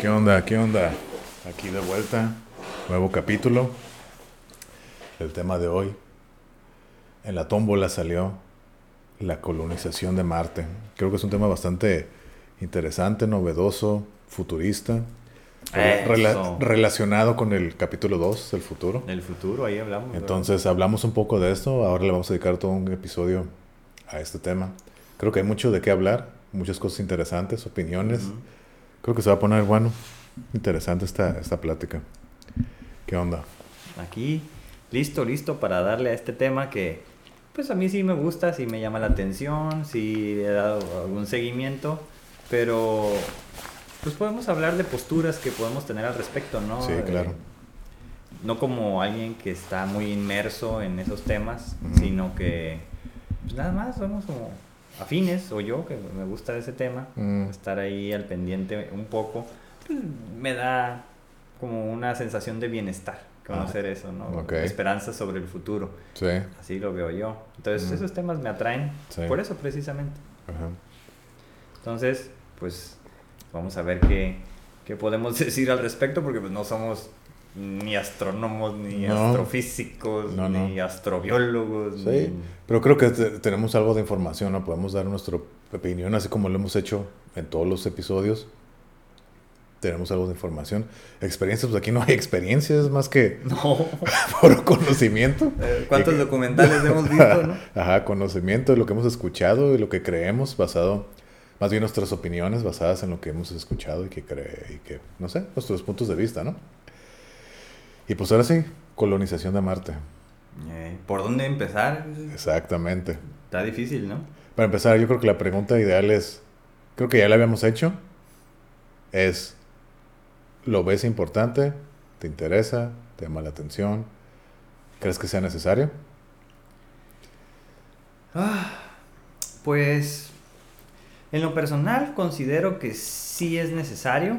¿Qué onda? ¿Qué onda? Aquí de vuelta, nuevo capítulo. El tema de hoy. En la tómbola salió la colonización de Marte. Creo que es un tema bastante interesante, novedoso, futurista. rela- relacionado con el capítulo 2 del futuro. El futuro, ahí hablamos. ¿verdad? Entonces hablamos un poco de esto. Ahora le vamos a dedicar todo un episodio a este tema. Creo que hay mucho de qué hablar, muchas cosas interesantes, opiniones. Ujú. Creo que se va a poner bueno, interesante esta, esta plática. ¿Qué onda? Aquí, listo, listo para darle a este tema que, pues a mí sí me gusta, sí me llama la atención, sí he dado algún seguimiento, pero pues podemos hablar de posturas que podemos tener al respecto, ¿no? Sí, Eh, claro. no como alguien que está muy inmerso en esos temas, sino que pues nada más somos como afines, o yo que me gusta ese tema, Mm. estar ahí al pendiente un poco, pues, me da como una sensación de bienestar conocer eso, ¿no? ok. Esperanza sobre el futuro, Sí. así lo veo yo. Entonces Mm. esos temas me atraen, Sí. por eso precisamente. Ajá. Entonces, pues vamos a ver qué, qué podemos decir al respecto, porque pues no somos ni astrónomos, ni No. astrofísicos, No, no. ni astrobiólogos. Sí, ni- pero creo que te- tenemos algo de información, ¿no? Podemos dar nuestra opinión, así como lo hemos hecho en todos los episodios. Tenemos algo de información. Experiencias, pues aquí no hay experiencias más que No. por conocimiento. Eh, ¿Cuántos Y documentales hemos visto, no? Ajá, conocimiento de lo que hemos escuchado y lo que creemos basado, más bien nuestras opiniones basadas en lo que hemos escuchado y que cree, y que, no sé, nuestros puntos de vista, ¿no? Y pues ahora sí, colonización de Marte. Eh, ¿Por dónde empezar? Exactamente. Está difícil, ¿no? Para empezar, yo creo que la pregunta ideal es, creo que ya la habíamos hecho, es, ¿lo ves importante? ¿Te interesa? ¿Te llama la atención? ¿Crees que sea necesario? Pues en lo personal considero que sí es necesario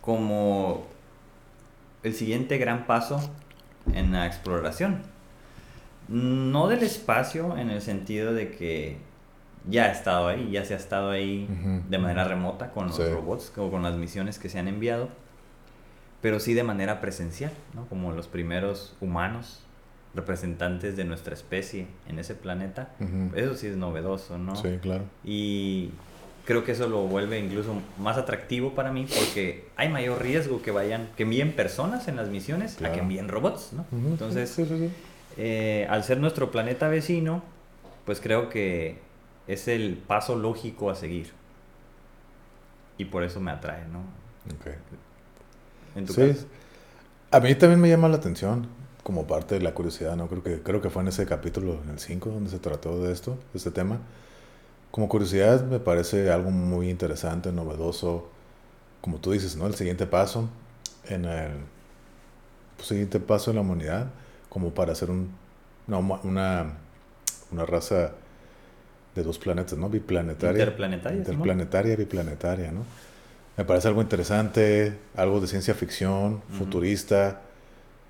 como el siguiente gran paso en la exploración. No del espacio en el sentido de que ya ha estado ahí, ya se ha estado ahí de manera remota con los Sí. robots o con las misiones que se han enviado, pero sí de manera presencial, ¿no? Como los primeros humanos representantes de nuestra especie en ese planeta. Eso sí es novedoso, ¿no? Sí, claro. Y creo que eso lo vuelve incluso más atractivo para mí porque hay mayor riesgo que vayan, que envíen personas en las misiones a que envíen robots, ¿no? Entonces, Sí, sí, sí. eh, al ser nuestro planeta vecino, pues creo que es el paso lógico a seguir. Y por eso me atrae, ¿no? Ok. En tu caso. a mí también me llama la atención como parte de la curiosidad, ¿no? Creo que, creo que fue en ese capítulo, en el 5, donde se trató de esto, de este tema. Como curiosidad me parece algo muy interesante, novedoso, como tú dices, ¿no? El siguiente paso en el pues, siguiente paso en la humanidad, como para hacer un, una, una, una raza de dos planetas, ¿no? Biplanetaria. Interplanetaria. Interplanetaria, biplanetaria, ¿no? Me parece algo interesante, algo de ciencia ficción, futurista.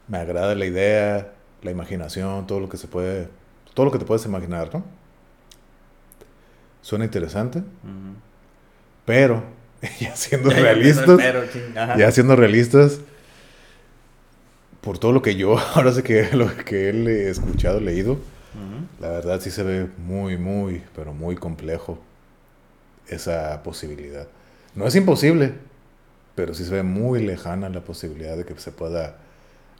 Me agrada la idea, la imaginación, todo lo que se puede, todo lo que te puedes imaginar, ¿no? Suena interesante, pero ya siendo Ya, ya realistas, pero, ya siendo realistas, por todo lo que yo ahora sé que lo que he escuchado, leído, la verdad sí se ve muy, muy, pero muy complejo esa posibilidad. No es imposible, pero sí se ve muy lejana la posibilidad de que se pueda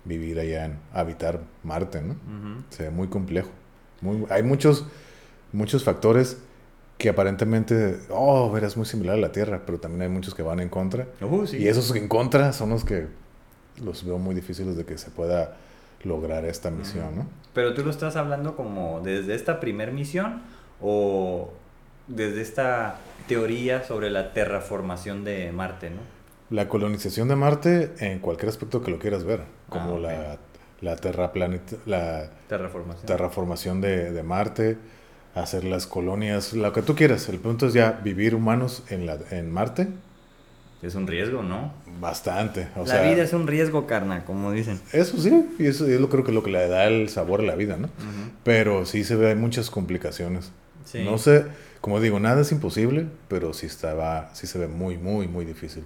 vivir allá en habitar Marte, ¿no? Se ve muy complejo. Muy, hay muchos, muchos factores que aparentemente, oh, verás muy similar a la Tierra, pero también hay muchos que van en contra. Sí. Y esos en contra son los que los veo muy difíciles de que se pueda lograr esta misión, ¿no? Pero tú lo estás hablando como desde esta primer misión o desde esta teoría sobre la terraformación de Marte, ¿no? La colonización de Marte en cualquier aspecto que lo quieras ver, como Ah, la, la, terraplanet- la Terraformación. terraformación de, de Marte, hacer las colonias, lo que tú quieras. El punto es ya vivir humanos en, la, en Marte, Es un riesgo, ¿no? bastante. O la sea, vida es un riesgo, carnal, como dicen. Eso sí, y eso es lo creo que lo que le da el sabor a la vida, ¿no? Pero sí se ve hay muchas complicaciones. No sé, como digo, nada es imposible, pero sí, estaba, sí se ve muy, muy, muy difícil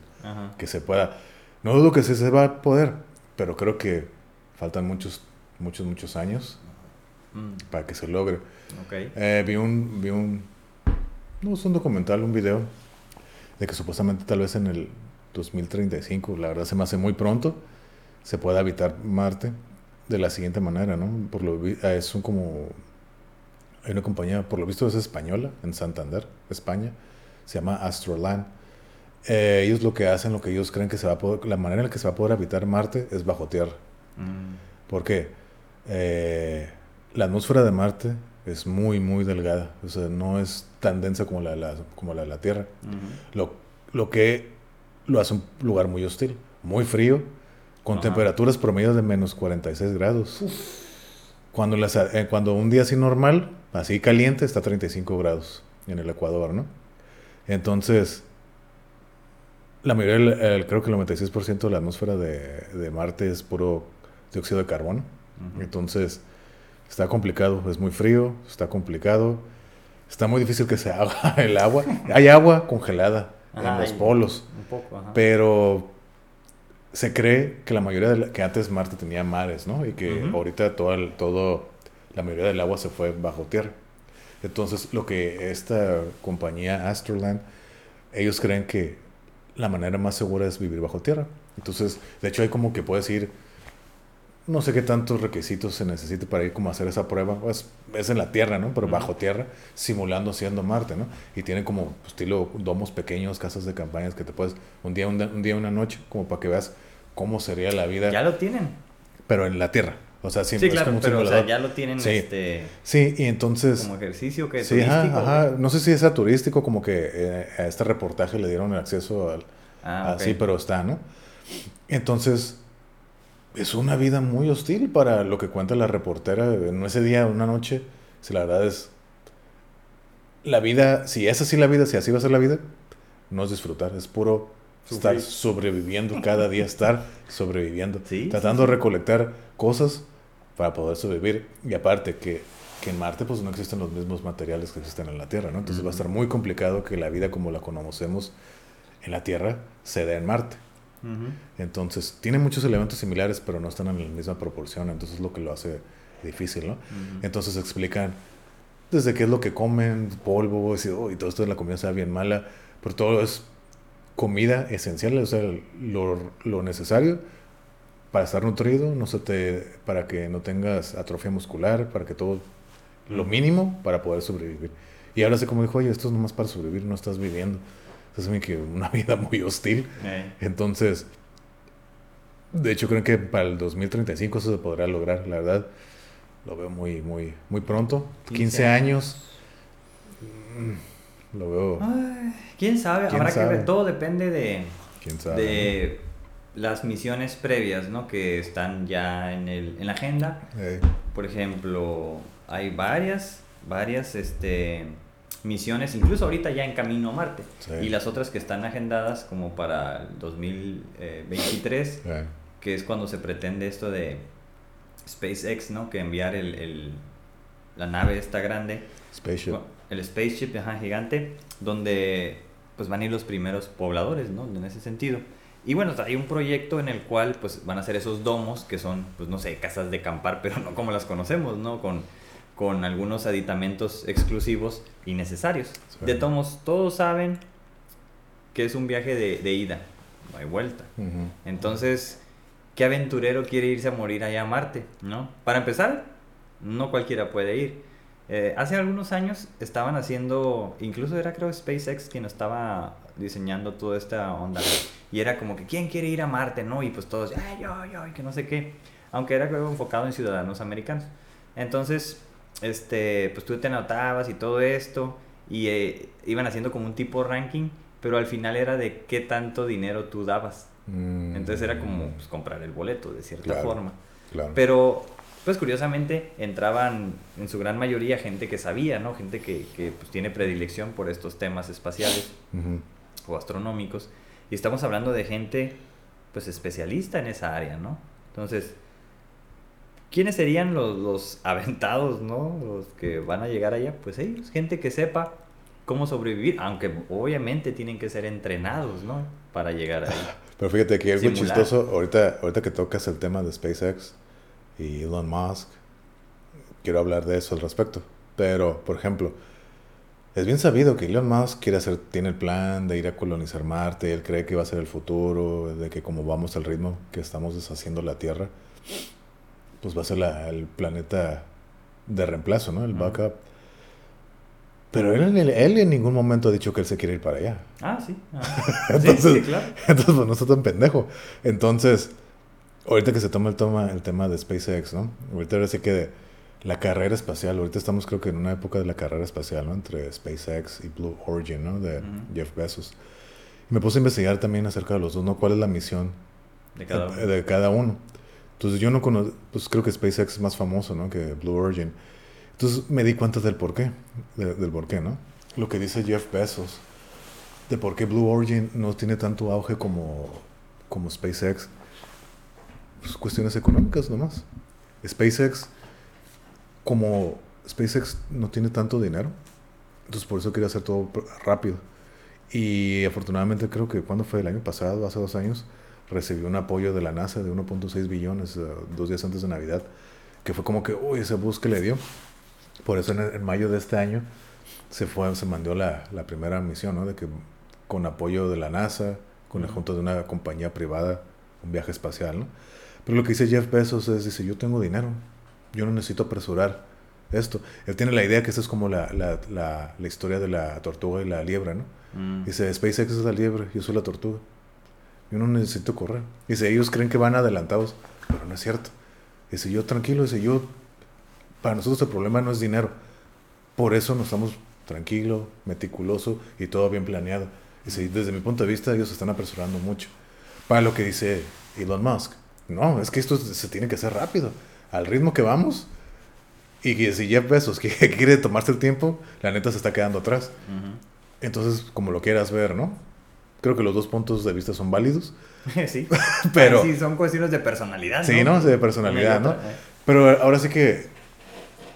que se pueda. No dudo que sí se va a poder, pero creo que faltan muchos, muchos, muchos años mm. para que se logre. Eh, vi un, vi un, no es un documental, un video de que supuestamente tal vez en el 2035, la verdad se me hace muy pronto, se pueda habitar Marte de la siguiente manera, ¿no? Por lo ah, es un como hay una compañía, por lo visto es española, en Santander, España, se llama Astroland. Eh, ellos lo que hacen, lo que ellos creen que se va a poder, la manera en la que se va a poder habitar Marte es bajo tierra. Mm. Porque eh, la atmósfera de Marte es muy, muy delgada, o sea, no es tan densa como la, la como la de la Tierra. lo, lo que lo hace un lugar muy hostil, muy frío, con temperaturas promedio de menos 46 grados. Cuando, eh, cuando un día así normal, así caliente, está a 35 grados en el Ecuador, ¿no? Entonces, la mayoría, creo que el 96% de la atmósfera de, Marte es puro dióxido de carbono. Entonces, está complicado, es muy frío, está complicado. Está muy difícil que se haga el agua. Hay agua congelada en los polos. Pero se cree que la mayoría de que antes Marte tenía mares, ¿no? Y que ahorita todo, todo, la mayoría del agua se fue bajo tierra. Entonces, lo que esta compañía Astroland, ellos creen que la manera más segura es vivir bajo tierra. Entonces, de hecho, hay como que puedes ir no sé qué tantos requisitos se necesite para ir como a hacer esa prueba. Pues, es en la Tierra, ¿no? Pero bajo tierra, simulando siendo Marte, ¿no? Y tienen como estilo domos pequeños, casas de campañas que te puedes, un día, un, día, una noche, como para que veas cómo sería la vida. Ya lo tienen. Pero en la Tierra. O sea, siempre sí, claro, es como pero o sea, ya lo tienen sí. este sí y entonces como ejercicio que sí, turístico ajá, no sé si es turístico como que eh, a este reportaje le dieron el acceso al ah, así pero está no entonces es una vida muy hostil para lo que cuenta la reportera en ese día, una noche. Si la verdad es. La vida, si es así la vida, si así va a ser la vida, no es disfrutar, es puro estar sobreviviendo cada día, estar sobreviviendo. tratando de recolectar cosas para poder sobrevivir. Y aparte que, que, en Marte pues no existen los mismos materiales que existen en la Tierra, ¿no? Entonces va a estar muy complicado que la vida como la conocemos en la Tierra se dé en Marte. Entonces, tiene muchos elementos similares, pero no están en la misma proporción, entonces es lo que lo hace difícil, ¿no? Entonces explican desde qué es lo que comen, polvo, y, todo esto de la comida sea bien mala, pero todo es comida esencial, o sea, lo, lo necesario para estar nutrido, no se te, para que no tengas atrofia muscular, para que todo, lo mínimo para poder sobrevivir. Y ahora sé como dijo, oye, esto es nomás para sobrevivir, no estás viviendo que una vida muy hostil. Eh. Entonces, de hecho creo que para el 2035 eso se podrá lograr, la verdad. Lo veo muy, muy, muy pronto. 15, años. Mm, lo veo. ¿Quién sabe? Habrá que ver. Todo depende de, de las misiones previas, ¿no? Que están ya en, el, en la agenda. Eh. Por ejemplo, hay varias, varias, este misiones, incluso ahorita ya en camino a Marte. Y las otras que están agendadas como para el 2023, que es cuando se pretende esto de SpaceX, ¿no? Que enviar el, el la nave esta grande. Spaceship. El spaceship, gigante, donde pues van a ir los primeros pobladores, ¿no? En ese sentido. Y bueno, hay un proyecto en el cual pues van a ser esos domos que son, pues no sé, casas de campar, pero no como las conocemos, ¿no? Con con algunos aditamentos exclusivos y necesarios. De todos, todos saben que es un viaje de, ida, no hay vuelta. Entonces, ¿qué aventurero quiere irse a morir allá a Marte? ¿no? Para empezar, no cualquiera puede ir. Eh, hace algunos años estaban haciendo, incluso era creo SpaceX quien estaba diseñando toda esta onda. Y era como que, ¿quién quiere ir a Marte? ¿No? Y pues todos, ay, yo, yo, y que no sé qué. Aunque era creo enfocado en ciudadanos americanos. Entonces, este, pues tú te anotabas y todo esto, y eh, iban haciendo como un tipo ranking, pero al final era de qué tanto dinero tú dabas. Mm. Entonces era como pues, comprar el boleto, de cierta forma. Pero, pues curiosamente, entraban en su gran mayoría gente que sabía, ¿no? Gente que, que pues, tiene predilección por estos temas espaciales o astronómicos. Y estamos hablando de gente, pues, especialista en esa área, ¿no? Entonces, ¿quiénes serían los, los aventados, no? Los que van a llegar allá, pues ellos, gente que sepa cómo sobrevivir, aunque obviamente tienen que ser entrenados, ¿no? Para llegar ahí. Pero fíjate que algo chistoso, ahorita, ahorita que tocas el tema de SpaceX y Elon Musk, quiero hablar de eso al respecto. Pero, por ejemplo, es bien sabido que Elon Musk quiere hacer, tiene el plan de ir a colonizar Marte, él cree que va a ser el futuro, de que como vamos al ritmo que estamos deshaciendo la Tierra, pues va a ser el planeta de reemplazo, ¿no? El backup. Pero él, él, en ningún momento ha dicho que él se quiere ir para allá. Ah, sí. Ah. entonces, sí, claro. entonces, pues no está tan pendejo. Entonces, ahorita que se toma el, toma el tema de SpaceX, ¿no? Ahorita ahora sí que la carrera espacial, ahorita estamos creo que en una época de la carrera espacial, ¿no? Entre SpaceX y Blue Origin, ¿no? De Jeff Bezos. Y me puse a investigar también acerca de los dos, ¿no? ¿Cuál es la misión de cada uno? De, cada uno. Entonces yo no conozco, pues creo que SpaceX es más famoso, ¿no? Que Blue Origin. Entonces me di cuenta del por qué, del por qué, ¿no? Lo que dice Jeff Bezos, de por qué Blue Origin no tiene tanto auge como, como SpaceX. Pues cuestiones económicas nomás. SpaceX como SpaceX no tiene tanto dinero, entonces por eso quería hacer todo rápido. Y afortunadamente creo que cuando fue el año pasado, hace dos años, recibió un apoyo de la NASA de 1.6 billones eh, dos días antes de Navidad, que fue como que, uy, ese bus que le dio. Por eso en, mayo de este año se fue, se mandó la, la, primera misión, ¿no? De que con apoyo de la NASA, con el junto de una compañía privada, un viaje espacial, ¿no? Pero lo que dice Jeff Bezos es, dice, yo tengo dinero, yo no necesito apresurar esto. Él tiene la idea que esa es como la, la, la, la historia de la tortuga y la liebre, ¿no? Mm. Dice, SpaceX es la liebre, yo soy la tortuga. Yo no necesito correr. Dice, ellos creen que van adelantados, pero no es cierto. Dice, yo tranquilo, dice, yo, para nosotros el problema no es dinero. Por eso nos estamos tranquilo, meticuloso y todo bien planeado. Dice, desde mi punto de vista ellos están apresurando mucho. Para lo que dice Elon Musk. No, es que esto se tiene que hacer rápido al ritmo que vamos, y que si Jeff Bezos que quiere tomarse el tiempo, la neta se está quedando atrás. Entonces, como lo quieras ver, ¿no? Creo que los dos puntos de vista son válidos. sí. Pero... Sí, son cuestiones de personalidad. Sí, ¿no? De personalidad, ¿no? Eh. Pero ahora sí que,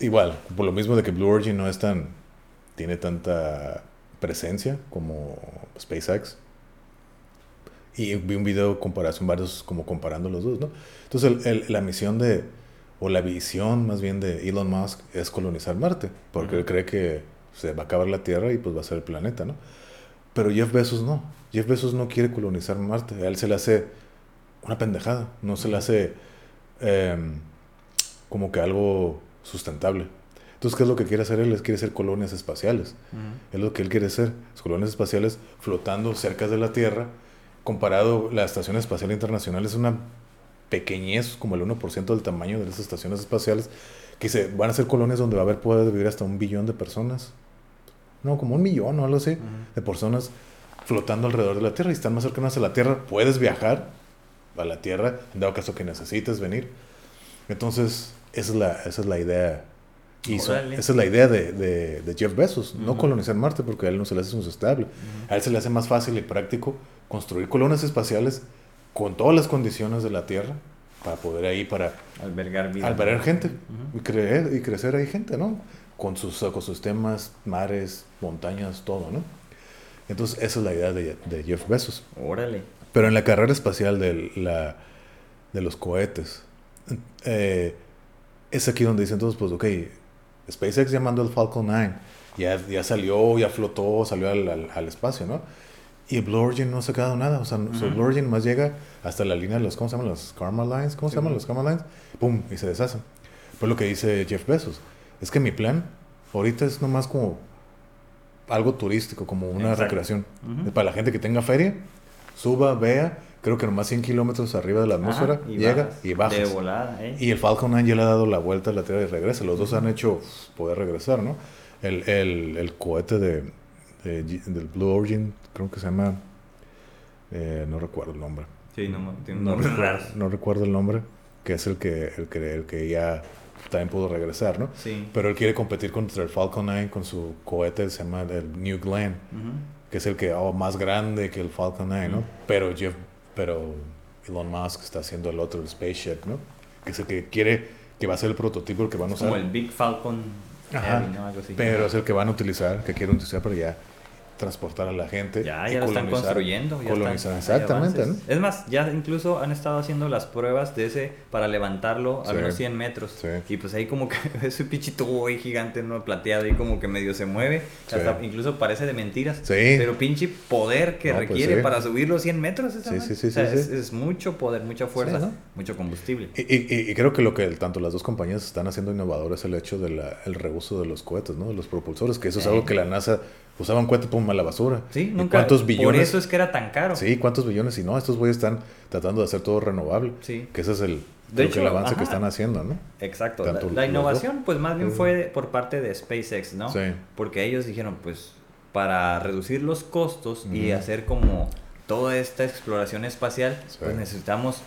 igual, por lo mismo de que Blue Origin no es tan, tiene tanta presencia como SpaceX. Y vi un video comparación, varios como comparando los dos, ¿no? Entonces, la misión de, o la visión más bien de Elon Musk es colonizar Marte, porque él cree que se va a acabar la Tierra y pues va a ser el planeta, ¿no? Pero Jeff Bezos no. Jeff Bezos no quiere colonizar Marte. A él se le hace una pendejada, no se le hace em, como que algo sustentable. Entonces, ¿qué es lo que quiere hacer él? Él quiere hacer colonias espaciales. Es lo que él quiere hacer. colonias espaciales flotando cerca de la Tierra. Comparado, la Estación Espacial Internacional es una pequeñez, como el 1% del tamaño de las estaciones espaciales, que se van a ser colonias donde va a haber poder vivir hasta un billón de personas. No, como un millón o algo así, de personas flotando alrededor de la Tierra y están más cercanas a la Tierra. Puedes viajar a la Tierra en dado caso que necesites venir. Entonces, esa es la, esa es la idea. Y esa es la idea de, de, Jeff Bezos, no colonizar Marte porque a él no se le hace sustentable. A él se le hace más fácil y práctico construir colonias espaciales con todas las condiciones de la Tierra para poder ahí para albergar vida. albergar gente y creer y crecer ahí gente no con sus ecosistemas mares montañas todo no entonces esa es la idea de, de Jeff Bezos órale pero en la carrera espacial de la de los cohetes eh, es aquí donde dicen todos pues ok SpaceX llamando el Falcon 9 ya, ya salió ya flotó salió al, al espacio no y Blue Origin no se ha quedado nada. O sea, Blue Origin más llega hasta la línea de los, ¿cómo se llaman? Los Karma Lines. ¿Cómo se llaman los Karma Lines? ¡Pum! Y se deshacen. Pues lo que dice Jeff Bezos. Es que mi plan ahorita es nomás como algo turístico, como una recreación. Para la gente que tenga feria, suba, vea. Creo que nomás 100 kilómetros arriba de la atmósfera, llega y baja. De volada, ¿eh? Y el Falcon 9 ya le ha dado la vuelta a la Tierra y regresa. Los dos han hecho poder regresar, ¿no? El, el, el cohete de, del Blue Origin, creo que se llama, eh, no recuerdo el nombre. Sí, no, tiene un nombre raro. No recuerdo el nombre, que es el que, el que, el que ya también pudo regresar, ¿no? Sí. Pero él quiere competir contra el Falcon 9 con su cohete, se llama el New Glenn, que es el que, oh, más grande que el Falcon 9, ¿no? Pero Jeff, pero Elon Musk está haciendo el otro, el Spaceship, ¿no? Que es el que quiere que va a ser el prototipo que van a usar. Como el Big Falcon Ajá, Heavy, ¿no? Algo así. pero es el que van a utilizar, que quieren utilizar para ya transportar a la gente. Ya, ya lo están construyendo. ya colonizar, están- exactamente. Es más, ya incluso han estado haciendo las pruebas de ese para levantarlo a Sí. unos 100 metros. Sí. Y pues ahí como que ese pichito güey gigante, ¿no? Plateado y como que medio se mueve. Sí. Hasta incluso parece de mentiras. Pero pinche poder que No, pues requiere para subir los 100 metros. esa Sí, sí, sí, O sea, es, mucho poder, mucha fuerza, ¿no? mucho combustible. Y, y- y creo que lo que tanto las dos compañías están haciendo innovador es el hecho del reuso de los cohetes, ¿no? De los propulsores, que eso es algo que la NASA usaba un cohete, pum, a la basura. Sí, ¿Y nunca. ¿Cuántos Por billones? eso es que era tan caro. Sí, ¿cuántos billones? Y no, estos güeyes están tratando de hacer todo renovable. Sí. Que ese es el, De hecho, el avance que están haciendo, ¿no? Exacto. La, innovación, pues más bien Sí. fue por parte de SpaceX, ¿no? Sí. Porque ellos dijeron, pues, para reducir los costos y hacer como toda esta exploración espacial, Sí. pues necesitamos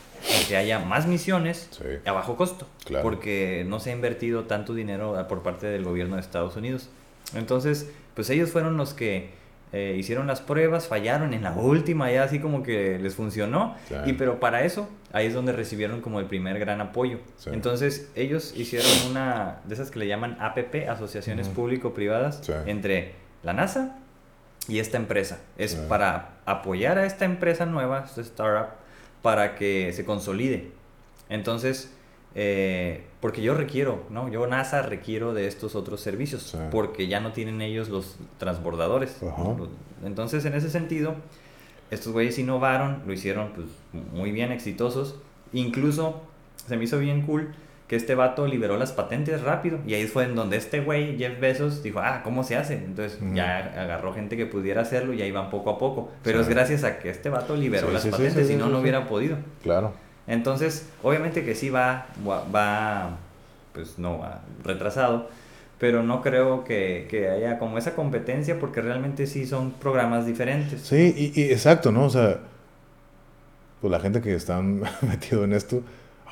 que haya más misiones Sí. a bajo costo. Claro. Porque no se ha invertido tanto dinero por parte del gobierno de Estados Unidos. Entonces, pues ellos fueron los que eh, hicieron las pruebas, fallaron en la última, ya así como que les funcionó. Sí. Y pero para eso, ahí es donde recibieron como el primer gran apoyo. Sí. Entonces, ellos hicieron una de esas que le llaman APP, Asociaciones. Público-Privadas, Sí. entre la NASA y esta empresa. Es para apoyar a esta empresa nueva, esta startup, para que se consolide. Entonces, eh, porque yo requiero, ¿no? Yo NASA requiero de estos otros servicios, Sí. porque ya no tienen ellos los transbordadores. Ajá. Entonces, en ese sentido, estos güeyes innovaron, lo hicieron pues, muy bien, exitosos. Incluso se me hizo bien cool que este vato liberó las patentes rápido. Y ahí fue en donde este güey, Jeff Bezos, dijo, ah, ¿cómo se hace? Entonces ya agarró gente que pudiera hacerlo y ahí van poco a poco. Pero Sí. es gracias a que este vato liberó Sí, las patentes, si no, no hubiera podido. Claro. Entonces, obviamente que sí va, va, va, pues no, va retrasado, pero no creo que, que haya como esa competencia porque realmente sí son programas diferentes. Sí, y, y exacto, ¿no? O sea, pues la gente que está metido en esto,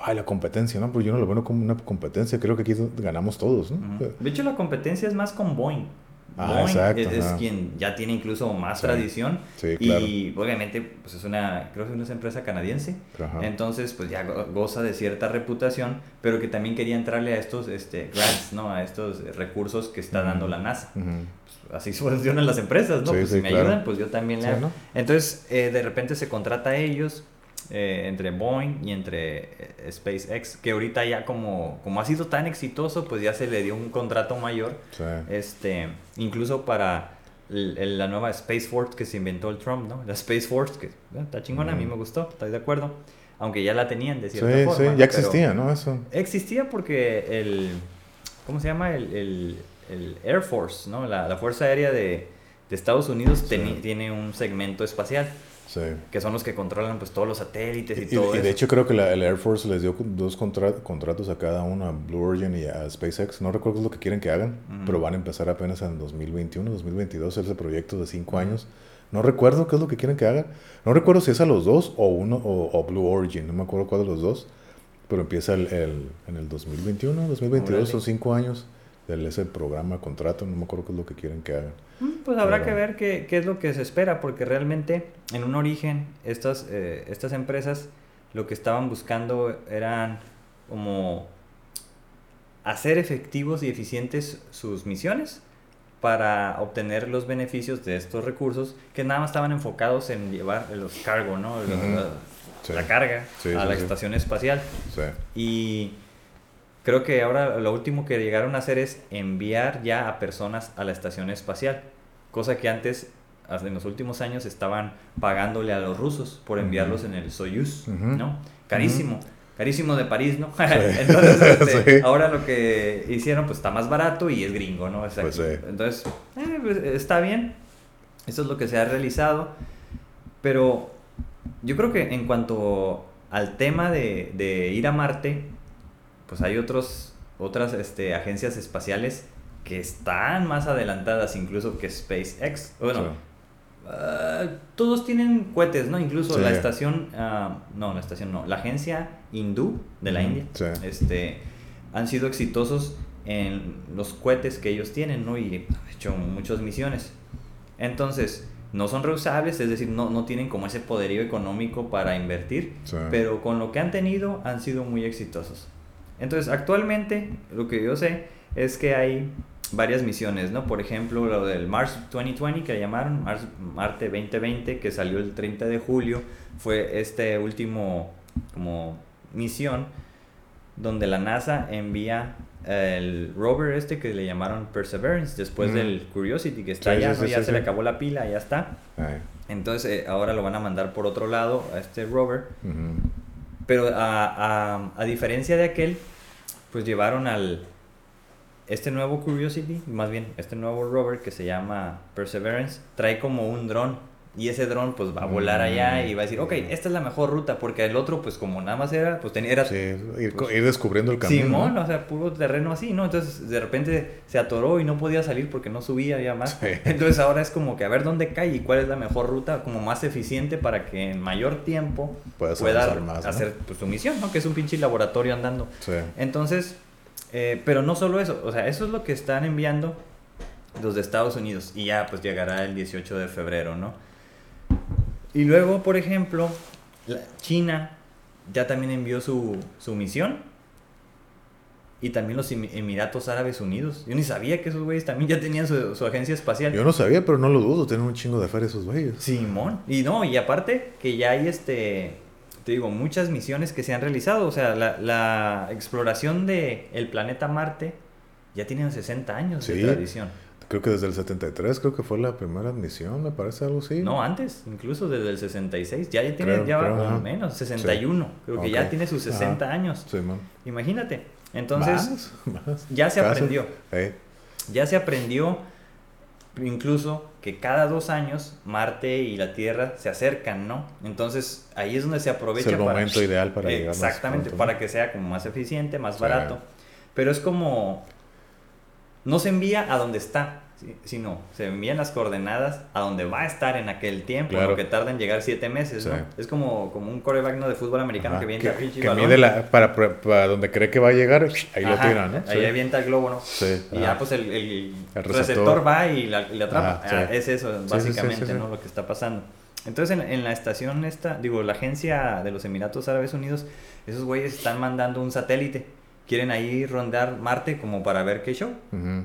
ay, la competencia, ¿no? Pero yo no lo veo como una competencia, creo que aquí ganamos todos, ¿no? De hecho, la competencia es más con Boeing. Ah, Boeing exacto, es, es quien ya tiene incluso más Sí. tradición Sí, claro. y obviamente pues es una, creo que es una empresa canadiense. Ajá. Entonces, pues ya go- goza de cierta reputación, pero que también quería entrarle a estos este, grants, ¿no? A estos recursos que está Ujú. dando la NASA. Ujú. Pues, así funcionan las empresas, ¿no? Sí, pues sí, si me claro. ayudan, pues yo también le hago. ¿no? Entonces, eh, de repente se contrata a ellos, eh, entre Boeing y entre eh, SpaceX, que ahorita ya como, como ha sido tan exitoso, pues ya se le dio un contrato mayor, Sí. este, incluso para el- la nueva Space Force que se inventó el Trump, ¿no? La Space Force, que eh, está chingona, a mí me gustó, estoy de acuerdo, aunque ya la tenían de cierta sí, forma. ya existía, ¿no? Eso. Existía porque el. ¿Cómo se llama? El, el, el Air Force, ¿no? La, la Fuerza Aérea de, de Estados Unidos Sí. tiene un segmento espacial, Sí. que son los que controlan pues todos los satélites y, Y, todo y eso. de hecho creo que la, el Air Force les dio dos contra- contratos a cada uno, a Blue Origin y a SpaceX. No recuerdo lo que quieren que hagan, Ujú. pero van a empezar apenas en 2021, 2022, ese proyecto de cinco años. No recuerdo qué es lo que quieren que hagan. No recuerdo si es a los dos o uno o, o Blue Origin, no me acuerdo cuál de los dos. Pero empieza el, el- en el 2021, 2022, Órale. son cinco años del ese programa, contrato, no me acuerdo qué es lo que quieren que hagan. Mm, Pues habrá Pero- que ver qué, qué es lo que se espera, porque realmente en un origen estas, eh, estas empresas lo que estaban buscando eran como hacer efectivos y eficientes sus misiones para obtener los beneficios de estos recursos que nada más estaban enfocados en llevar los cargo, ¿no? La- Ujú. la, Sí. la carga Sí, a sí, la estación espacial. Sí. Y creo que ahora lo último que llegaron a hacer es enviar ya a personas a la estación espacial. Cosa que antes, en los últimos años, estaban pagándole a los rusos por enviarlos Ujú. en el Soyuz, Ujú. ¿no? Carísimo. Carísimo de París, ¿no? Entonces, este, Sí. ahora lo que hicieron, pues está más barato y es gringo, ¿no? Es Pues sí. Entonces, eh, pues, está bien. Eso es lo que se ha realizado. Pero yo creo que en cuanto al tema de, de ir a Marte, pues hay otros, otras este, agencias espaciales que están más adelantadas incluso que SpaceX. Bueno, Sí. ah, todos tienen cohetes, ¿no? Incluso Sí. la estación, ah, no, la estación no, la agencia hindú de la India, sí. este, han sido exitosos en los cohetes que ellos tienen, ¿no? Y han hecho muchas misiones. Entonces, no son reusables, es decir, no, no tienen como ese poderío económico para invertir, pero con lo que han tenido han sido muy exitosos. Entonces, actualmente, lo que yo sé es que hay varias misiones, ¿no? Por ejemplo, lo del Mars 2020 que llamaron, Mars, Marte 2020, que salió el 30 de julio, fue este último como misión donde la NASA envía el rover este que le llamaron Perseverance después del Curiosity que está Sí, allá, sí, ¿no? sí, ya sí, se le acabó la pila, ya está. Ay, Entonces eh, ahora lo van a mandar por otro lado a este rover. ujú. Pero a, a, a diferencia de aquel, pues llevaron al este nuevo Curiosity, más bien este nuevo rover que se llama Perseverance, trae como un dron. Y ese dron pues va a volar allá y va a decir, ok, esta es la mejor ruta, porque el otro pues como nada más era, pues tenía, era Sí, ir, co- ir descubriendo el camino. Simón, ¿no? o sea, puro terreno así, ¿no? Entonces de repente se atoró y no podía salir porque no subía ya más. Sí. Entonces ahora es como que a ver dónde cae y cuál es la mejor ruta, como más eficiente para que en mayor tiempo Puedas pueda más, ¿no? hacer pues, su misión, ¿no? Que es un pinche laboratorio andando. Sí. Entonces, eh, pero no solo eso, o sea, eso es lo que están enviando los de Estados Unidos y ya pues llegará el 18 de febrero, ¿no? Y luego, por ejemplo, la- China ya también envió su, su misión y también los Emi- Emiratos Árabes Unidos. Yo ni sabía que esos güeyes también ya tenían su, su agencia espacial. Yo no sabía, pero no lo dudo. Tienen un chingo de feria esos güeyes. Simón. Y no, y aparte que ya hay este, te digo, muchas misiones que se han realizado. O sea, la, la exploración de el planeta Marte ya tiene 60 años de tradición. Creo que desde el 73, creo que fue la primera admisión, me parece algo así. No, antes, incluso desde el 66. Ya, ya tiene, Creo- ya va creo, ajá. menos, 61. Creo que ya tiene sus 60 Ajá. años. Sí, man. Imagínate. Entonces, Más, más. ya se aprendió. Ya se aprendió incluso que cada dos años Marte y la Tierra se acercan, ¿no? Entonces ahí es donde se aprovecha es el para... momento ideal para llegar Exactamente, pronto, ¿no? para que sea como más eficiente, más Sí. barato. Pero es como... No se envía a donde está, ¿sí? Sino se envían las coordenadas a donde va a estar en aquel tiempo, Claro. lo que tarda en llegar siete meses, ¿no? Es como, como un coreback ¿no? de fútbol americano Ajá, que viene que, que mide la, para, donde cree que va a llegar, ahí lo Ajá, tira, ¿no? Ahí Sí. avienta el globo, ¿no? Sí, Y ya pues el, el El receptor. receptor. va y la, y la atrapa. Ah, es eso, básicamente. ¿no? Lo que está pasando. Entonces en, en la estación esta, digo, la agencia de los Emiratos Árabes Unidos, esos güeyes están mandando un satélite. Quieren ahí rondar Marte como para ver qué show.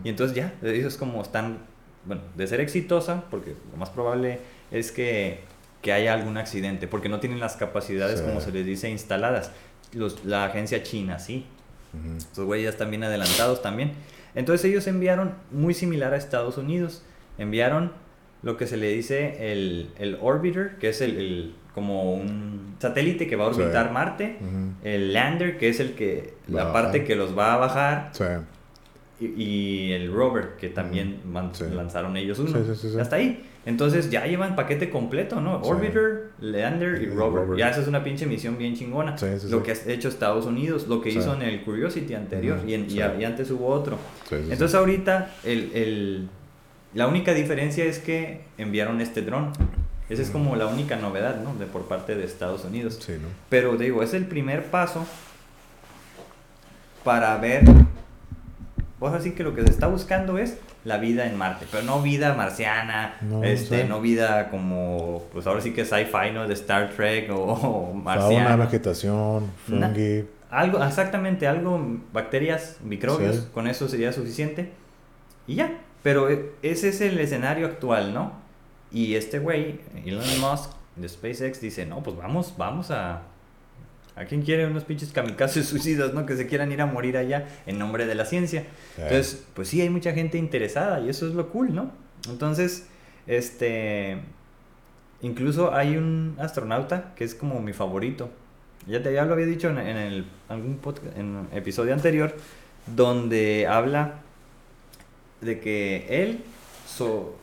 Y entonces ya, ellos como están, bueno, de ser exitosa, porque lo más probable es que, que haya algún accidente, porque no tienen las capacidades, Sí. como se les dice, instaladas. Los, la agencia china sí. Ujú. Estos güeyes ya están bien adelantados también. Entonces ellos enviaron muy similar a Estados Unidos. Enviaron lo que se le dice el, el orbiter, que es el, el- como un satélite que va a Sí. orbitar Marte. El lander, que es el que Va la parte que los va a bajar. Sí. Y, y el rover, que también Sí. lanzaron ellos uno. Sí, sí, sí, sí. Hasta ahí. Entonces ya llevan paquete completo, ¿no? Orbiter, lander y Y rover. rover. Ya esa es una pinche misión bien chingona. Lo que ha hecho Estados Unidos, lo que hizo en el Curiosity anterior. Y, en- y sí. a- y antes hubo otro. Entonces ahorita el, el- la única diferencia es que enviaron este dron. Esa es como la única novedad, ¿no? De por parte de Estados Unidos. Sí, ¿no? Pero digo, es el primer paso para ver. Vos así que lo que se está buscando es la vida en Marte, pero no vida marciana, No, este, sí. no vida como, pues ahora sí que sci-fi, ¿no? De Star Trek o, o Fauna, marciana. vegetación, Na- fungi. Algo, exactamente, algo, bacterias, microbios, Sí. con eso sería suficiente. Y ya, pero e- ese es el escenario actual, ¿no? Y este güey, Elon Musk, de SpaceX, dice, no, pues vamos, vamos a... ¿A quién quiere unos pinches kamikazes suicidas, no? Que se quieran ir a morir allá en nombre de la ciencia. Sí. Entonces, pues sí, hay mucha gente interesada y eso es lo cool, ¿no? Entonces, este... Incluso hay un astronauta que es como mi favorito. Ya te ya lo había dicho en, en el, algún podcast, en un episodio anterior, donde habla de que él, so,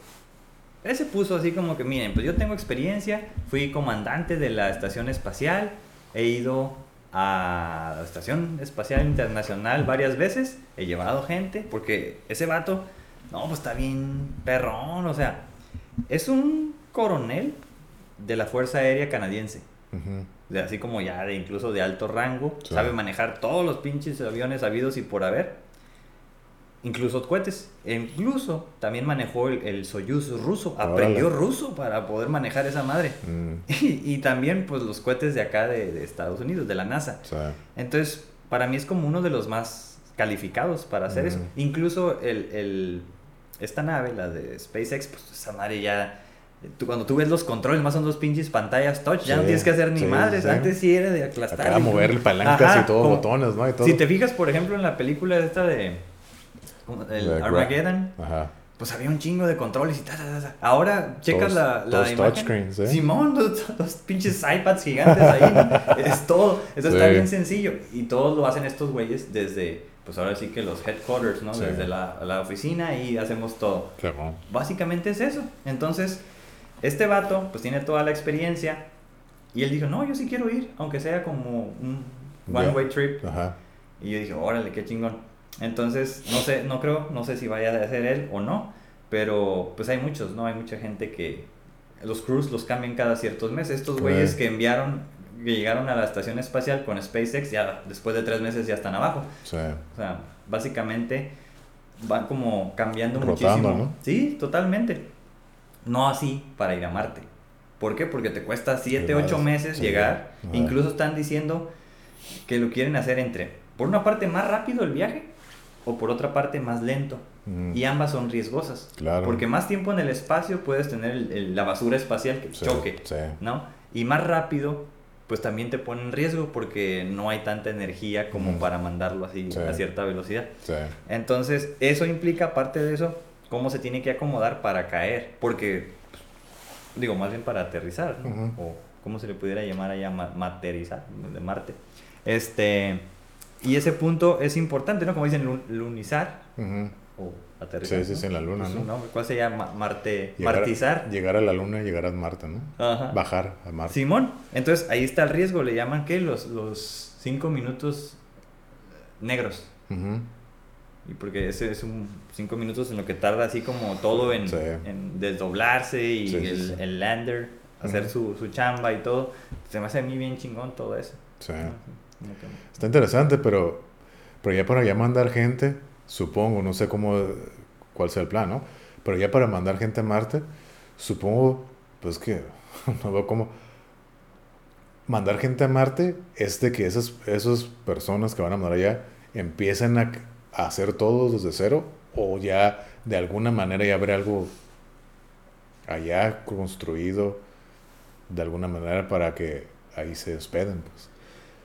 él se puso así como que, miren, pues yo tengo experiencia, fui comandante de la estación espacial, he ido a la estación espacial internacional varias veces, he llevado gente, porque ese vato, no, pues está bien perrón, o sea, es un coronel de la Fuerza Aérea Canadiense Ujú. de así como ya de incluso de alto rango, Sí. sabe manejar todos los pinches aviones habidos y por haber, incluso cohetes, e incluso también manejó el, el Soyuz ruso, Órale. aprendió ruso para poder manejar esa madre. Mm, Y, y también pues los cohetes de acá de, de Estados Unidos, de la NASA. sea, Entonces, para mí es como uno de los más calificados para hacer eso. Mm. Incluso el, el, esta nave, la de SpaceX, pues esa madre ya... Tú, cuando tú ves los controles, más son dos pinches pantallas touch, ya no Sí, tienes que hacer ni sí, madres. sí. Antes sí era de aplastar. Acá moverle palancas Ajá, y todo, como- botones, ¿no? Y todo. Si te fijas, por ejemplo, en la película esta de... El Armageddon, Ajá. pues había un chingo de controles y ta, ta, ta, ta. Ahora checas la, la imagen. touchscreens, ¿eh? Simón, los, los pinches iPads gigantes ahí. ¿no? es todo. Eso está bien sencillo. Y todos lo hacen estos güeyes desde, pues ahora sí que los headquarters, ¿no? Sí. Desde la, la oficina y hacemos todo. Básicamente es eso. Entonces, este vato, pues tiene toda la experiencia. Y él dijo, no, yo sí quiero ir, aunque sea como un one-way trip. Ajá. Y yo dije, órale, qué chingón. Entonces, no sé, no creo, no sé si vaya a ser él o no, pero pues hay muchos, ¿no? Hay mucha gente que los crews los cambian cada ciertos meses. Estos güeyes que enviaron, que llegaron a la estación espacial con SpaceX, ya después de tres meses ya están abajo. Sí. O sea, básicamente van como cambiando Rotando, muchísimo. ¿no? Sí, totalmente. No así para ir a Marte. ¿Por qué? Porque te cuesta 7, Sí, 8 más, meses sí, llegar. Incluso están diciendo que lo quieren hacer entre, por una parte, más rápido el viaje o por otra parte, más lento. Mm. Y ambas son riesgosas. Claro. Porque más tiempo en el espacio puedes tener el- el- la basura espacial que Sí, choque. Sí. ¿no? Y más rápido, pues también te pone en riesgo porque no hay tanta energía como Ujú. para mandarlo así Sí. a cierta velocidad. Sí. Entonces, eso implica, aparte de eso, cómo se tiene que acomodar para caer. Porque, pues, digo, más bien para aterrizar, ¿no? O cómo se le pudiera llamar allá, ma- materizar, de Marte. Este, y ese punto es importante, ¿no? Como dicen, lu- lunizar Ujú. o aterrizar. Sí, sí, en la luna, ¿no? ¿Cuál se llama? Marte, Llegar- martizar. Llegar a la luna y llegar a Marte, ¿no? Ajá. Bajar a Marte. Simón, entonces ahí está el riesgo, le llaman que los, los cinco minutos negros. Y porque ese es un cinco minutos en lo que tarda así como todo en, Sí. en desdoblarse y Sí, el, sí. el lander, hacer su, su chamba y todo. Se me hace a mí bien chingón todo eso. Sí. Está interesante, pero, pero ya para ya mandar gente, supongo, no sé cómo, cuál sea el plan, ¿no? Pero ya para mandar gente a Marte, supongo, pues que, no veo cómo, mandar gente a Marte es de que esas, esas personas que van a mandar allá empiecen a, a hacer todo desde cero o ya de alguna manera ya habrá algo allá construido de alguna manera para que ahí se hospeden, pues.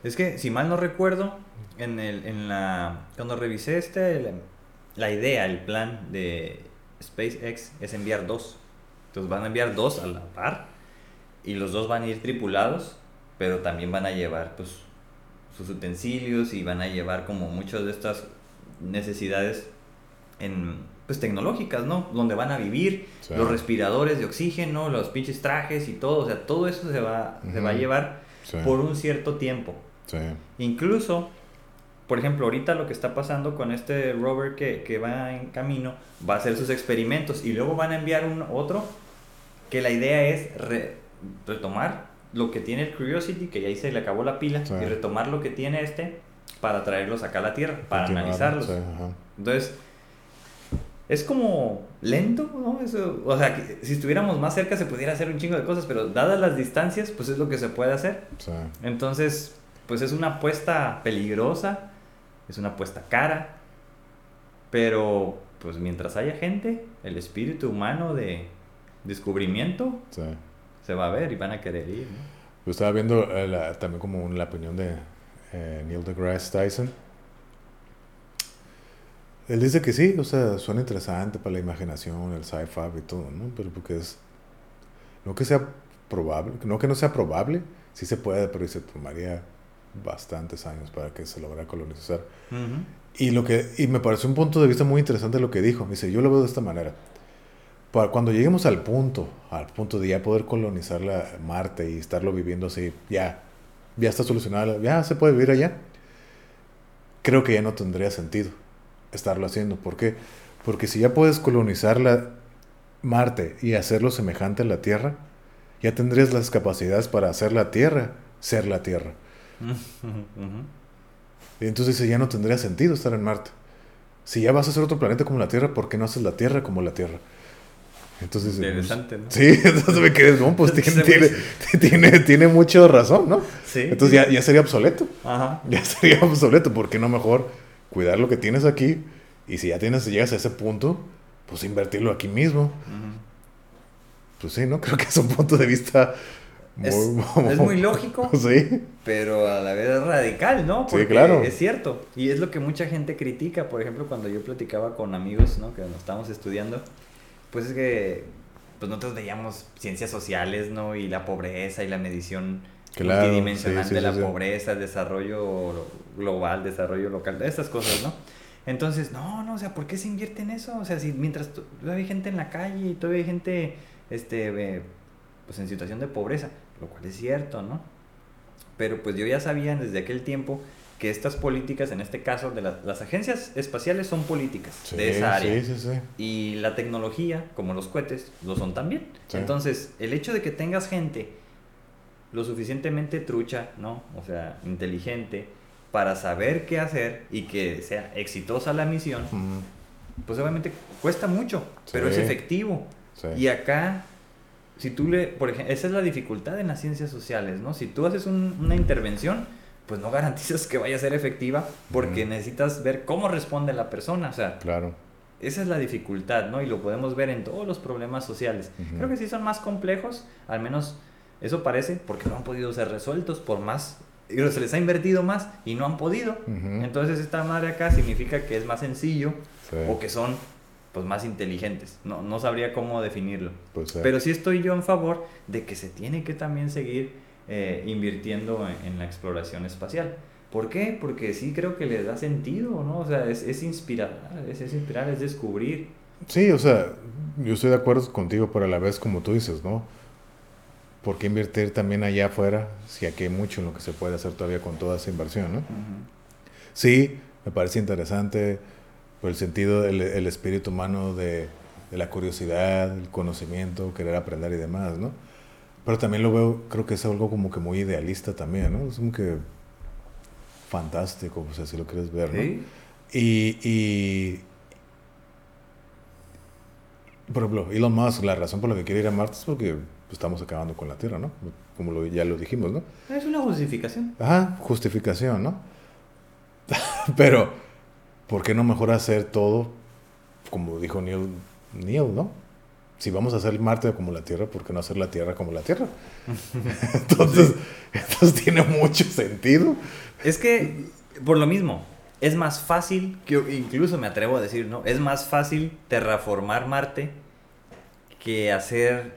Es que, si mal no recuerdo, en, el, en la, cuando revisé este, la idea, el plan de SpaceX es enviar dos. Entonces van a enviar dos a la par y los dos van a ir tripulados, pero también van a llevar pues sus utensilios y van a llevar como muchas de estas necesidades en pues tecnológicas, ¿no? Donde van a vivir, Sí. los respiradores de oxígeno, los pinches trajes y todo, o sea, todo eso se va, se va a llevar Sí, por un cierto tiempo. Sí. Incluso, por ejemplo, ahorita lo que está pasando con este rover que, que va en camino, va a hacer sus experimentos y luego van a enviar un otro que la idea es re- retomar lo que tiene el Curiosity, que ya ahí se le acabó la pila, Sí. y retomar lo que tiene este para traerlos acá a la Tierra, para Continuar, analizarlos. sí. Entonces, es como lento, ¿no? Eso, o sea, que si estuviéramos más cerca se pudiera hacer un chingo de cosas, pero dadas las distancias, pues es lo que se puede hacer. Sí, Entonces, pues es una apuesta peligrosa, es una apuesta cara, pero pues mientras haya gente, el espíritu humano de descubrimiento sí. se va a ver y van a querer ir. ¿no? Yo estaba viendo eh, la- también como la opinión de eh, Neil deGrasse Tyson. Él dice que sí, o sea, suena interesante para la imaginación, el sci-fi y todo, ¿no? Pero porque es... No que sea probable, no que no sea probable, sí se puede, pero se tomaría bastantes años para que se lograra colonizar. Y, lo que, y me pareció un punto de vista muy interesante lo que dijo. Me dice, yo lo veo de esta manera. Para cuando lleguemos al punto, al punto de ya poder colonizar la Marte y estarlo viviendo así, ya, ya está solucionado, ya se puede vivir allá, creo que ya no tendría sentido estarlo haciendo. ¿Por qué? Porque si ya puedes colonizar la Marte y hacerlo semejante a la Tierra, ya tendrías las capacidades para hacer la Tierra ser la Tierra. Y entonces dice, ya no tendría sentido estar en Marte. Si ya vas a hacer otro planeta como la Tierra, ¿por qué no haces la Tierra como la Tierra? Entonces, Interesante, ¿no? Sí, entonces me quedé, no, pues tiene, tiene, tiene, tiene mucho razón, ¿no? Sí. Entonces ya, ya sería obsoleto. Ajá. Ya sería obsoleto, ¿por qué no mejor cuidar lo que tienes aquí? Y si ya tienes, llegas a ese punto, pues invertirlo aquí mismo. Pues sí, ¿no? Creo que es un punto de vista muy... Es, es muy lógico, Sí, pero a la vez es radical, ¿no? Sí, claro. Es cierto. Y es lo que mucha gente critica. Por ejemplo, cuando yo platicaba con amigos, ¿no? Que nos estábamos estudiando, pues es que pues nosotros veíamos ciencias sociales, ¿no? Y la pobreza y la medición Claro, multidimensional sí, de la pobreza, el desarrollo global, desarrollo local, estas cosas, ¿no? Entonces, no, no, o sea, ¿por qué se invierte en eso? O sea, si mientras to- todavía hay gente en la calle y todavía hay gente, este, eh, pues en situación de pobreza, lo cual es cierto, ¿no? Pero pues yo ya sabía desde aquel tiempo que estas políticas, en este caso, de la- las agencias espaciales son políticas sí, de esa área. sí, sí, sí. Y la tecnología, como los cohetes, lo son también. Entonces, el hecho de que tengas gente lo suficientemente trucha, ¿no? O sea, inteligente, para saber qué hacer y que sea exitosa la misión, Ujú, pues obviamente cuesta mucho, pero es efectivo. Y acá, si tú le, por ejemplo, esa es la dificultad en las ciencias sociales, ¿no? Si tú haces un- una intervención, pues no garantizas que vaya a ser efectiva porque necesitas ver cómo responde la persona, o sea, Claro. esa es la dificultad, ¿no? Y lo podemos ver en todos los problemas sociales. Creo que sí son más complejos, al menos eso parece, porque no han podido ser resueltos por más, y se les ha invertido más y no han podido. Entonces esta madre acá significa que es más sencillo Sí, o que son pues más inteligentes. No, no sabría cómo definirlo. pues, sí. Pero sí estoy yo en favor de que se tiene que también seguir eh, invirtiendo en, en la exploración espacial. ¿Por qué? Porque sí creo que le da sentido, ¿no? O sea, es, es inspirar, es, es inspirar, es descubrir. Sí, o sea, yo estoy de acuerdo contigo, pero a la vez, como tú dices, ¿no? ¿Por qué invertir también allá afuera si aquí hay mucho en lo que se puede hacer todavía con toda esa inversión, ¿no? Sí, me parece interesante por el sentido, el, el espíritu humano de, de la curiosidad, el conocimiento, querer aprender y demás, ¿no? Pero también lo veo, creo que es algo como que muy idealista también, ¿no? Es como que fantástico, pues así lo quieres ver, ¿no? Sí. Y, y, por ejemplo, Elon Musk, la razón por la que quiere ir a Marte es porque estamos acabando con la Tierra, ¿no? Como lo- ya lo dijimos, ¿no? Es una justificación. Ajá, justificación, ¿no? Pero, ¿por qué no mejor hacer todo como dijo Neil, Neil, ¿no? Si vamos a hacer Marte como la Tierra, ¿por qué no hacer la Tierra como la Tierra? entonces, entonces tiene mucho sentido. Es que, por lo mismo, es más fácil, que incluso me atrevo a decir, ¿no? Es más fácil terraformar Marte que hacer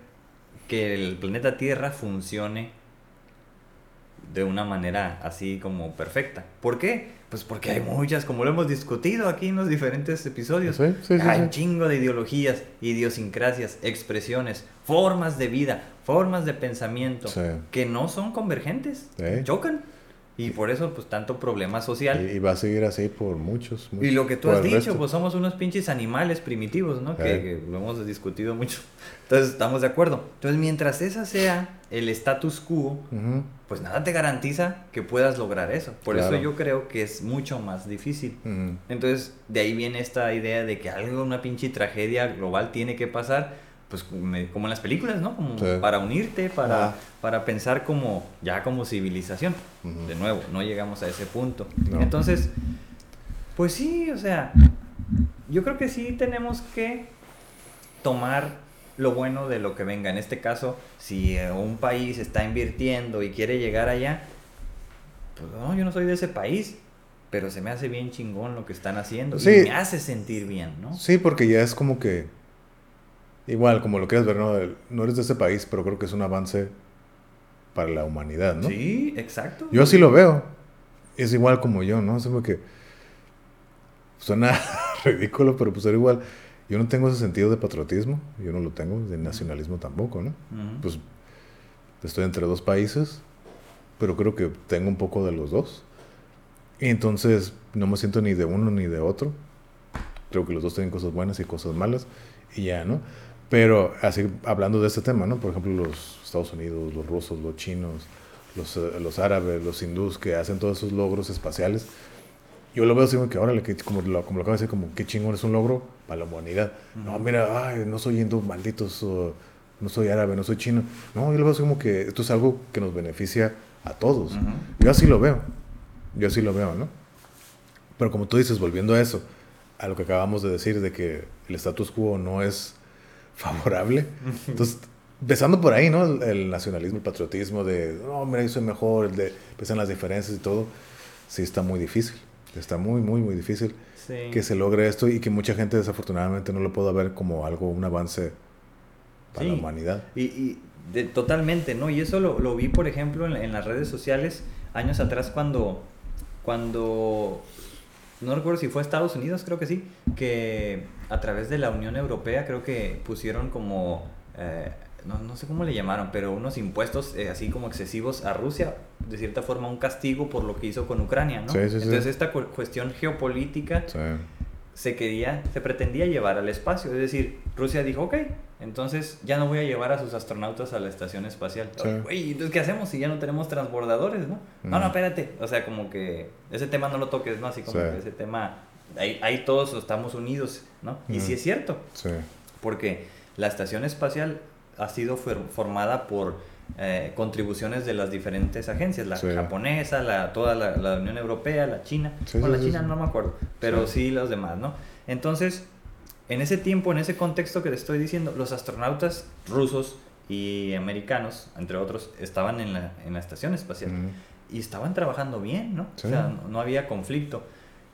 que el planeta Tierra funcione de una manera así como perfecta. ¿Por qué? Pues porque hay muchas, como lo hemos discutido aquí en los diferentes episodios, Sí, sí, sí, hay sí. un chingo de ideologías, idiosincrasias, expresiones, formas de vida, formas de pensamiento que no son convergentes, chocan. Y por eso, pues, tanto problema social. Y, y va a seguir así por muchos. Y, lo que tú has dicho, resto. pues somos unos pinches animales primitivos, ¿no? Que, que lo hemos discutido mucho. Entonces, estamos de acuerdo. Entonces, mientras esa sea el status quo, pues nada te garantiza que puedas lograr eso. Por Claro. eso yo creo que es mucho más difícil. Entonces, de ahí viene esta idea de que algo, una pinche tragedia global tiene que pasar, pues como en las películas, ¿no? Como Sí. para unirte, para, Ah. para pensar como, ya como civilización. De nuevo, no llegamos a ese punto. No. Entonces, pues sí, o sea, yo creo que sí tenemos que tomar lo bueno de lo que venga. En este caso, si eh, un país está invirtiendo y quiere llegar allá, pues no, yo no soy de ese país, pero se me hace bien chingón lo que están haciendo Sí. y me hace sentir bien, ¿no? Sí, porque ya es como que. Igual, como lo quieras ver, ¿no? No eres de ese país, pero creo que es un avance para la humanidad, ¿no? Sí, exacto. Yo así lo veo. Es igual como yo, ¿no? Es como que. Suena ridículo, pero pues era igual. Yo no tengo ese sentido de patriotismo, yo no lo tengo, de nacionalismo tampoco, ¿no? Ujú. Pues estoy entre dos países, pero creo que tengo un poco de los dos. Y entonces no me siento ni de uno ni de otro. Creo que los dos tienen cosas buenas y cosas malas y ya, ¿no? Pero así hablando de este tema, ¿no? Por ejemplo, los Estados Unidos, los rusos, los chinos, los, eh, los árabes, los hindús que hacen todos esos logros espaciales, yo lo veo así como que, órale, que, como, lo, como lo acabo de decir, como qué chingón es un logro para la humanidad. No, mira, ay, no soy hindú, malditos, no soy árabe, no soy chino. No, yo lo veo así como que esto es algo que nos beneficia a todos. Yo así lo veo. Yo así lo veo, ¿no? Pero como tú dices, volviendo a eso, a lo que acabamos de decir, de que el status quo no es favorable. Entonces, empezando por ahí, ¿no? El, nacionalismo, el patriotismo de, no, mira, yo soy mejor, el de, pesan las diferencias y todo, sí está muy difícil. Está muy, muy, muy difícil que se logre esto y que mucha gente desafortunadamente no lo pueda ver como algo, un avance para la humanidad. Y, y de, totalmente, ¿no? Y eso lo, lo vi, por ejemplo, en, en, las redes sociales años atrás cuando, cuando, no recuerdo si fue Estados Unidos, creo que sí, que a través de la Unión Europea creo que pusieron como... Eh, no, no, sé cómo le llamaron, pero unos impuestos eh, así como excesivos a Rusia, de cierta forma un castigo por lo que hizo con Ucrania, ¿no? Entonces esta cuestión geopolítica se quería, se pretendía llevar al espacio, es decir, Rusia dijo, ok, entonces ya no voy a llevar a sus astronautas a la estación espacial. Oye, entonces ¿qué hacemos si ya no tenemos transbordadores, no? No, no, espérate, o sea, como que ese tema no lo toques, ¿no? Así como que ese tema, ahí, ahí, todos estamos unidos, ¿no? Y sí es cierto, porque la estación espacial ha sido formada por eh, contribuciones de las diferentes agencias, la japonesa, la, toda la, Unión Europea, la China, o la China no me acuerdo, pero sí. los demás, ¿no? Entonces, en ese tiempo, en ese contexto que te estoy diciendo, los astronautas rusos y americanos, entre otros, estaban en la, en la estación espacial y estaban trabajando bien, ¿no? O sea, no había conflicto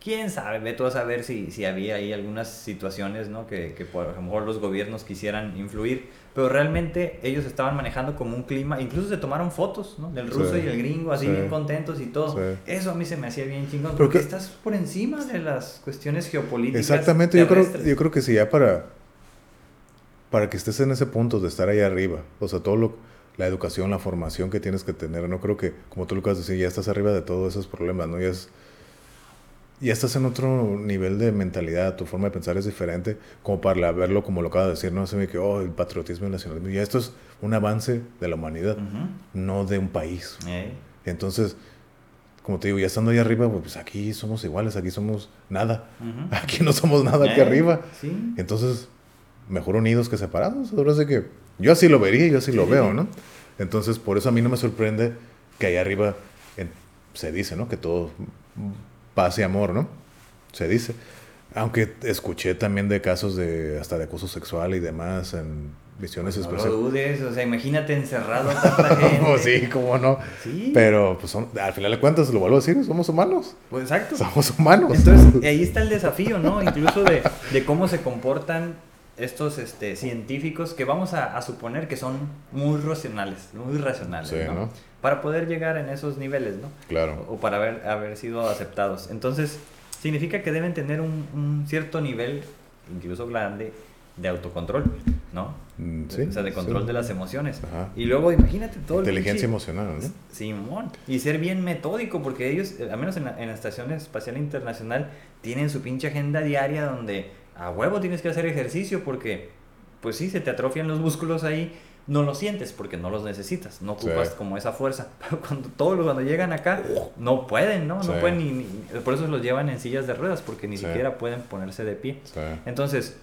quién sabe, ve tú a saber si, si había ahí algunas situaciones, ¿no? Que, que por lo mejor los gobiernos quisieran influir, pero realmente ellos estaban manejando como un clima, incluso se tomaron fotos, ¿no? Del ruso y el gringo, así bien contentos y todo. Eso a mí se me hacía bien chingón, porque estás por encima de las cuestiones geopolíticas. Exactamente, yo creo, yo creo que si ya para, para que estés en ese punto de estar ahí arriba, o sea, todo lo, la educación, la formación que tienes que tener, no creo que, como tú lo acabas de decir, ya estás arriba de todos esos problemas, ¿no? Ya es ya estás en otro nivel de mentalidad, tu forma de pensar es diferente, como para verlo como lo acaba de decir, no se me que, oh, el patriotismo y el nacionalismo, ya esto es un avance de la humanidad, no de un país. Entonces, como te digo, ya estando ahí arriba, pues aquí somos iguales, aquí somos nada, aquí no somos nada aquí arriba. Entonces, mejor unidos que separados, ahora sé que yo así lo vería, yo así lo veo, ¿no? Entonces, por eso a mí no me sorprende que ahí arriba se dice, ¿no? Que todo paz y amor, ¿no? Se dice. Aunque escuché también de casos de hasta de acoso sexual y demás en visiones no especiales. No dudes, o sea, imagínate encerrado tanta gente. sí, cómo no. Sí. Pero pues al final de cuentas, lo vuelvo a decir, somos humanos. Pues exacto. Somos humanos. Entonces, ahí está el desafío, ¿no? Incluso de, de cómo se comportan estos este, científicos que vamos a, a, suponer que son muy racionales, muy racionales, ¿no? Para poder llegar en esos niveles, ¿no? Claro. O, para haber, haber sido aceptados. Entonces, significa que deben tener un, un cierto nivel, incluso grande, de autocontrol, ¿no? Mm, sí, o sea, de control de las emociones. Y luego, imagínate todo Inteligencia emocional, ¿no? Simón. Y ser bien metódico, porque ellos, al menos en la, en la Estación Espacial Internacional, tienen su pinche agenda diaria donde a huevo tienes que hacer ejercicio porque, pues sí, se te atrofian los músculos ahí no lo sientes porque no los necesitas, no ocupas como esa fuerza. Pero cuando todos cuando llegan acá no pueden, ¿no? No pueden ni, por eso los llevan en sillas de ruedas porque ni siquiera pueden ponerse de pie. Entonces,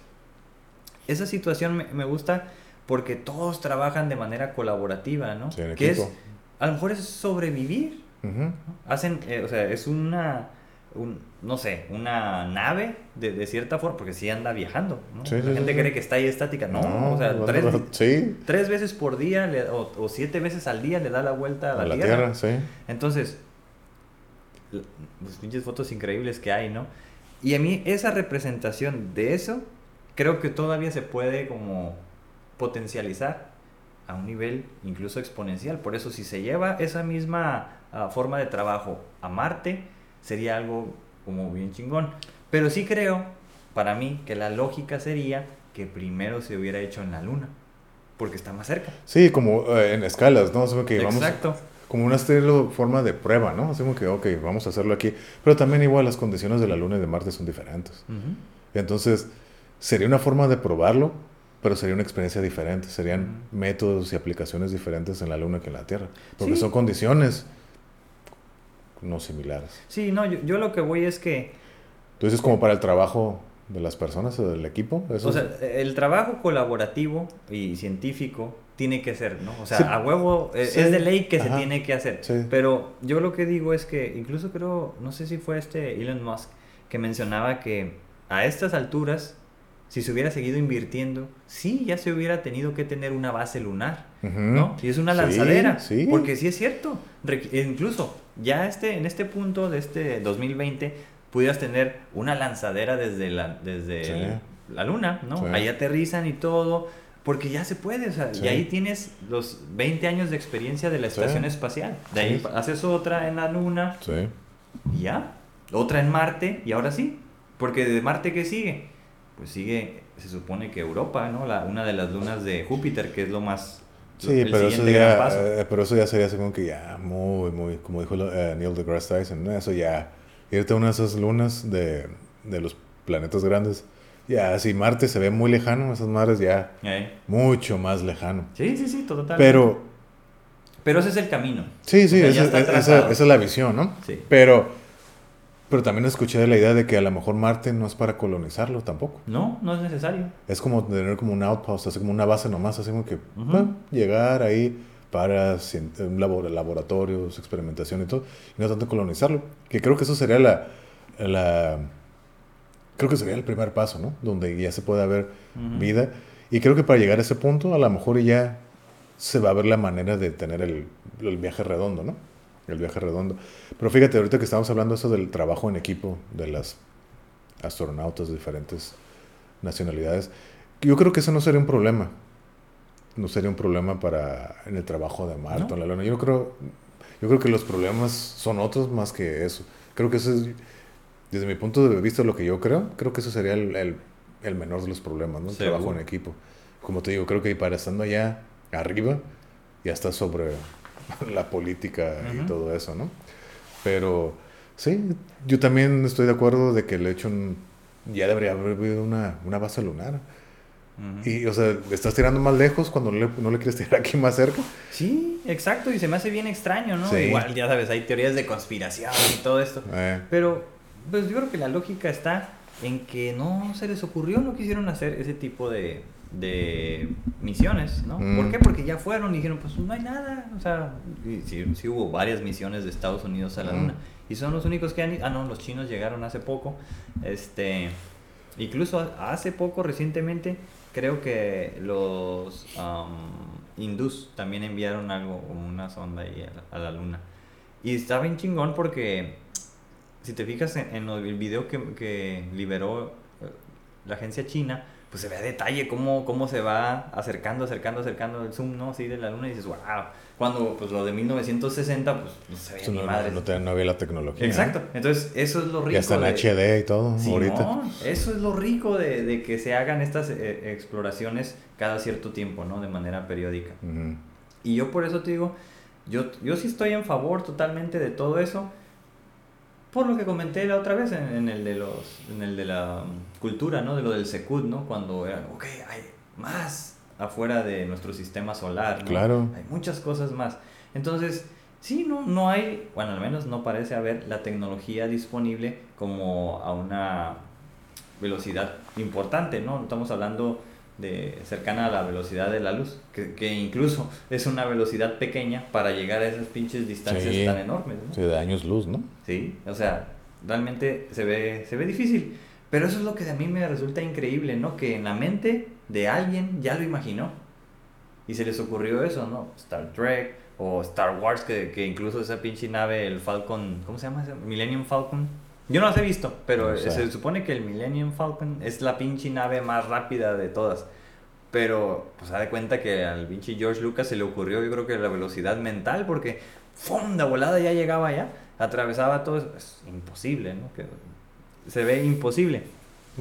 esa situación me, gusta porque todos trabajan de manera colaborativa, ¿no? que es a lo mejor es sobrevivir. Hacen, eh, o sea, es una un, no sé, una nave de, de, cierta forma, porque sí anda viajando, ¿no? la gente cree que está ahí estática, no, o sea, tres, veces por día o, siete veces al día le da la vuelta a la, tierra. Entonces, las pinches fotos increíbles que hay, ¿no? Y a mí esa representación de eso, creo que todavía se puede como potencializar a un nivel incluso exponencial. Por eso si se lleva esa misma ah, forma de trabajo a Marte, sería algo como bien chingón. Pero sí creo, para mí, que la lógica sería que primero se hubiera hecho en la luna, porque está más cerca. Sí, como eh, en escalas, ¿no? que Exacto. como una forma de prueba, ¿no? Así que, ok, vamos a hacerlo aquí. Pero también igual las condiciones de la luna y de Marte son diferentes. Entonces, sería una forma de probarlo, pero sería una experiencia diferente. Serían métodos y aplicaciones diferentes en la luna que en la Tierra. Porque son condiciones no similares. Sí, no, yo, yo lo que voy es que... Entonces, como para el trabajo de las personas o del equipo. Eso O sea, el trabajo colaborativo y científico tiene que ser, ¿no? O sea, Sí. a huevo Sí. es de ley que se tiene que hacer. Sí. Pero yo lo que digo es que incluso creo, no sé si fue este Elon Musk que mencionaba que a estas alturas, si se hubiera seguido invirtiendo, sí, ya se hubiera tenido que tener una base lunar. ¿no? Y es una lanzadera. sí. Porque sí es cierto. Incluso ya este, en este punto de este 2020 pudieras tener una lanzadera desde la, desde Sí. el- la luna, ¿no? Sí. Ahí aterrizan y todo. Porque ya se puede, o sea, Sí. y ahí tienes los 20 años de experiencia de la estación espacial. De ahí haces otra en la luna Sí. y ya. Otra en Marte y ahora sí. Porque de Marte, ¿qué sigue? Pues sigue, se supone que Europa, ¿no? La, una de las lunas de Júpiter, que es lo más... Sí, el pero eso, ya, paso. eh, pero eso ya sería así como que ya muy, muy, como dijo eh, Neil deGrasse Tyson, ¿no? eso ya, irte a una de esas lunas de, de los planetas grandes, ya, si Marte se ve muy lejano, esas madres ya Eh. mucho más lejano. Sí, sí, sí, totalmente. Pero, Pero ese es el camino. sí, sí, O sea, ya esa, está esa- trazado. esa es la visión, ¿no? Sí. Pero, pero también escuché de la idea de que a lo mejor Marte no es para colonizarlo tampoco. No, no es necesario. Es como tener como un outpost, así como una base nomás, así como que bueno, llegar ahí para labor- laboratorios, experimentación y todo, y no tanto colonizarlo. Que creo que eso sería la, la creo que sería el primer paso, ¿no? Donde ya se puede Ujú. vida. Y creo que para llegar a ese punto, a lo mejor ya se va a ver la manera de tener el, el viaje redondo, ¿no? El viaje redondo. Pero fíjate, ahorita que estamos hablando eso del trabajo en equipo de las astronautas de diferentes nacionalidades, yo creo que eso no sería un problema. No sería un problema para en el trabajo de Marte ¿No? en la Luna. Yo creo, yo creo que los problemas son otros más que eso. Creo que eso es, desde mi punto de vista, lo que yo creo, creo que eso sería el, el- el menor de los problemas, ¿no? El Seguro. trabajo en equipo. Como te digo, creo que para estando allá arriba, ya está sobre la política y todo eso, ¿no? Pero sí, yo también estoy de acuerdo de que el hecho ya debería haber habido una, una base lunar. Y, o sea, estás tirando más lejos cuando no le, no le quieres tirar aquí más cerca. Sí, exacto, y se me hace bien extraño, ¿no? Sí. Igual, ya sabes, hay teorías de conspiración y todo esto. Eh, Pero, pues yo creo que la lógica está en que no se les ocurrió, no quisieron hacer ese tipo de, de misiones, ¿no? Mm. ¿Por qué? Porque ya fueron y dijeron, pues no hay nada, o sea, y sí, sí hubo varias misiones de Estados Unidos a la Mm. Luna. Y son los únicos que han ido, ah, no, los chinos llegaron hace poco, este, incluso hace poco, recientemente, creo que los am, hindús también enviaron algo, como una sonda ahí a la, a la Luna. Y está bien chingón porque si te fijas en, en el video que, que liberó eh, la agencia china, pues se ve a detalle cómo, cómo se va acercando, acercando, acercando el zoom, ¿no? Así de la luna y dices, wow. Cuando, pues lo de 1960, pues no se veía eso ni no, madres. no, te- no había la tecnología. Exacto. Entonces, eso es lo rico. Y hasta en de- HD y todo, ahorita. Simón, eso es lo rico de, de que se hagan estas eh, exploraciones cada cierto tiempo, ¿no? De manera periódica. Ujú. Y yo por eso te digo, yo, yo sí estoy en favor totalmente de todo eso, por lo que comenté la otra vez en, en el de los en el de la cultura, ¿no? De lo del Secut, ¿no? Cuando era, ok, hay más afuera de nuestro sistema solar, ¿no? Claro. Hay muchas cosas más. Entonces, sí, no, no hay, bueno, al menos no parece haber la tecnología disponible como a una velocidad importante, ¿no? Estamos hablando de cercana a la velocidad de la luz, que, que incluso es una velocidad pequeña para llegar a esas pinches distancias Sí. tan enormes, ¿no? Sí, de años luz, ¿no? Sí, o sea, realmente se ve, se ve difícil. Pero eso es lo que a mí me resulta increíble, ¿no? Que en la mente de alguien ya lo imaginó. Y se les ocurrió eso, ¿no? Star Trek o Star Wars, que, que incluso esa pinche nave, el Falcon, ¿cómo se llama? ese? Millennium Falcon. Yo no las he visto, pero O sea. se supone que el Millennium Falcon es la pinche nave más rápida de todas. Pero, pues, da de cuenta que al pinche George Lucas se le ocurrió, yo creo que la velocidad mental, porque ¡fum! de volada ya llegaba allá, atravesaba todo eso. Es imposible, ¿no? Que se ve imposible.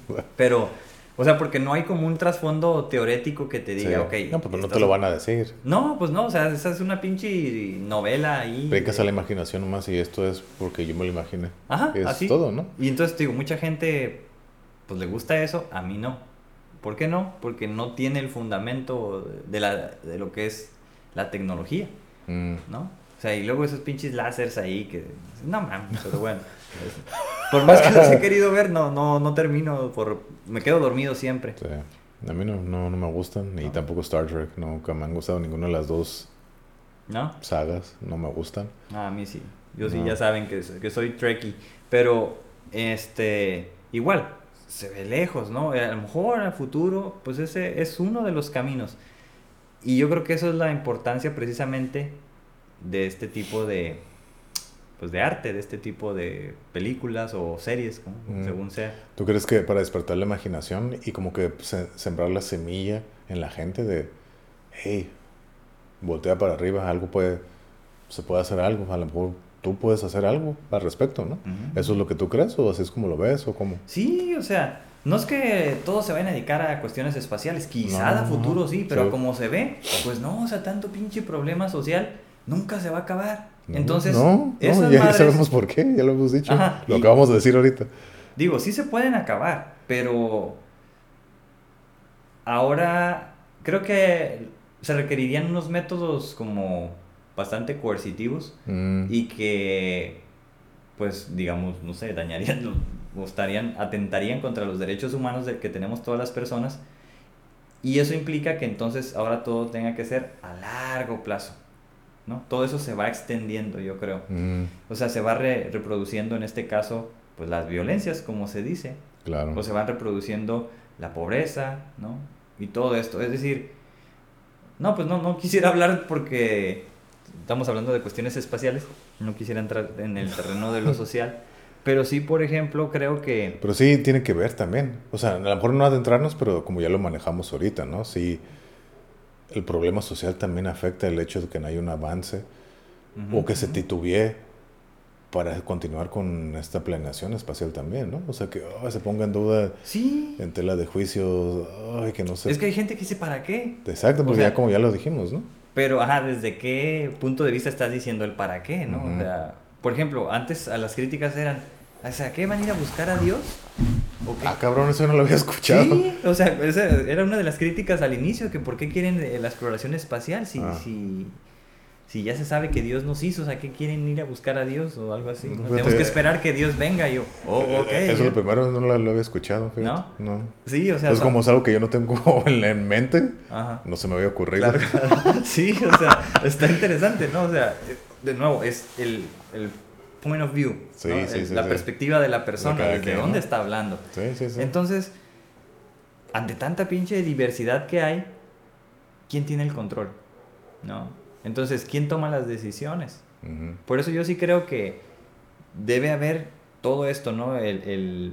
Pero, o sea, porque no hay como un trasfondo teorético que te diga, Sí. ok. No, pues no te lo van a decir. No, pues no, o sea, esa es una pinche novela ahí. Brincas de- a la imaginación nomás y esto es porque yo me lo imaginé. Ajá, es así. todo, ¿no? Y entonces te digo, mucha gente pues le gusta eso, a mí no. ¿Por qué no? Porque no tiene el fundamento de, la, de lo que es la tecnología, Mm. ¿no? O sea, y luego esos pinches láseres ahí que... No mames, pero bueno. Por más que los he querido ver, no, no, no termino por... Me quedo dormido siempre. Sí. A mí no, no, no me gustan, ni tampoco Star Trek. Nunca me han gustado ninguna de las dos ¿No? sagas. No me gustan. Ah, a mí sí. Yo sí, ya saben que, que soy Trekkie. Pero, este, igual, se ve lejos, ¿no? A lo mejor a futuro, pues ese es uno de los caminos. Y yo creo que eso es la importancia precisamente de este tipo de, pues de arte, de este tipo de películas o series, como- Mm. según sea. ¿Tú crees que para despertar la imaginación y como que se- sembrar la semilla en la gente de, hey, voltea para arriba, algo puede, se puede hacer algo, a lo mejor tú puedes hacer algo al respecto, ¿no? Ujú. ¿Eso es lo que tú crees o así es como lo ves o cómo? Sí, o sea, no es que todos se vayan a dedicar a cuestiones espaciales, quizá No, a futuro sí, pero sí. como se ve, pues no, o sea, tanto pinche problema social nunca se va a acabar. No, Entonces, no, no, ya, madres- sabemos por qué, ya lo hemos dicho, Ajá, lo acabamos de decir ahorita. Digo, sí se pueden acabar, pero ahora creo que se requerirían unos métodos como bastante coercitivos Mm, y que, pues, digamos, no sé, dañarían o estarían, atentarían contra los derechos humanos de, que tenemos todas las personas. Y eso implica que entonces ahora todo tenga que ser a largo plazo, ¿no? Todo eso se va extendiendo, yo creo. mm, O sea, se va re- reproduciendo en este caso, pues las violencias, como se dice, claro. o se van reproduciendo la pobreza, ¿no? Y todo esto. Es decir, no, pues no, no quisiera hablar porque estamos hablando de cuestiones espaciales, no quisiera entrar en el terreno de lo social, pero sí, por ejemplo, creo que... Pero sí tiene que ver también. O sea, a lo mejor no adentrarnos, pero como ya lo manejamos ahorita, ¿no? Sí, el problema social también afecta el hecho de que no hay un avance o que se titubee para continuar con esta planeación espacial también, ¿no? O sea, que oh, se ponga en duda Sí, en tela de juicio, ay, que no sé. es que hay gente que dice, ¿para qué? Exacto, o porque sea- ya como ya lo dijimos, ¿no? Pero, ajá, ¿desde qué punto de vista estás diciendo el para qué, no? O sea, por ejemplo, antes a las críticas eran, o sea, ¿qué van a ir a buscar a Dios? ¿O qué? Ah, cabrón, eso no lo había escuchado. Sí, o sea, esa era una de las críticas al inicio, que por qué quieren eh, la exploración espacial si, Ah. si, si ya se sabe que Dios nos hizo, o sea, ¿qué quieren ir a buscar a Dios o algo así? ¿no? Fíjate. Tenemos que esperar que Dios venga y yo, oh, ok. Eh, Eso es ya. lo primero, no lo, lo había escuchado, fíjate. ¿No? No. Sí, o sea, es como es algo que yo no tengo en, mente, Ajá. no se me había ocurrido. Claro, claro. Sí, o sea, está interesante, ¿no? O sea, eh, de nuevo, es el, el point of view, Sí, ¿no? sí, El- sí, la perspectiva de la persona, desde quien, dónde está hablando. Entonces, ante tanta pinche diversidad que hay, ¿quién tiene el control? ¿No? Entonces, ¿quién toma las decisiones? Por eso yo sí creo que debe haber todo esto, ¿no? El, el-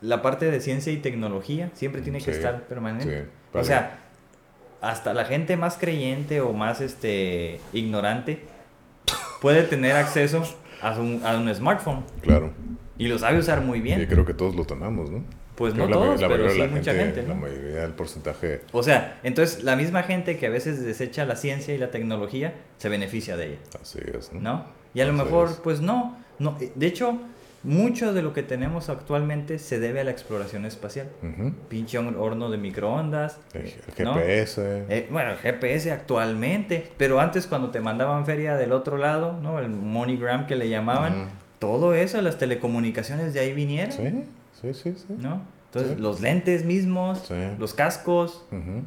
la parte de ciencia y tecnología siempre tiene que estar permanente. O sea, hasta la gente más creyente o más este ignorante puede tener acceso a un, a un smartphone Claro. y lo sabe usar muy bien. Y creo que todos lo tenemos, ¿no? Pues Creo no la todos, la pero sí la mucha gente, mayoría del porcentaje. O sea, entonces la misma gente que a veces desecha la ciencia y la tecnología se beneficia de ella, Así es, ¿no? ¿no? Y a lo mejor, es. pues no, no. De hecho, mucho de lo que tenemos actualmente se debe a la exploración espacial. Ujú. Pinche hor- horno de microondas. El, eh, el ¿no? GPS. Eh, bueno, el GPS actualmente, pero antes cuando te mandaban feria del otro lado, ¿no? El MoneyGram que le llamaban, Ujú. todo eso, las telecomunicaciones de ahí vinieron, Sí, sí, sí, sí. ¿no? Entonces, Sí. los lentes mismos, Sí. los cascos, Ujú.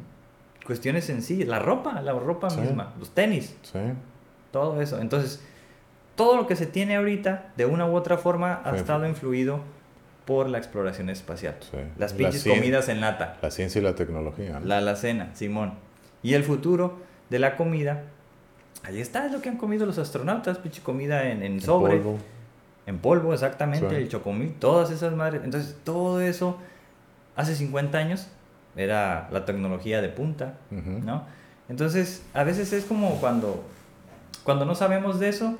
cuestiones sencillas, la ropa, la ropa misma, los tenis, Sí. todo eso. Entonces, todo lo que se tiene ahorita, de una u otra forma, ha Sí. estado influido por la exploración espacial. Sí. Las La pinches cien- comidas en lata. La ciencia y la tecnología. ¿no? La alacena, Simón. Y el futuro de la comida, ahí está, es lo que han comido los astronautas, pinche comida en, en En sobre, polvo. en polvo, exactamente, Sí. el chocomil, todas esas madres. Entonces, todo eso, hace 50 años, era la tecnología de punta, Ujú. ¿no? Entonces, a veces es como cuando, cuando no sabemos de eso,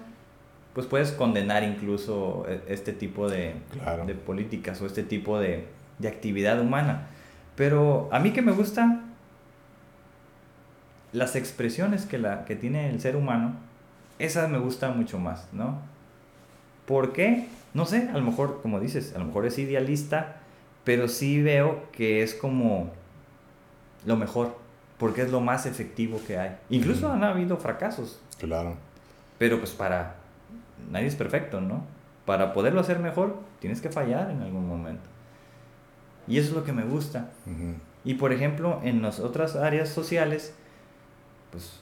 pues puedes condenar incluso e- este tipo de, Claro. de políticas o este tipo de, de actividad humana. Pero a mí que me gusta las expresiones que, la, que tiene el ser humano, esas me gustan mucho más, ¿no? ¿Por qué? No sé, a lo mejor, como dices, a lo mejor es idealista, pero sí veo que es como lo mejor. porque es lo más efectivo que hay. Incluso han habido fracasos. Claro. Pero pues para... Nadie es perfecto, ¿no? Para poderlo hacer mejor, tienes que fallar en algún momento. Y eso es lo que me gusta. Y por ejemplo, en las otras áreas sociales, pues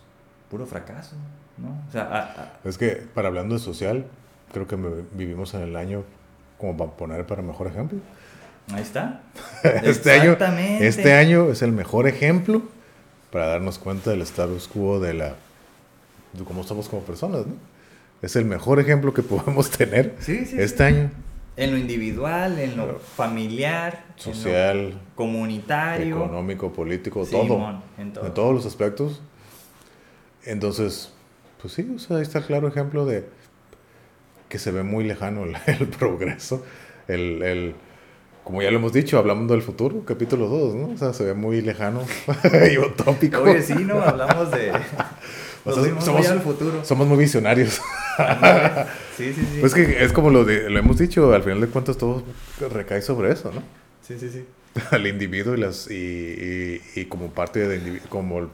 puro fracaso, ¿no? O sea, es que para hablando de social, creo que vivimos en el año como para poner para mejor ejemplo. Ahí está. este, año, este año es el mejor ejemplo para darnos cuenta del status quo de la de cómo somos como personas, ¿no? Es el mejor ejemplo que podemos tener este año. En lo individual, en lo familiar, social, comunitario, económico, político, todo. En, todos los aspectos. Entonces, pues sí, o sea, ahí está el claro ejemplo de que se ve muy lejano el, progreso. El, el, como ya lo hemos dicho, hablamos del futuro, capítulo 2, ¿no? O sea, se ve muy lejano y utópico. Oye, sí, ¿no? Hablamos de... somos, futuro. somos muy visionarios. Sí, sí, sí. Pues que es como lo, lo hemos dicho, al final de cuentas todo recae sobre eso, ¿no? Sí, sí, sí. Al individuo y, las, y, y, como parte de como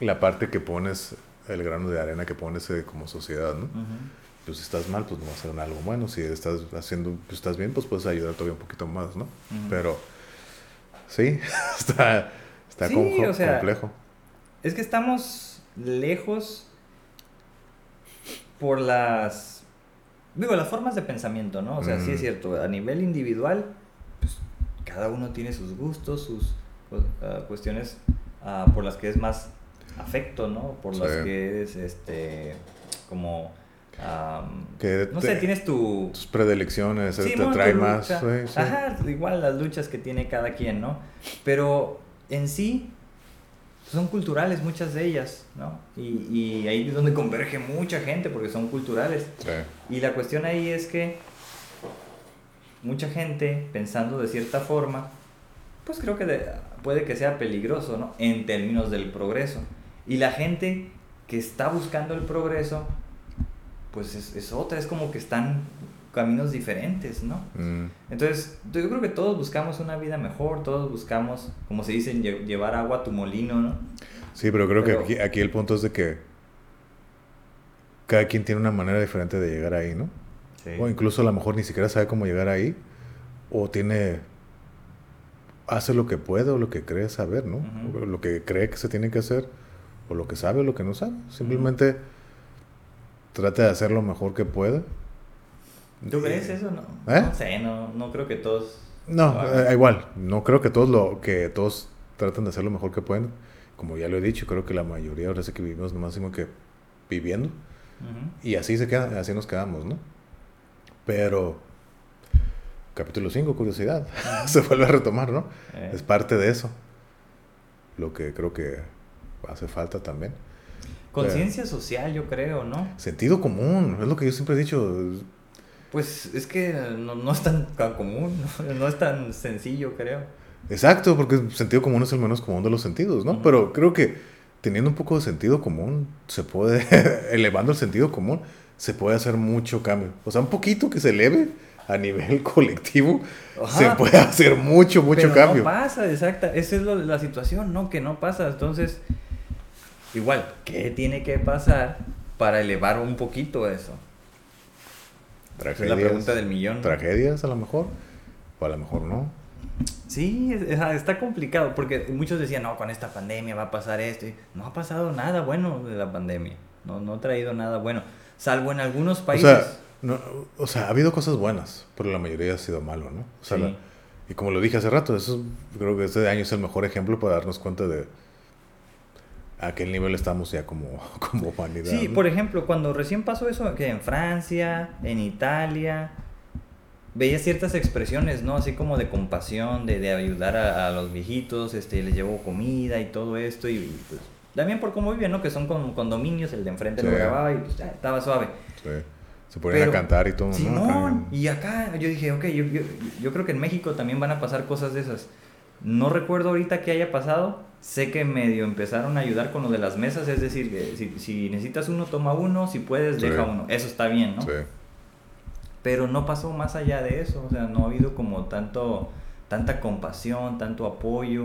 la parte que pones, el grano de arena que pones eh, como sociedad, ¿no? Pues si estás mal, pues no vas a hacer algo bueno. Si estás haciendo, pues estás bien, pues puedes ayudar todavía un poquito más, ¿no? Pero sí, está, está complejo. Es que estamos lejos por las digo las formas de pensamiento no o sea sí es cierto a nivel individual pues cada uno tiene sus gustos sus ah, cuestiones uh, por las que es más afecto no por las que es este como que no sé, tienes tu... tus predilecciones, te trae más. Ajá, igual las luchas que tiene cada quien, ¿no? Pero en sí, son culturales muchas de ellas, ¿no? Y, y, ahí es donde converge mucha gente porque son culturales. Y la cuestión ahí es que mucha gente pensando de cierta forma, pues creo que puede que sea peligroso, ¿no? En términos del progreso. Y la gente que está buscando el progreso, pues es, es otra, es como que están caminos diferentes, ¿no? Mm. Entonces, yo creo que todos buscamos una vida mejor, todos buscamos, como se dice, llevar agua a tu molino, ¿no? Sí, pero creo que aquí, el punto es de que cada quien tiene una manera diferente de llegar ahí, ¿no? O incluso a lo mejor ni siquiera sabe cómo llegar ahí, o tiene, hace lo que puede o lo que cree saber, ¿no? Lo que cree que se tiene que hacer, o lo que sabe o lo que no sabe. Simplemente trata de hacer lo mejor que pueda ¿Tú crees eso? No, ¿Eh? no sé, no, no creo que todos... No, eh, igual, no creo que todos lo que todos traten de hacer lo mejor que pueden. Como ya lo he dicho, creo que la mayoría ahora sí que vivimos lo máximo que viviendo. Y así se queda, así nos quedamos, ¿no? Pero capítulo 5, curiosidad, se vuelve a retomar, ¿no? Eh. Es parte de eso. Lo que creo que hace falta también. Conciencia social, yo creo, ¿no? Sentido común, es lo que yo siempre he dicho. Pues es que no, no es tan, común, ¿no? es tan sencillo, creo. Exacto, porque el sentido común es el menos común de los sentidos, ¿no? Pero creo que teniendo un poco de sentido común, se puede, elevando el sentido común, se puede hacer mucho cambio. O sea, un poquito que se eleve a nivel colectivo, se puede hacer mucho, mucho Pero cambio. No pasa, exacta. Esa es la situación, ¿no? Que no pasa. Entonces, igual, ¿qué tiene que pasar para elevar un poquito eso? Tragedias, la pregunta del millón. Tragedias a lo mejor, o a lo mejor no. Sí, está complicado, porque muchos decían, no, con esta pandemia va a pasar esto. no ha pasado nada bueno de la pandemia, no, no ha traído nada bueno, salvo en algunos países. O sea, no, o sea ha habido cosas buenas, pero la mayoría ha sido malo, ¿no? O sea, y como lo dije hace rato, eso creo que este año es el mejor ejemplo para darnos cuenta de, a qué nivel estamos ya como, como humanidad. Sí, por ejemplo, cuando recién pasó eso, que en Francia, en Italia, veía ciertas expresiones, ¿no? Así como de compasión, de, de ayudar a, los viejitos, este, les llevó comida y todo esto, y pues también por cómo viven, ¿no? Que son con, condominios, el de enfrente lo grababa y pues, ya, estaba suave. Sí. Se ponían a cantar y todo, ¿no? y acá yo dije, ok, yo, yo, yo creo que en México también van a pasar cosas de esas. No recuerdo ahorita qué haya pasado, sé que medio empezaron a ayudar con lo de las mesas, es decir, que si, si necesitas uno, toma uno, si puedes, deja uno. Eso está bien, ¿no? Sí. Pero no pasó más allá de eso, o sea, no ha habido como tanto, tanta compasión, tanto apoyo.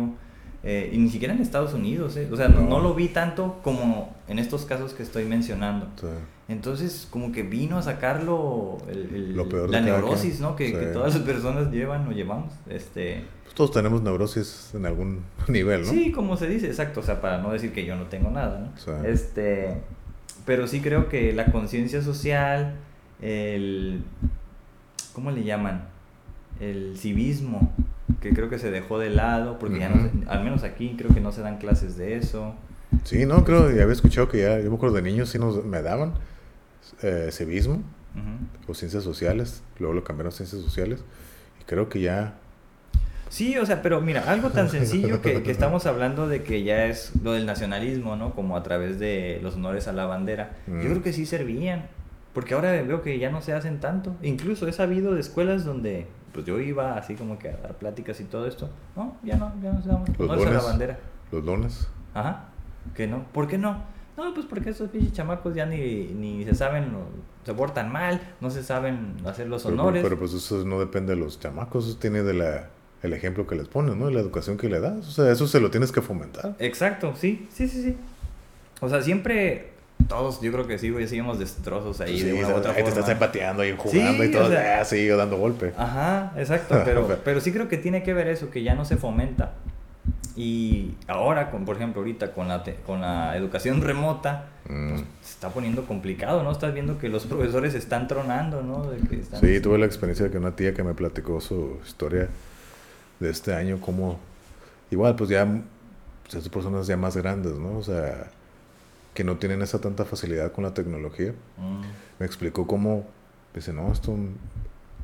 eh, y ni siquiera en Estados Unidos, ¿eh? o sea, no. lo vi tanto como en estos casos que estoy mencionando. Entonces, como que vino a sacarlo el, la neurosis, ¿no? Que, todas las personas llevan o llevamos. Este... Todos tenemos neurosis en algún nivel, ¿no? Sí, como se dice, exacto, o sea, para no decir que yo no tengo nada, ¿no? Este, pero sí creo que la conciencia social, el... ¿Cómo le llaman? El civismo, que creo que se dejó de lado, porque ya no, al menos aquí creo que no se dan clases de eso. Sí, no, creo, ya había escuchado que ya, yo me acuerdo de niños sí nos, me daban eh, civismo o ciencias sociales, luego lo cambiaron a ciencias sociales, y creo que ya... Sí, o sea, pero mira, algo tan sencillo que, que, estamos hablando de que ya es lo del nacionalismo, ¿no? Como a través de los honores a la bandera. Yo creo que sí servían, porque ahora veo que ya no se hacen tanto. Incluso he sabido de escuelas donde pues yo iba así como que a dar pláticas y todo esto. No, ya no, ya no se los dones, a la bandera. Los dones. Ajá. Que no. ¿Por qué no? No, pues porque esos pinches chamacos ya ni, ni se saben, se portan mal, no se saben hacer los honores. Pero, pues eso no depende de los chamacos, eso tiene de la, el ejemplo que les pones, ¿no? De la educación que le das. O sea, eso se lo tienes que fomentar. Exacto, sí, sí, sí, sí. O sea, siempre todos, yo creo que sí, güey, seguimos destrozos ahí de una u otra ahí te estás empateando y jugando y todo, o sea, ah, dando golpe. Ajá, exacto, pero, pero sí creo que tiene que ver eso, que ya no se fomenta. Y ahora, con, por ejemplo, ahorita con la, con la educación remota, mm. pues, se está poniendo complicado, ¿no? Estás viendo que los profesores están tronando, ¿no? sí, tuve la experiencia de que una tía que me platicó su historia de este año, como igual, pues ya, pues, esas personas ya más grandes, ¿no? O sea, que no tienen esa tanta facilidad con la tecnología. Mm. Me explicó cómo, dice, no, esto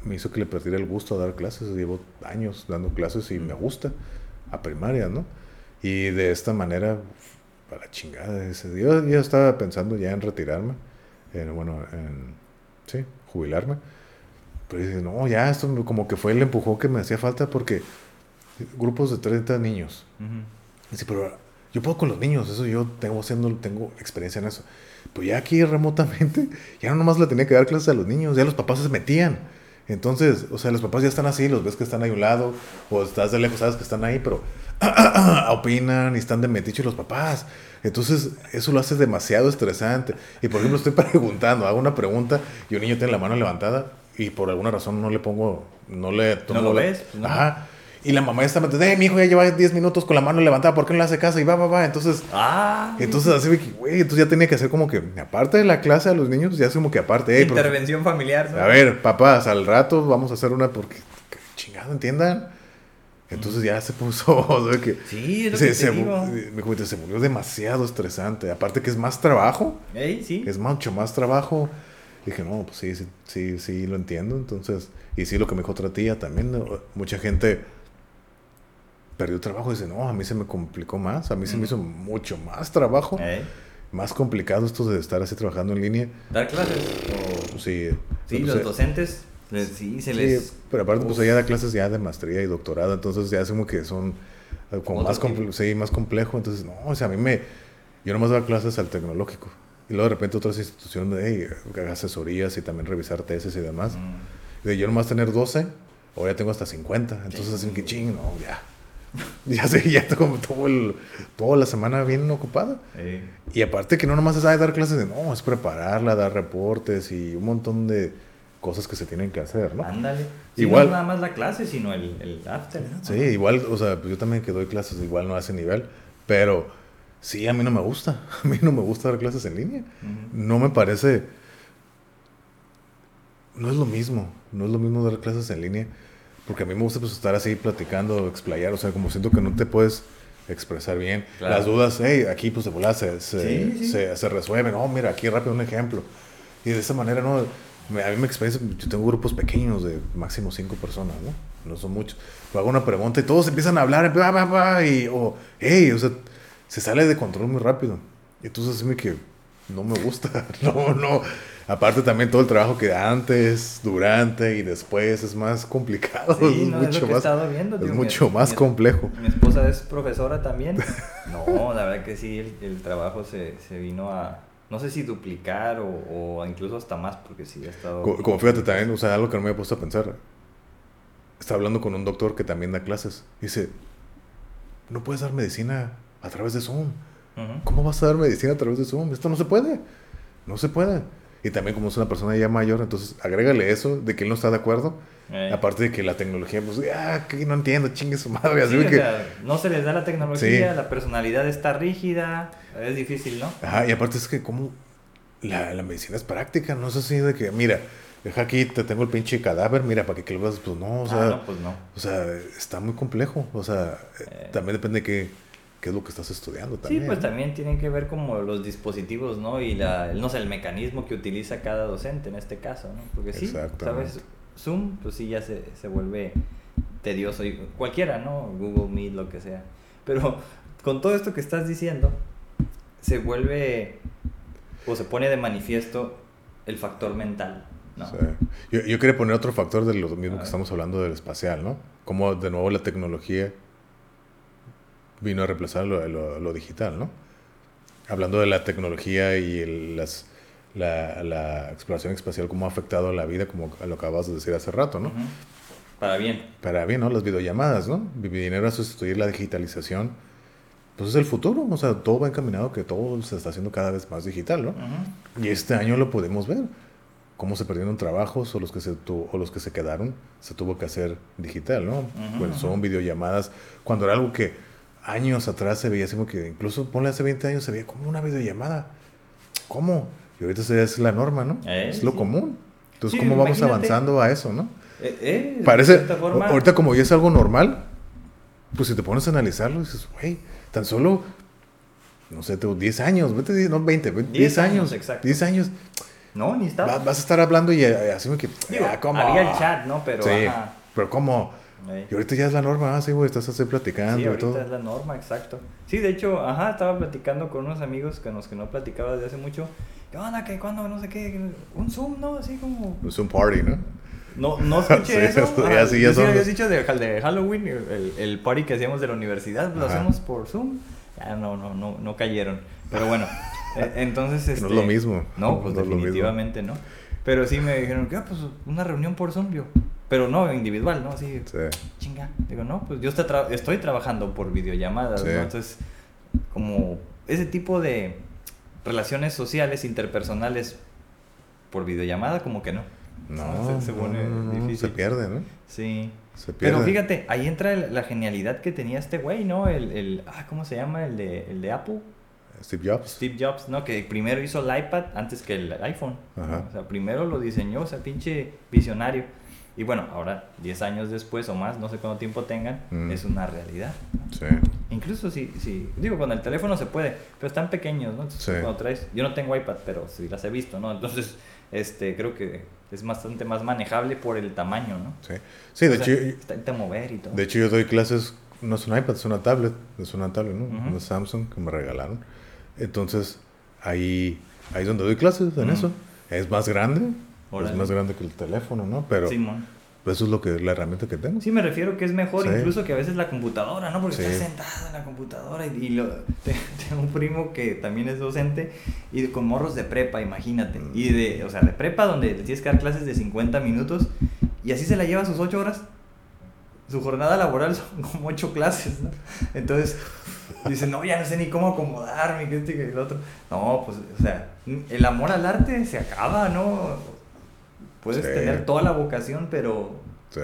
me hizo que le perdiera el gusto a dar clases. Llevo años dando clases y me gusta a primaria, ¿no? Y de esta manera, para chingada, yo ya estaba pensando ya en retirarme, bueno, en, sí, jubilarme. Pero dice, no, ya esto como que fue el empujón que me hacía falta porque grupos de 30 niños. Dice, pero yo puedo con los niños, eso yo tengo haciendo, tengo experiencia en eso. Pues ya aquí remotamente, ya no nomás le tenía que dar clases a los niños, ya los papás se metían. Entonces, o sea, los papás ya están así, los ves que están ahí a un lado, o estás de lejos, sabes que están ahí, pero opinan y están de metiche los papás. Entonces, eso lo hace demasiado estresante. Y por ejemplo, estoy preguntando, hago una pregunta y un niño tiene la mano levantada y por alguna razón no le pongo, no le... ¿No lo ves? Ajá. Y la mamá ya está eh, mi hijo ya lleva 10 minutos con la mano levantada, ¿por qué no le hace caso? Y va, va, va. Entonces, ah, entonces así, güey, entonces ya tenía que hacer como que, aparte de la clase a los niños, ya es como que aparte. Intervención familiar. A ver, papás, al rato vamos a hacer una porque, chingado, entiendan. Entonces ya se puso, que sí, es lo se, que se, me se volvió demasiado estresante. Aparte que es más trabajo. sí. Es mucho más trabajo. dije, no, pues sí, sí, sí, sí, lo entiendo. Entonces, y sí, lo que me dijo otra tía también, mucha gente perdió trabajo. Dice, no, a mí se me complicó más, a mí se me hizo mucho más trabajo. Más complicado esto de estar así trabajando en línea. ¿Dar clases? Sí. Sí, los docentes, sí, se les... pero aparte, pues ella da clases ya de maestría y doctorado, entonces ya es como que son eh, como más, sí, más complejo. Entonces, no, o sea, a mí me... Yo nomás daba clases al tecnológico. Y luego de repente otras instituciones, hey, asesorías y también revisar tesis y demás. Y de yo nomás tener 12, o ya tengo hasta 50. Entonces, así que ching, no, ya ya sé, ya como todo el, toda la semana bien ocupada. Y aparte que no nomás es dar clases, de, no, es prepararla, dar reportes y un montón de cosas que se tienen que hacer, ¿no? Ándale. igual, no nada más la clase, sino el, el after. Sí, igual, o sea, pues yo también que doy clases igual no a ese nivel, pero sí, a mí no me gusta. A mí no me gusta dar clases en línea. No me parece... No es lo mismo, no es lo mismo dar clases en línea porque a mí me gusta pues estar así platicando, explayar, o sea, como siento que no te puedes expresar bien. Las dudas, hey, aquí pues de volada se, se, se, resuelven. No, mira, aquí rápido un ejemplo. Y de esa manera, ¿no? A mí me experiencia, yo tengo grupos pequeños de máximo cinco personas, ¿no? No son muchos. Pero hago una pregunta y todos empiezan a hablar, y, o, hey, o sea, se sale de control muy rápido. Y entonces me que no me gusta, no, no. Aparte también todo el trabajo que antes, durante y después es más complicado. es mucho más, es mucho más complejo. Mi esposa es profesora también. No, la verdad que sí, el, trabajo se, se, vino a, no sé si duplicar o, o, incluso hasta más, porque sí ha estado... Como, fíjate también, o sea, algo que no me había puesto a pensar. Estaba hablando con un doctor que también da clases. Dice, no puedes dar medicina a través de Zoom. ¿Cómo vas a dar medicina a través de Zoom? Esto no se puede. No se puede. Y también como es una persona ya mayor, entonces agrégale eso de que él no está de acuerdo. Eh. Aparte de que la tecnología, pues, ah, que no entiendo, chingue su madre. Así que... no se les da la tecnología, la personalidad está rígida, es difícil, ¿no? Ajá, y aparte es que como la, la medicina es práctica, no es así de que, mira, deja aquí, te tengo el pinche cadáver, mira, para que, lo veas, pues no, o ah, sea, no, pues no. o sea, está muy complejo, o sea, eh. también depende de qué, qué, es lo que estás estudiando también. Sí, pues también tienen que ver como los dispositivos, ¿no? Y la, no sé, el mecanismo que utiliza cada docente en este caso, ¿no? Porque sí, ¿sabes? Zoom, pues sí, ya se, se vuelve tedioso, y cualquiera, ¿no? Google Meet, lo que sea. Pero con todo esto que estás diciendo, se vuelve o se pone de manifiesto el factor mental yo, yo, quería poner otro factor de lo mismo que estamos hablando del espacial, ¿no? Como de nuevo la tecnología vino a reemplazar lo, lo, digital, ¿no? Hablando de la tecnología y el, las, la, la, exploración espacial, cómo ha afectado a la vida, como lo acabas de decir hace rato, ¿no? Para bien. Para bien, ¿no? Las videollamadas, ¿no? Dinero a sustituir la digitalización. Pues es el futuro, o sea, todo va encaminado que todo se está haciendo cada vez más digital, ¿no? Y este año lo podemos ver cómo se perdieron trabajos o los que se o los que se quedaron se tuvo que hacer digital no pues son videollamadas cuando era algo que años atrás se veía así como que incluso ponle hace 20 años se veía como una videollamada cómo y ahorita es la norma no eh, es lo común entonces cómo vamos avanzando a eso no eh, eh, parece ahorita como ya es algo normal pues si te pones a analizarlo dices güey tan solo no sé, tengo 10 años, no 20, 10, años, años 10 años. No, ni estaba. vas a estar hablando y eh, así me que. Ah, había el chat, ¿no? Pero. Sí, pero ¿cómo? Y ahorita ya es la norma, ah, sí, güey, estás así platicando. Sí, ahorita es la norma, exacto. Sí, de hecho, ajá, estaba platicando con unos amigos con los que no platicaba desde hace mucho. ¿Qué onda? ¿Qué? ¿Cuándo? No sé qué. Un Zoom, ¿no? Así como. Un Zoom party, ¿no? No, no escuché eso. sí, ya son habías dicho de, de Halloween, el, el, party que hacíamos de la universidad, lo hacemos por Zoom. Ya no, no, no, no cayeron. Pero bueno. Eh, entonces, este, no es lo mismo. No, pues definitivamente no. Pero sí me dijeron que, ah, pues una reunión por Zoom, Pero no individual, ¿no? Así, sí. chinga. Digo, no, pues yo estoy, trabajando por videollamadas, ¿no? Entonces, como ese tipo de relaciones sociales, interpersonales por videollamada, como que no. No, se, pone difícil. Se pierde, ¿no? Sí. Se pierde. Pero fíjate, ahí entra la genialidad que tenía este güey, ¿no? El, el, ah, ¿cómo se llama? El de, el de Apple. Steve Jobs. Steve Jobs, ¿no? Que primero hizo el iPad antes que el iPhone. O sea, primero lo diseñó, o sea, pinche visionario. Y bueno, ahora, 10 años después o más, no sé cuánto tiempo tengan, mm. es una realidad. Sí. Incluso si, si, digo, con el teléfono se puede, pero están pequeños, ¿no? sí. cuando traes, yo no tengo iPad, pero sí las he visto, ¿no? Entonces, este, creo que es bastante más manejable por el tamaño, ¿no? Sí, sí de hecho... Está mover y todo. De hecho, yo doy clases, no es un iPad, es una tablet, es una tablet, ¿no? Una Samsung que me regalaron. Entonces, ahí, ahí es donde doy clases en eso. Es más grande, es más grande que el teléfono, ¿no? Pero eso es lo que, la herramienta que tengo. Sí, me refiero que es mejor incluso que a veces la computadora, ¿no? Porque estás sentado en la computadora y, lo, tengo un primo que también es docente y con morros de prepa, imagínate. Mm. Y de, o sea, de prepa donde tienes que dar clases de 50 minutos y así se la lleva sus 8 horas su jornada laboral son como ocho clases, ¿no? Entonces, dice, no, ya no sé ni cómo acomodarme, que este y el otro. No, pues, o sea, el amor al arte se acaba, ¿no? Puedes tener toda la vocación, pero sí.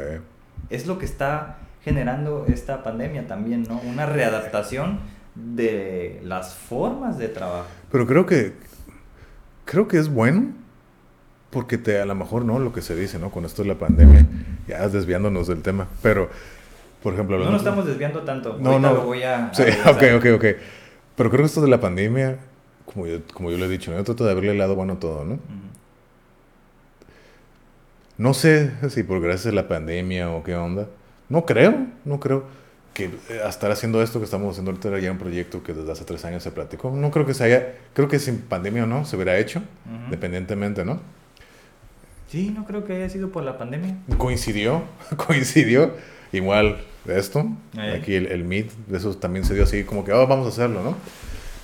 es lo que está generando esta pandemia también, ¿no? Una readaptación de las formas de trabajo. Pero creo que, creo que es bueno porque te, a lo mejor no lo que se dice, ¿no? Con esto de la pandemia, ya desviándonos del tema, pero, por ejemplo... No nos estamos desviando tanto, no, no. lo voy a... Sí, ok, ok, ok. Pero creo que esto de la pandemia, como yo, como yo le he dicho, yo trato de haberle el lado bueno a todo, ¿no? No sé si por gracias a la pandemia o qué onda. No creo, no creo que eh, estar haciendo esto que estamos haciendo ahorita ya un proyecto que desde hace tres años se platicó. No creo que se haya, creo que sin pandemia o no, se hubiera hecho, independientemente, ¿no? Sí, no creo que haya sido por la pandemia. Coincidió, coincidió. Igual esto, eh. aquí el, el Meet, eso también se dio así como que, oh, vamos a hacerlo, ¿no?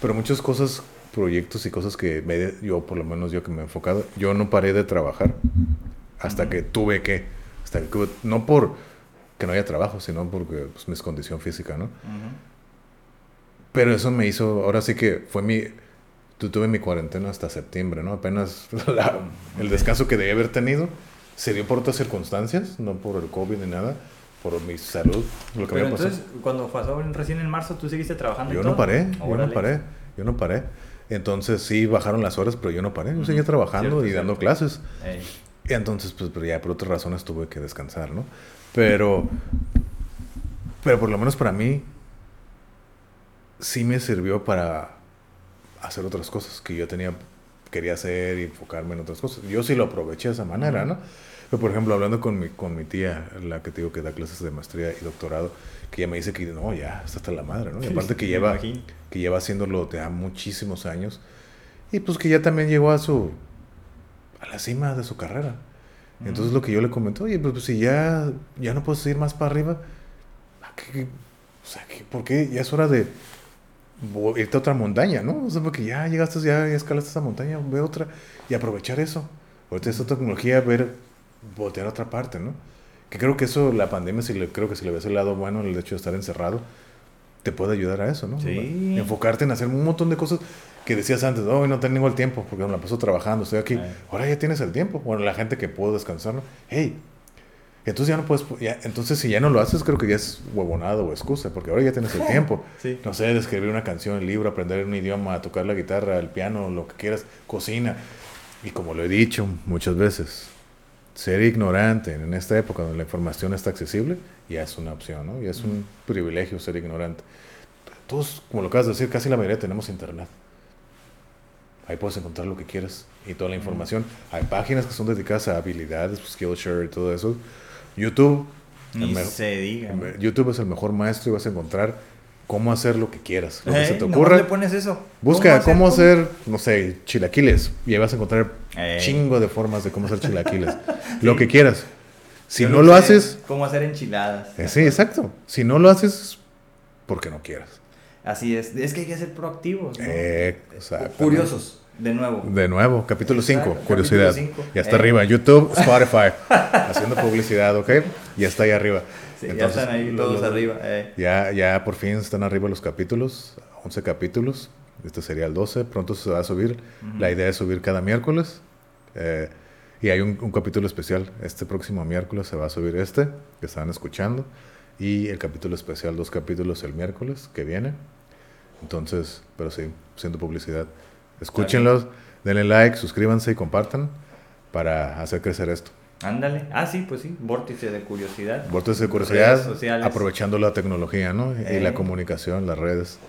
Pero muchas cosas, proyectos y cosas que me, yo, por lo menos yo que me he enfocado, yo no paré de trabajar hasta que tuve que, hasta que, no por que no haya trabajo, sino porque pues, mi condición física, ¿no? Pero eso me hizo, ahora sí que fue mi, tu- tuve mi cuarentena hasta septiembre, ¿no? Apenas la- el descanso que debía haber tenido se dio por otras circunstancias, no por el COVID ni nada, por mi salud, lo que Pero había pasado. entonces, cuando pasó recién en marzo, ¿tú seguiste trabajando y Yo todo? no paré, yo no paré, yo no paré. Entonces sí bajaron las horas, pero yo no paré, yo seguía trabajando Cierto, y dando cierto. clases. Ey. Y entonces, pues, pero ya por otras razones tuve que descansar, ¿no? Pero, pero por lo menos para mí, sí me sirvió para hacer otras cosas que yo tenía, quería hacer y enfocarme en otras cosas. Yo sí lo aproveché de esa manera, ¿no? Pero, por ejemplo, hablando con mi, con mi tía, la que te digo que da clases de maestría y doctorado, que ella me dice que no, ya, está hasta la madre, ¿no? Y aparte que lleva, que lleva haciéndolo ya muchísimos años y pues que ya también llegó a su a la cima de su carrera. Entonces lo que yo le comenté, oye, pues, pues, si ya, ya no puedes ir más para arriba, ¿a qué- o sea, ¿qué- ¿por qué? Ya es hora de irte a otra montaña, ¿no? O sea, porque ya llegaste, ya, ya escalaste esa montaña, ve otra y aprovechar eso. Ahorita esta tecnología, ver, voltear a otra parte, ¿no? Que creo que eso, la pandemia, si le, creo que si le ves el lado bueno, el hecho de estar encerrado, te puede ayudar a eso, ¿no? Sí. Enfocarte en hacer un montón de cosas que decías antes, hoy no tengo el tiempo porque me la paso trabajando, estoy aquí. Ay. Ahora ya tienes el tiempo. Bueno, la gente que puedo descansar, ¿no? Hey, entonces ya no puedes, ya- entonces si ya no lo haces, creo que ya es huevonado o excusa, porque ahora ya tienes el tiempo. Sí. No sé, escribir una canción, el libro, aprender un idioma, tocar la guitarra, el piano, lo que quieras, cocina. Y como lo he dicho muchas veces, ser ignorante en esta época donde la información está accesible ya es una opción, ¿no? Ya es un privilegio ser ignorante. Todos, como lo acabas de decir, casi la mayoría tenemos internet. Ahí puedes encontrar lo que quieras y toda la información. Hay páginas que son dedicadas a habilidades, pues, Skillshare y todo eso. YouTube, Ni se diga. YouTube es el mejor maestro y vas a encontrar cómo hacer lo que quieras, lo que se te ocurra. le pones eso. Busca cómo hacer hacer, no sé, chilaquiles y ahí vas a encontrar Ey. chingo de formas de cómo hacer chilaquiles. Lo que quieras. Si Yo no lo haces, Cómo hacer enchiladas. eh, sí, exacto. Si no lo haces, porque no quieras. Así es. Es que hay que ser proactivos. ¿no? Eh. Curiosos, de nuevo. De nuevo, capítulo 5, Exacto, curiosidad. capítulo cinco. Ya está Eh. arriba, YouTube, Spotify, haciendo publicidad, ¿ok? Ya está ahí arriba. Sí, ya Entonces, están ahí todos lo- arriba. eh. Ya, ya por fin están arriba los capítulos, 11 capítulos. Este sería el 12, pronto se va a subir. La idea es subir cada miércoles. eh, y hay un, un capítulo especial. Este próximo miércoles se va a subir este, que estaban escuchando. Y el capítulo especial, dos capítulos el miércoles que viene. Entonces, pero sí, siendo publicidad. Escúchenlos, denle like, suscríbanse y compartan para hacer crecer esto. Ándale. Ah, sí, pues sí. Vórtice de curiosidad. Vórtice de curiosidad, aprovechando la tecnología, ¿no? Y Eh. la comunicación, las redes.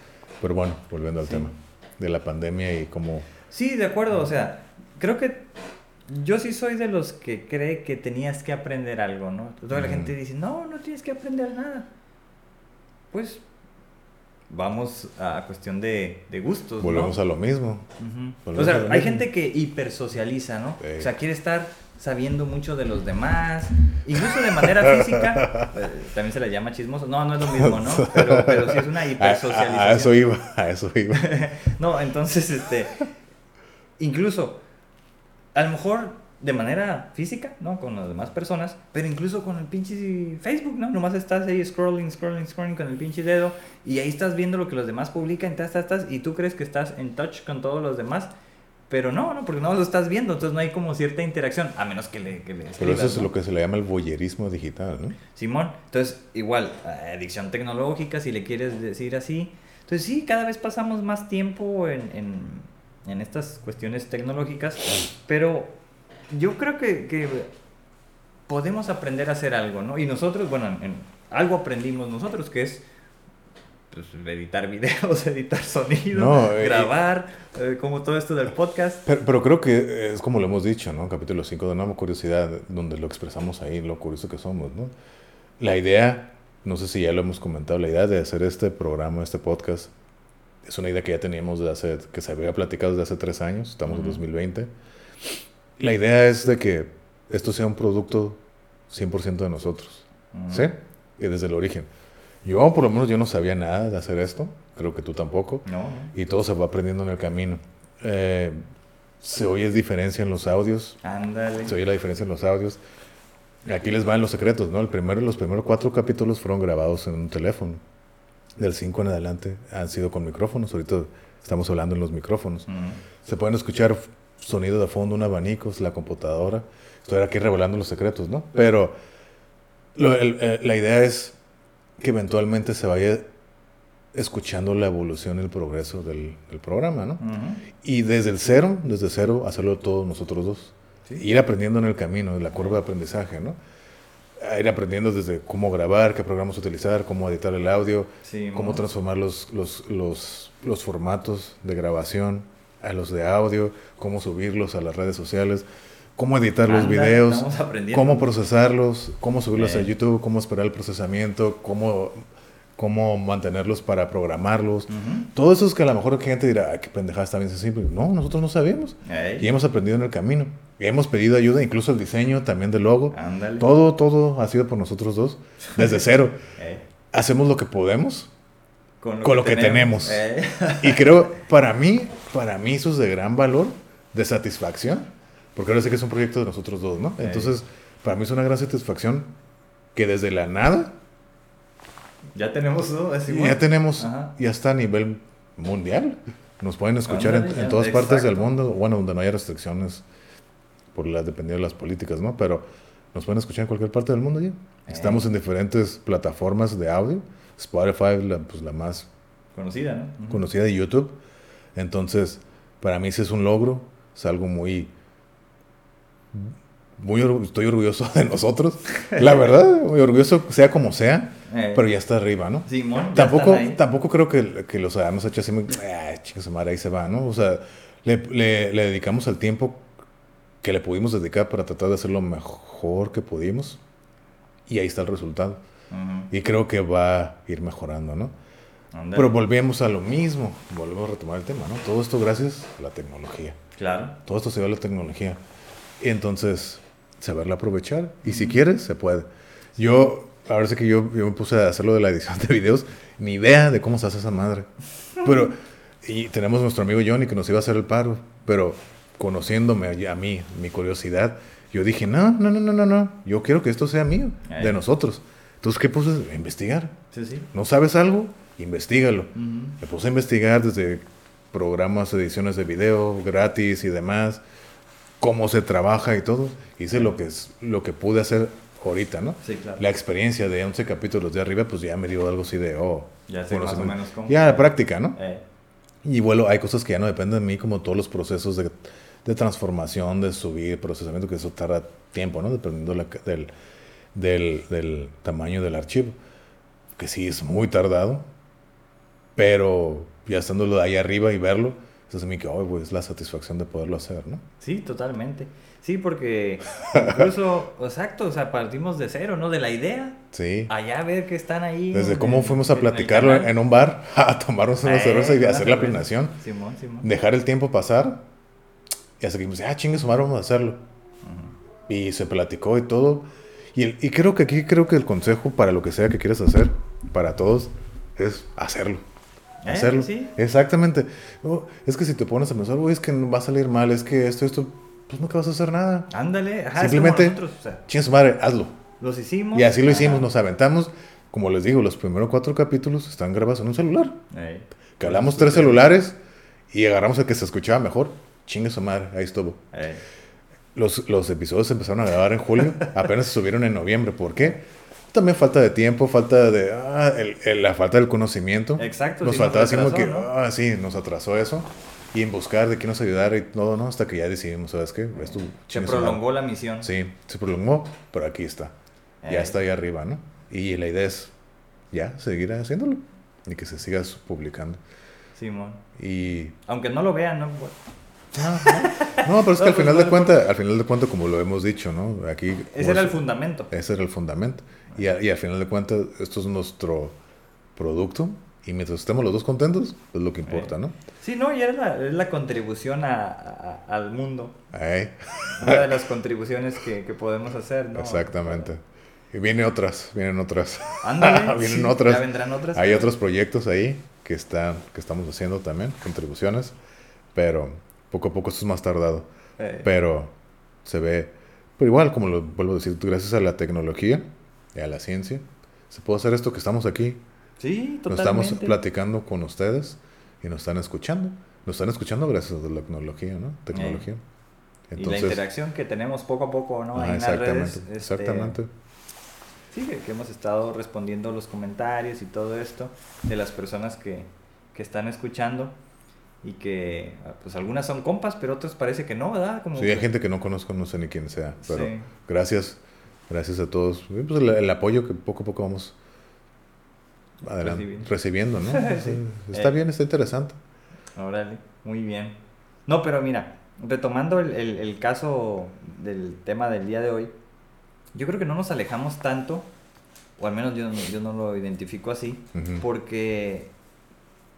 Pero bueno, volviendo al Sí. tema de la pandemia y cómo... Sí, de acuerdo. O sea, creo que yo sí soy de los que cree que tenías que aprender algo, ¿no? Toda la Ujú. gente dice, no, no tienes que aprender nada. Pues vamos a cuestión de, de gustos. Volvemos ¿no? a lo mismo. O sea, hay mismo. gente que hipersocializa, ¿no? Sí. O sea, quiere estar sabiendo mucho de los demás, incluso de manera física, eh, también se le llama chismoso. No, no es lo mismo, ¿no? Pero, pero sí es una A, hipersocialización. a- a eso iba, a eso iba. No, entonces, este, incluso, a lo mejor de manera física, ¿no? Con las demás personas, pero incluso con el pinche Facebook, ¿no? Nomás estás ahí scrolling, scrolling, scrolling con el pinche dedo y ahí estás viendo lo que los demás publican, tas, tas, tas, y tú crees que estás en touch con todos los demás, pero no, no, porque no lo estás viendo, entonces no hay como cierta interacción, a menos que le, que le Pero escribas, eso es ¿no? lo que se le llama el voyerismo digital, ¿no? Simón, entonces igual, adicción tecnológica, si le quieres decir así. Entonces sí, cada vez pasamos más tiempo en, en, en estas cuestiones tecnológicas, pero yo creo que, que podemos aprender a hacer algo, ¿no? Y nosotros, bueno, en- en- algo aprendimos nosotros, que es pues, editar videos, editar sonido, No, eh, grabar, eh, como todo esto del podcast. Pero, pero creo que es como lo hemos dicho, ¿no? Capítulo 5 de Nueva Curiosidad, donde lo expresamos ahí, lo curioso que somos, ¿no? La idea, no sé si ya lo hemos comentado, la idea de hacer este programa, este podcast, es una idea que ya teníamos de hace, que se había platicado desde hace tres años, estamos en Ujú. 2020. La idea es de que esto sea un producto 100% de nosotros, Mm. ¿sí? Y desde el origen. Yo, por lo menos, yo no sabía nada de hacer esto, creo que tú tampoco. No, no. Y todo se va aprendiendo en el camino. Eh, se oye diferencia en los audios. Ándale. Se oye la diferencia en los audios. Aquí les van los secretos, ¿no? El primero, los primeros cuatro capítulos fueron grabados en un teléfono. Del 5 en adelante han sido con micrófonos. Ahorita estamos hablando en los micrófonos. Se pueden escuchar sonido de fondo, un abanico, la computadora. Estoy aquí revelando los secretos, ¿no? Pero eh, la idea es que eventualmente se vaya escuchando la evolución y el progreso del, programa, ¿no? Y desde el cero, desde cero, hacerlo todos nosotros dos. Ir aprendiendo en el camino, en la curva de aprendizaje, ¿no? ir aprendiendo desde cómo grabar, qué programas utilizar, cómo editar el audio, cómo transformar los, los, los, los, formatos de grabación a los de audio, cómo subirlos a las redes sociales, cómo editar los videos, cómo procesarlos, cómo subirlos a YouTube, cómo esperar el procesamiento, cómo cómo mantenerlos para programarlos. Todo eso es que a lo mejor gente dirá, qué pendejada está bien simple. No, nosotros no sabemos. Y hemos aprendido en el camino. Y hemos pedido ayuda, incluso el diseño también del logo. Todo, todo ha sido por nosotros dos, desde cero. Hacemos lo que podemos con lo, que, tenemos. y creo, para mí, para mí eso es de gran valor, de satisfacción, porque ahora sé que es un proyecto de nosotros dos, ¿no? Entonces, para mí es una gran satisfacción que desde la nada ya tenemos, ¿no? Ya tenemos, ya está a nivel mundial. Nos pueden escuchar en, todas partes del mundo, bueno, donde no haya restricciones por la dependiendo de las políticas, ¿no? Pero nos pueden escuchar en cualquier parte del mundo ya. Eh. Estamos en diferentes plataformas de audio. Spotify, la, pues la más conocida, ¿no? Conocida de YouTube. Entonces, para mí ese es un logro, es algo muy muy estoy orgulloso de nosotros, la verdad, muy orgulloso, sea como sea, eh. pero ya está arriba, ¿no? Simón, tampoco, tampoco creo que, que los hayamos hecho así, ah, su madre, ahí se va, ¿no? O sea, le, le, le, dedicamos el tiempo que le pudimos dedicar para tratar de hacer lo mejor que pudimos, y ahí está el resultado. Y creo que va a ir mejorando, ¿no? Pero volvemos a lo mismo, volvemos a retomar el tema, ¿no? Todo esto gracias a la tecnología. Claro. Todo esto se ve a la tecnología. Entonces, saberla aprovechar. Y si quieres, se puede. Yo, ahora sé que yo, yo me puse a hacerlo de la edición de videos, ni idea de cómo se hace esa madre. Pero, y tenemos nuestro amigo Johnny que nos iba a hacer el paro, pero conociéndome a mí, mi curiosidad, yo dije, no, no, no, no, no, no, yo quiero que esto sea mío, de nosotros. Entonces, ¿qué puse? investigar. Sí, sí. ¿No sabes algo? Investígalo. Me puse a investigar desde programas, ediciones de video gratis y demás cómo se trabaja y todo. Hice lo que, es, lo que pude hacer ahorita, ¿no? Sí, claro. La experiencia de 11 capítulos de arriba, pues ya me dio algo así de, oh. Ya sé más o menos cómo. Ya, práctica, ¿no? Eh. Y bueno, hay cosas que ya no dependen de mí, como todos los procesos de, de transformación, de subir, procesamiento, que eso tarda tiempo, ¿no? Dependiendo del, del, del tamaño del archivo. Que sí es muy tardado, pero ya estando ahí arriba y verlo, entonces a mí que, oh, es la satisfacción de poderlo hacer, ¿no? Sí, totalmente. Sí, porque incluso, exacto, o sea, partimos de cero, ¿no? De la idea. Sí. Allá a ver que están ahí. Desde cómo fuimos a platicarlo en, un bar, a tomarnos una cerveza y hacer la planeación. Simón, Simón. Dejar el tiempo pasar y hasta que dijimos, ah, chingue su vamos a hacerlo. Y se platicó y todo. Y, y creo que aquí, creo que el consejo para lo que sea que quieras hacer, para todos, es hacerlo. ¿Eh? hacerlo. Exactamente. es que si te pones a pensar, es que va a salir mal, es que esto, esto, pues nunca vas a hacer nada. Ándale, Simplemente, su madre, hazlo. Los hicimos. Y así lo hicimos, nos aventamos. Como les digo, los primeros cuatro capítulos están grabados en un celular. Que hablamos tres celulares y agarramos el que se escuchaba mejor. Chingue su madre, ahí estuvo. Los, los episodios se empezaron a grabar en julio, apenas se subieron en noviembre. ¿Por qué? También falta de tiempo, falta de. Ah, el, la falta del conocimiento. Exacto. Nos faltaba así como que. Ah, sí, nos atrasó eso. Y en buscar de quién nos ayudara y todo, ¿no? Hasta que ya decidimos, ¿sabes qué? Esto, se prolongó la misión. Sí, se prolongó, pero aquí está. Ya está ahí arriba, ¿no? Y la idea es ya seguir haciéndolo y que se siga publicando. Simón. Y. Aunque no lo vean, ¿no? No, pero es que al final de cuentas, al final de cuentas, como lo hemos dicho, ¿no? Aquí. Ese era el fundamento. Ese era el fundamento. Y, y al final de cuentas, esto es nuestro producto. Y mientras estemos los dos contentos, es lo que importa, ¿no? Sí, no, y es la, la contribución a, al mundo. Una de las contribuciones que, que podemos hacer, ¿no? Exactamente. Y vienen otras, vienen otras. Ándale. vienen otras. Ya vendrán otras. Hay otros proyectos ahí que, están, que estamos haciendo también, contribuciones. Pero poco a poco esto es más tardado. Pero se ve. Pero igual, como lo vuelvo a decir, gracias a la tecnología y a la ciencia, se puede hacer esto que estamos aquí Sí, Nos estamos platicando con ustedes y nos están escuchando. Nos están escuchando gracias a la tecnología, ¿no? Tecnología. y la interacción que tenemos poco a poco, ¿no? en exactamente, las redes, este, exactamente. Sí, que, hemos estado respondiendo los comentarios y todo esto de las personas que, que están escuchando y que pues algunas son compas, pero otras parece que no, ¿verdad? Como sí, hay gente que no conozco, no sé ni quién sea, pero gracias, gracias a todos. Pues el, apoyo que poco a poco vamos recibiendo, ¿no? está eh. bien, está interesante. Órale, muy bien. No, pero mira, retomando el, el, caso del tema del día de hoy, yo creo que no nos alejamos tanto, o al menos yo, yo no lo identifico así, porque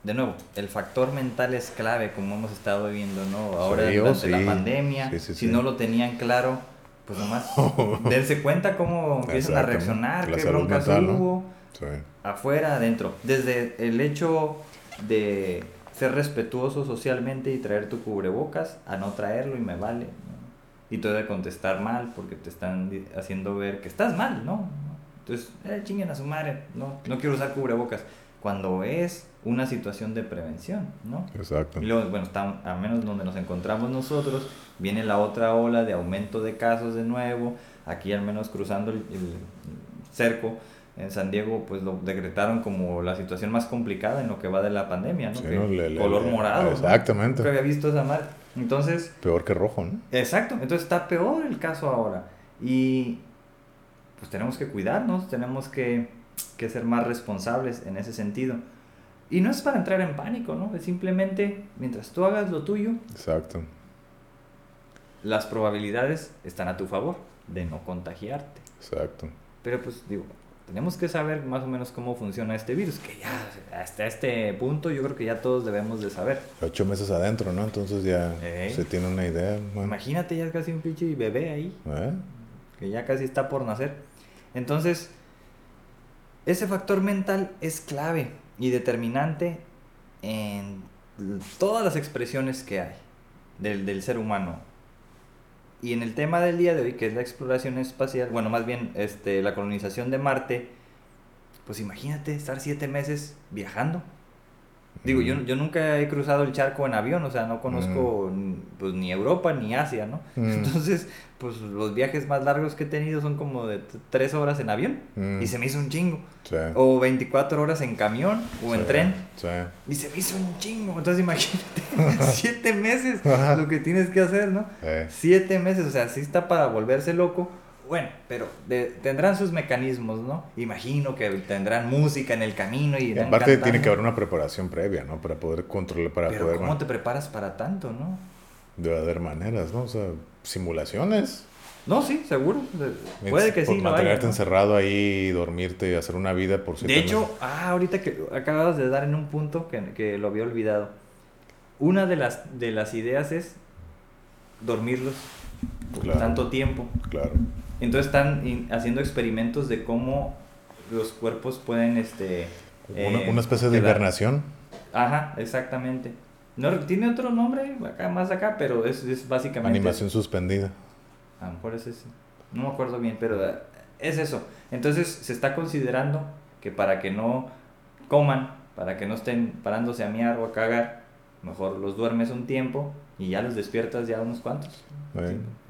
de nuevo, el factor mental es clave, como hemos estado viendo, ¿no? Ahora durante la pandemia, si no lo tenían claro, pues nomás dense cuenta cómo empiezan a reaccionar, qué broncas hubo, afuera, adentro. Desde el hecho de ser respetuoso socialmente y traer tu cubrebocas, a no traerlo y me vale, Y tú de contestar mal porque te están haciendo ver que estás mal, ¿no? Entonces, eh, chinguen a su madre, no, no quiero usar cubrebocas cuando es una situación de prevención, ¿no? Exacto. Y luego, bueno, está, a menos donde nos encontramos nosotros, viene la otra ola de aumento de casos de nuevo, aquí al menos cruzando el, cerco, en San Diego pues lo decretaron como la situación más complicada en lo que va de la pandemia, ¿no? color morado. Exactamente. ¿no? había visto esa mal. Entonces... Peor que rojo, ¿no? Exacto. Entonces está peor el caso ahora. Y pues tenemos que cuidarnos, tenemos que que ser más responsables en ese sentido. Y no es para entrar en pánico, ¿no? Es simplemente mientras tú hagas lo tuyo. Exacto. Las probabilidades están a tu favor de no contagiarte. Exacto. Pero pues digo, tenemos que saber más o menos cómo funciona este virus, que ya hasta este punto yo creo que ya todos debemos de saber. Ocho meses adentro, ¿no? Entonces ya se tiene una idea. Imagínate ya casi un pinche bebé ahí, ¿Eh? que ya casi está por nacer. Entonces, ese factor mental es clave y determinante en todas las expresiones que hay del, ser humano. Y en el tema del día de hoy, que es la exploración espacial, bueno, más bien este, la colonización de Marte, pues imagínate estar siete meses viajando. Digo, yo, yo nunca he cruzado el charco en avión, o sea, no conozco pues, ni Europa ni Asia, ¿no? Entonces, pues los viajes más largos que he tenido son como de tres horas en avión y se me hizo un chingo. O 24 horas en camión o en tren y se me hizo un chingo. Entonces, imagínate, siete meses lo que tienes que hacer, ¿no? Siete meses, o sea, sí está para volverse loco bueno, pero tendrán sus mecanismos, ¿no? Imagino que tendrán música en el camino y... aparte tiene que haber una preparación previa, ¿no? Para poder controlar, para pero ¿cómo te preparas para tanto, no? Debe haber maneras, ¿no? O sea, simulaciones. No, sí, seguro. Puede que sí. Por mantenerte encerrado ahí, dormirte y hacer una vida por De hecho, ah, ahorita que acabas de dar en un punto que, que lo había olvidado. Una de las, de las ideas es dormirlos por tanto tiempo. Claro. Entonces están haciendo experimentos de cómo los cuerpos pueden, este... Una, eh, especie de hibernación. Ajá, exactamente. No, tiene otro nombre acá, más acá, pero es, es básicamente... Animación suspendida. A lo mejor es ese. No me acuerdo bien, pero eh, es eso. Entonces se está considerando que para que no coman, para que no estén parándose a miar o a cagar, mejor los duermes un tiempo y ya los despiertas ya unos cuantos.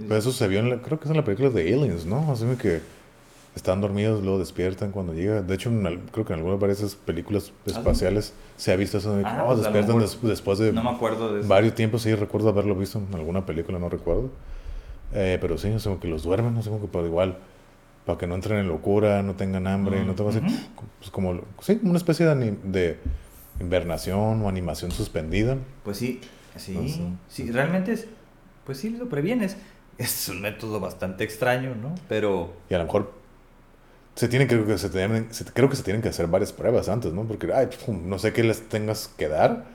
eso se vio, en creo que es en la película de Aliens, ¿no? Así que están dormidos, luego despiertan cuando llega. De hecho, creo que en algunas de esas películas ¿Ah, espaciales se ha visto eso de ah, oh, pues despiertan después de, no me acuerdo de varios tiempos. Sí, recuerdo haberlo visto en alguna película, no recuerdo. Eh, pero sí, como que los duermen, no sé, como que para igual, para que no entren en locura, no tengan hambre, no tengan así, pues como, sí, una especie de, de invernación o animación suspendida. Pues sí, sí, sí, realmente es, pues sí lo previenes. Es un método bastante extraño, ¿no? Pero... Y a lo mejor se tienen, creo que se tienen, creo que se tienen que hacer varias pruebas antes, ¿no? Porque, ay, no sé qué les tengas que dar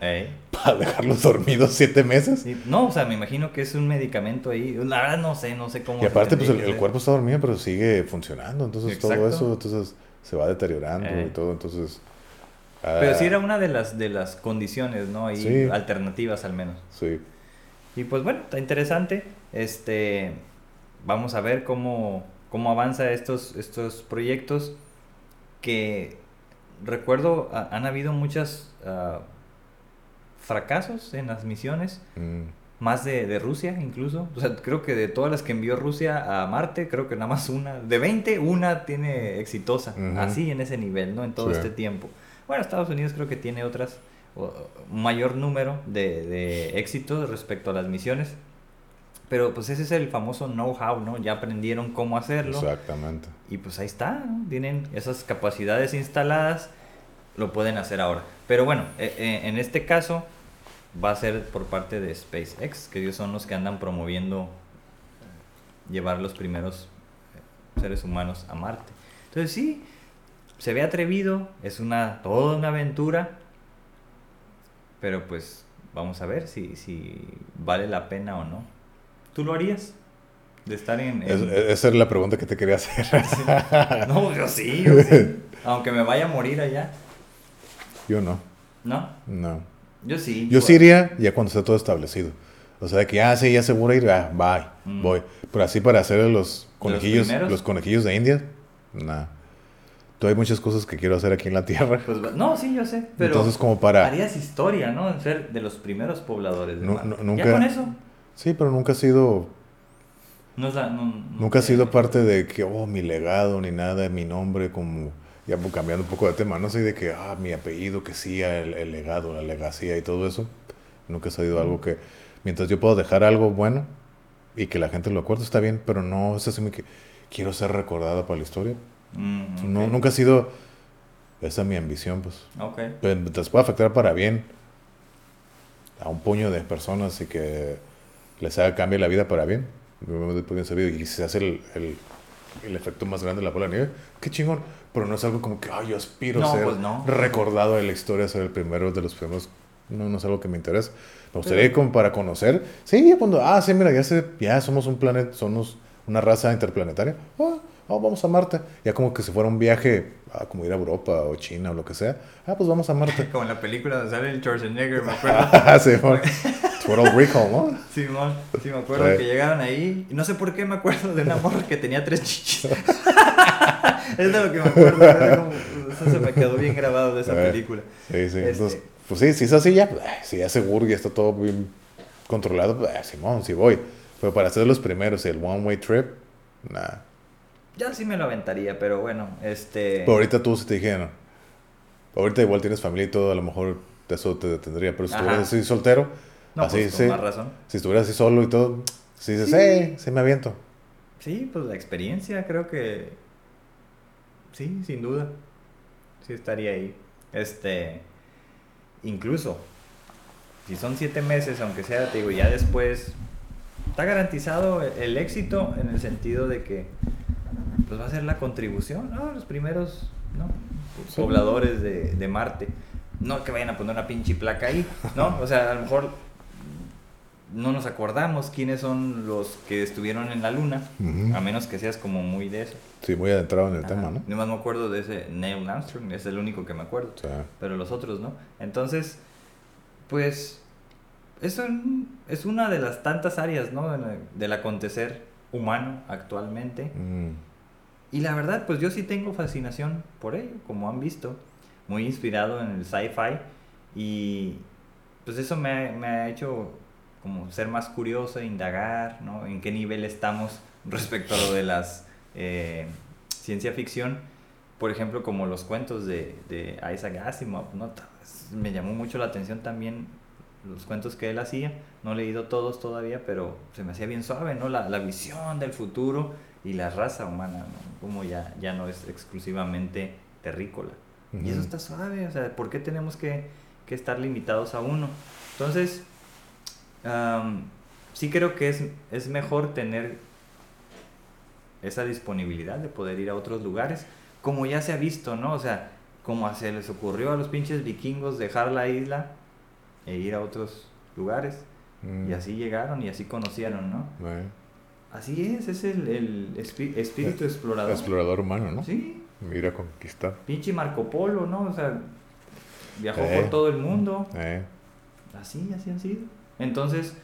para dejarlos dormidos siete meses. No, o sea, me imagino que es un medicamento ahí. La verdad no sé, no sé cómo. Y aparte, pues el, cuerpo está dormido, pero sigue funcionando. Entonces todo eso, entonces se va deteriorando y todo. Entonces pero sí ah. era una de las, de las condiciones, ¿no? Y alternativas al menos. Sí. Y pues bueno, está interesante. Este, vamos a ver cómo, cómo avanza estos, estos proyectos que recuerdo, han habido muchos ah, fracasos en las misiones. Mm. Más de, de, Rusia incluso. O sea, creo que de todas las que envió Rusia a Marte, creo que nada más una. De 20, una tiene exitosa. Así en ese nivel, ¿no? En todo este tiempo. Bueno, Estados Unidos creo que tiene otras, un mayor número de, de éxitos respecto a las misiones. Pero pues ese es el famoso know-how, ¿no? Ya aprendieron cómo hacerlo. Exactamente. Y pues ahí está, ¿no? Tienen esas capacidades instaladas, lo pueden hacer ahora. Pero bueno, eh, eh, en este caso va a ser por parte de SpaceX, que ellos son los que andan promoviendo llevar los primeros eh, seres humanos a Marte. Entonces sí, se ve atrevido, es una toda una aventura, pero pues vamos a ver si, si vale la pena o no. ¿Tú lo harías? De estar en... esa es la pregunta que te quería hacer. No, yo sí, yo sí. Aunque me vaya a morir allá. Yo no. ¿No? No. Yo sí. Yo sí iría ya cuando esté todo establecido. O sea, de que, ah, sí, ya seguro ir, ah, bye, mm. voy. Pero así para hacer los conejillos, ¿Los, conejillos de India, nada. Todavía hay muchas cosas que quiero hacer aquí en la Tierra. Pues, no, sí, yo sé. Pero Entonces, como para... Harías historia, ¿no? En ser de los primeros pobladores de no, nunca, Ya con eso. Sí, pero nunca ha sido... No, nunca ha sido parte de que, oh, mi legado, ni nada, mi nombre, como, ya cambiando un poco de tema, no sé de que, ah, mi apellido, que sí, el, el legado, la legacía y todo eso. Nunca ha sido algo que, mientras yo puedo dejar algo bueno y que la gente lo acuerde, está bien, pero no es así que quiero ser recordada para la historia. Mm, no, nunca ha sido esa mi ambición, pues. Okay. Pero te puede afectar para bien a un puño de personas y que les haga cambiar la vida para bien. Y se hace el, el, el, efecto más grande de la bola de nieve, qué chingón. Pero no es algo como que, ay, yo aspiro a ser pues recordado en la historia, ser el primero de los primeros. No, no es algo que me interesa. Me gustaría como para conocer. Sí, cuando, ah, sí, mira, ya, se, ya somos un planeta, somos una raza interplanetaria. Ah, oh, vamos a Marte. Ya como que si fuera un viaje, ah, como ir a Europa o China o lo que sea. Ah, pues vamos a Marte. como en la película donde sale el Schwarzenegger, me acuerdo. ah, sí, Total Recall, ¿no? Sí, sí, me acuerdo que llegaron ahí. Y no sé por qué me acuerdo de una morra que tenía tres chichis. es de lo que me acuerdo. eso se me quedó bien grabado de esa película. Sí, sí. Este Entonces, pues sí, si es así ya, pues, si ya seguro ya está todo bien controlado, pues, Simón, sí voy. Pero para hacer los primeros, el one way trip, nada. Ya sí me lo aventaría, pero bueno, este... Pero ahorita tú si te dijeron, ahorita igual tienes familia y todo, a lo mejor eso te detendría, pero si eres así soltero no, así, pues, con más razón. Si estuvieras así solo y todo, si dices, sí. eh, sí me aviento. Sí, pues la experiencia creo que sí, sin duda. Sí estaría ahí. Este, incluso, si son siete meses, aunque sea, te digo, ya después, está garantizado el éxito en el sentido de que pues va a ser la contribución, ¿no? Los primeros, ¿no? Pobladores de, de Marte. No que vayan a poner una pinche placa ahí, ¿no? O sea, a lo mejor no nos acordamos quiénes son los que estuvieron en la luna, a menos que seas como muy de eso. Sí, muy adentrado en el tema, ¿no? Yo más me acuerdo de ese Neil Armstrong, es el único que me acuerdo, pero los otros no. Entonces, pues, eso es una de las tantas áreas, ¿no? Del acontecer humano actualmente. Mm. Y la verdad, pues yo sí tengo fascinación por ello, como han visto, muy inspirado en el sci-fi y pues eso me, me ha hecho como ser más curioso, indagar, ¿no? En qué nivel estamos respecto a lo de las eh, ciencia ficción. Por ejemplo, como los cuentos de, de Isaac Asimov, ¿no? Me llamó mucho la atención también los cuentos que él hacía. No he leído todos todavía, pero se me hacía bien suave, ¿no? La, la visión del futuro y la raza humana, ¿no? Como ya, ya no es exclusivamente terrícola. Y eso está suave, o sea, ¿por qué tenemos que, que estar limitados a uno? Entonces, sí creo que es, es mejor tener esa disponibilidad de poder ir a otros lugares, como ya se ha visto, ¿no? O sea, como se les ocurrió a los pinches vikingos dejar la isla e ir a otros lugares. Y mm. así llegaron y así conocieron, ¿no? Así es, es el, el espíritu eh, explorador. Explorador humano, ¿no? Sí. Mira conquistar. Pinche Marco Polo, ¿no? O sea, viajó por eh. todo el mundo. Eh. Así, así han sido. Entonces,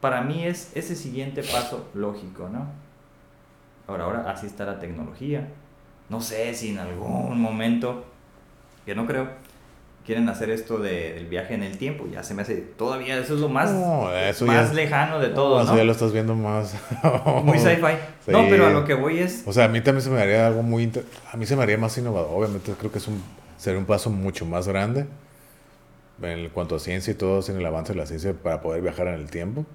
para mí es ese siguiente paso lógico, ¿no? Ahora, ahora así está la tecnología. No sé si en algún momento que no creo, quieren hacer esto de, del viaje en el tiempo. Ya se me hace todavía, eso es lo más, No, eso más ya- lejano de todo, Eso ¿no? ya lo estás viendo más. Muy sci-fi. Sí. No, pero a lo que voy es... O sea, a mí también se me haría algo muy... inter- A mí se me haría más innovador. Obviamente creo que es un, sería un paso mucho más grande en cuanto a ciencia y todo, en el avance de la ciencia para poder viajar en el tiempo.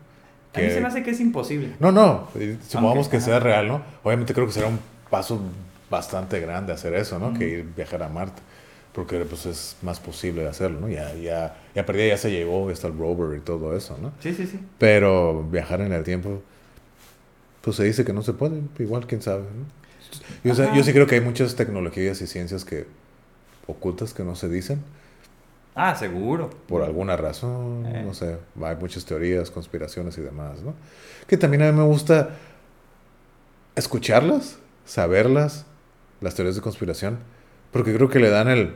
A mí se me hace que es imposible. No, no, supongamos que sea real, ¿no? Obviamente creo que será un paso bastante grande hacer eso, ¿no? Que ir viajar a Marte. Porque pues es más posible hacerlo, ¿no? Ya, ya, ya perdí, ya se llegó, ya está el rover y todo eso, ¿no? Sí, sí, sí. Pero viajar en el tiempo, pues se dice que no se puede, igual quién sabe, ¿no? Yo, sé- Ajá. yo sí creo que hay muchas tecnologías y ciencias que ocultas que no se dicen Ah, seguro. por alguna razón, Eh. no sé, hay muchas teorías, conspiraciones y demás, ¿no? Que también a mí me gusta escucharlas, saberlas, las teorías de conspiración, porque creo que le dan el,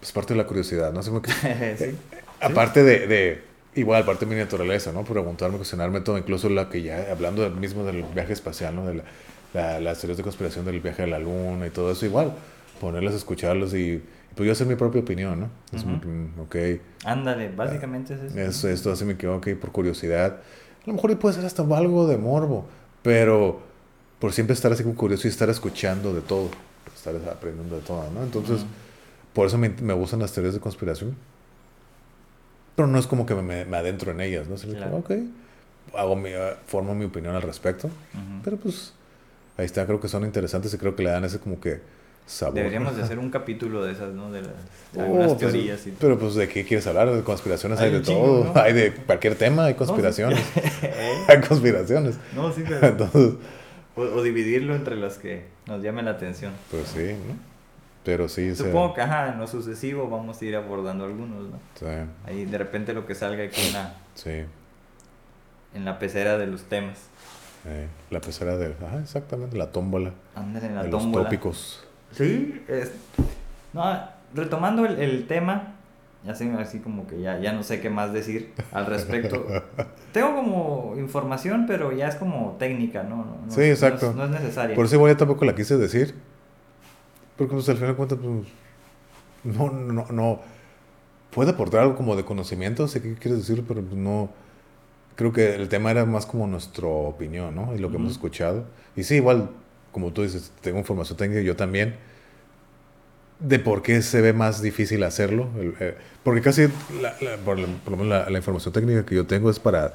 pues parte de la curiosidad, ¿no? Se me- sí. Aparte de, de, igual, parte de mi naturaleza, ¿no? Preguntarme, cuestionarme todo, incluso la que ya, hablando del mismo del viaje espacial, ¿no? De la, la- las teorías de conspiración del viaje a la luna y todo eso, igual, ponerlas, escucharlas y, pues yo hacer mi propia opinión, ¿no? Es como que, mm, ok, Ándale, básicamente es eso. es, esto me quedo, ok, por curiosidad. A lo mejor puede ser hasta algo de morbo, pero por siempre estar así como curioso y estar escuchando de todo, estar aprendiendo de todo, ¿no? Entonces, Ujú. por eso me, me gustan las teorías de conspiración. Pero no es como que me, me adentro en ellas, ¿no? Sino Claro. que, ok, hago mi, eh, formo mi opinión al respecto. Ujú. Pero pues, ahí está, creo que son interesantes y creo que le dan ese como que sabor. Deberíamos de hacer un capítulo de esas, ¿no? De las, de Oh, algunas pues, teorías. Y... Pero pues, ¿de qué quieres hablar? De conspiraciones hay, Hay de chingo, todo. ¿no? Hay de cualquier tema, hay conspiraciones. ¿Eh? hay conspiraciones. No, sí, pero... Entonces, O, o dividirlo entre las que nos llamen la atención. pues sí, ¿no? Pero sí, sea, Supongo que, ajá, en lo sucesivo vamos a ir abordando algunos, ¿no? sí, Ahí de repente lo que salga aquí en la, sí. en la pecera de los temas. eh, la pecera de... Ajá, exactamente, la tómbola. Ándale en la de los tómbola. tópicos. Sí, es... No, retomando el, el tema, ya sé, así como que ya, ya no sé qué más decir al respecto. Tengo como información, pero ya es como técnica, ¿no? no, no Sí, es- exacto. No es, no es necesaria. Por eso igual ya tampoco la quise decir. Porque pues al final de cuentas, pues, no, no, no. Puede aportar algo como de conocimiento, sé qué quieres decir, pero pues, no. Creo que el tema era más como nuestra opinión, ¿no? Y lo que hemos escuchado. Y sí, igual, como tú dices, tengo información técnica, yo también. De por qué se ve más difícil hacerlo. Eh, porque casi, la, la- por, la- por lo menos la, la información técnica que yo tengo es para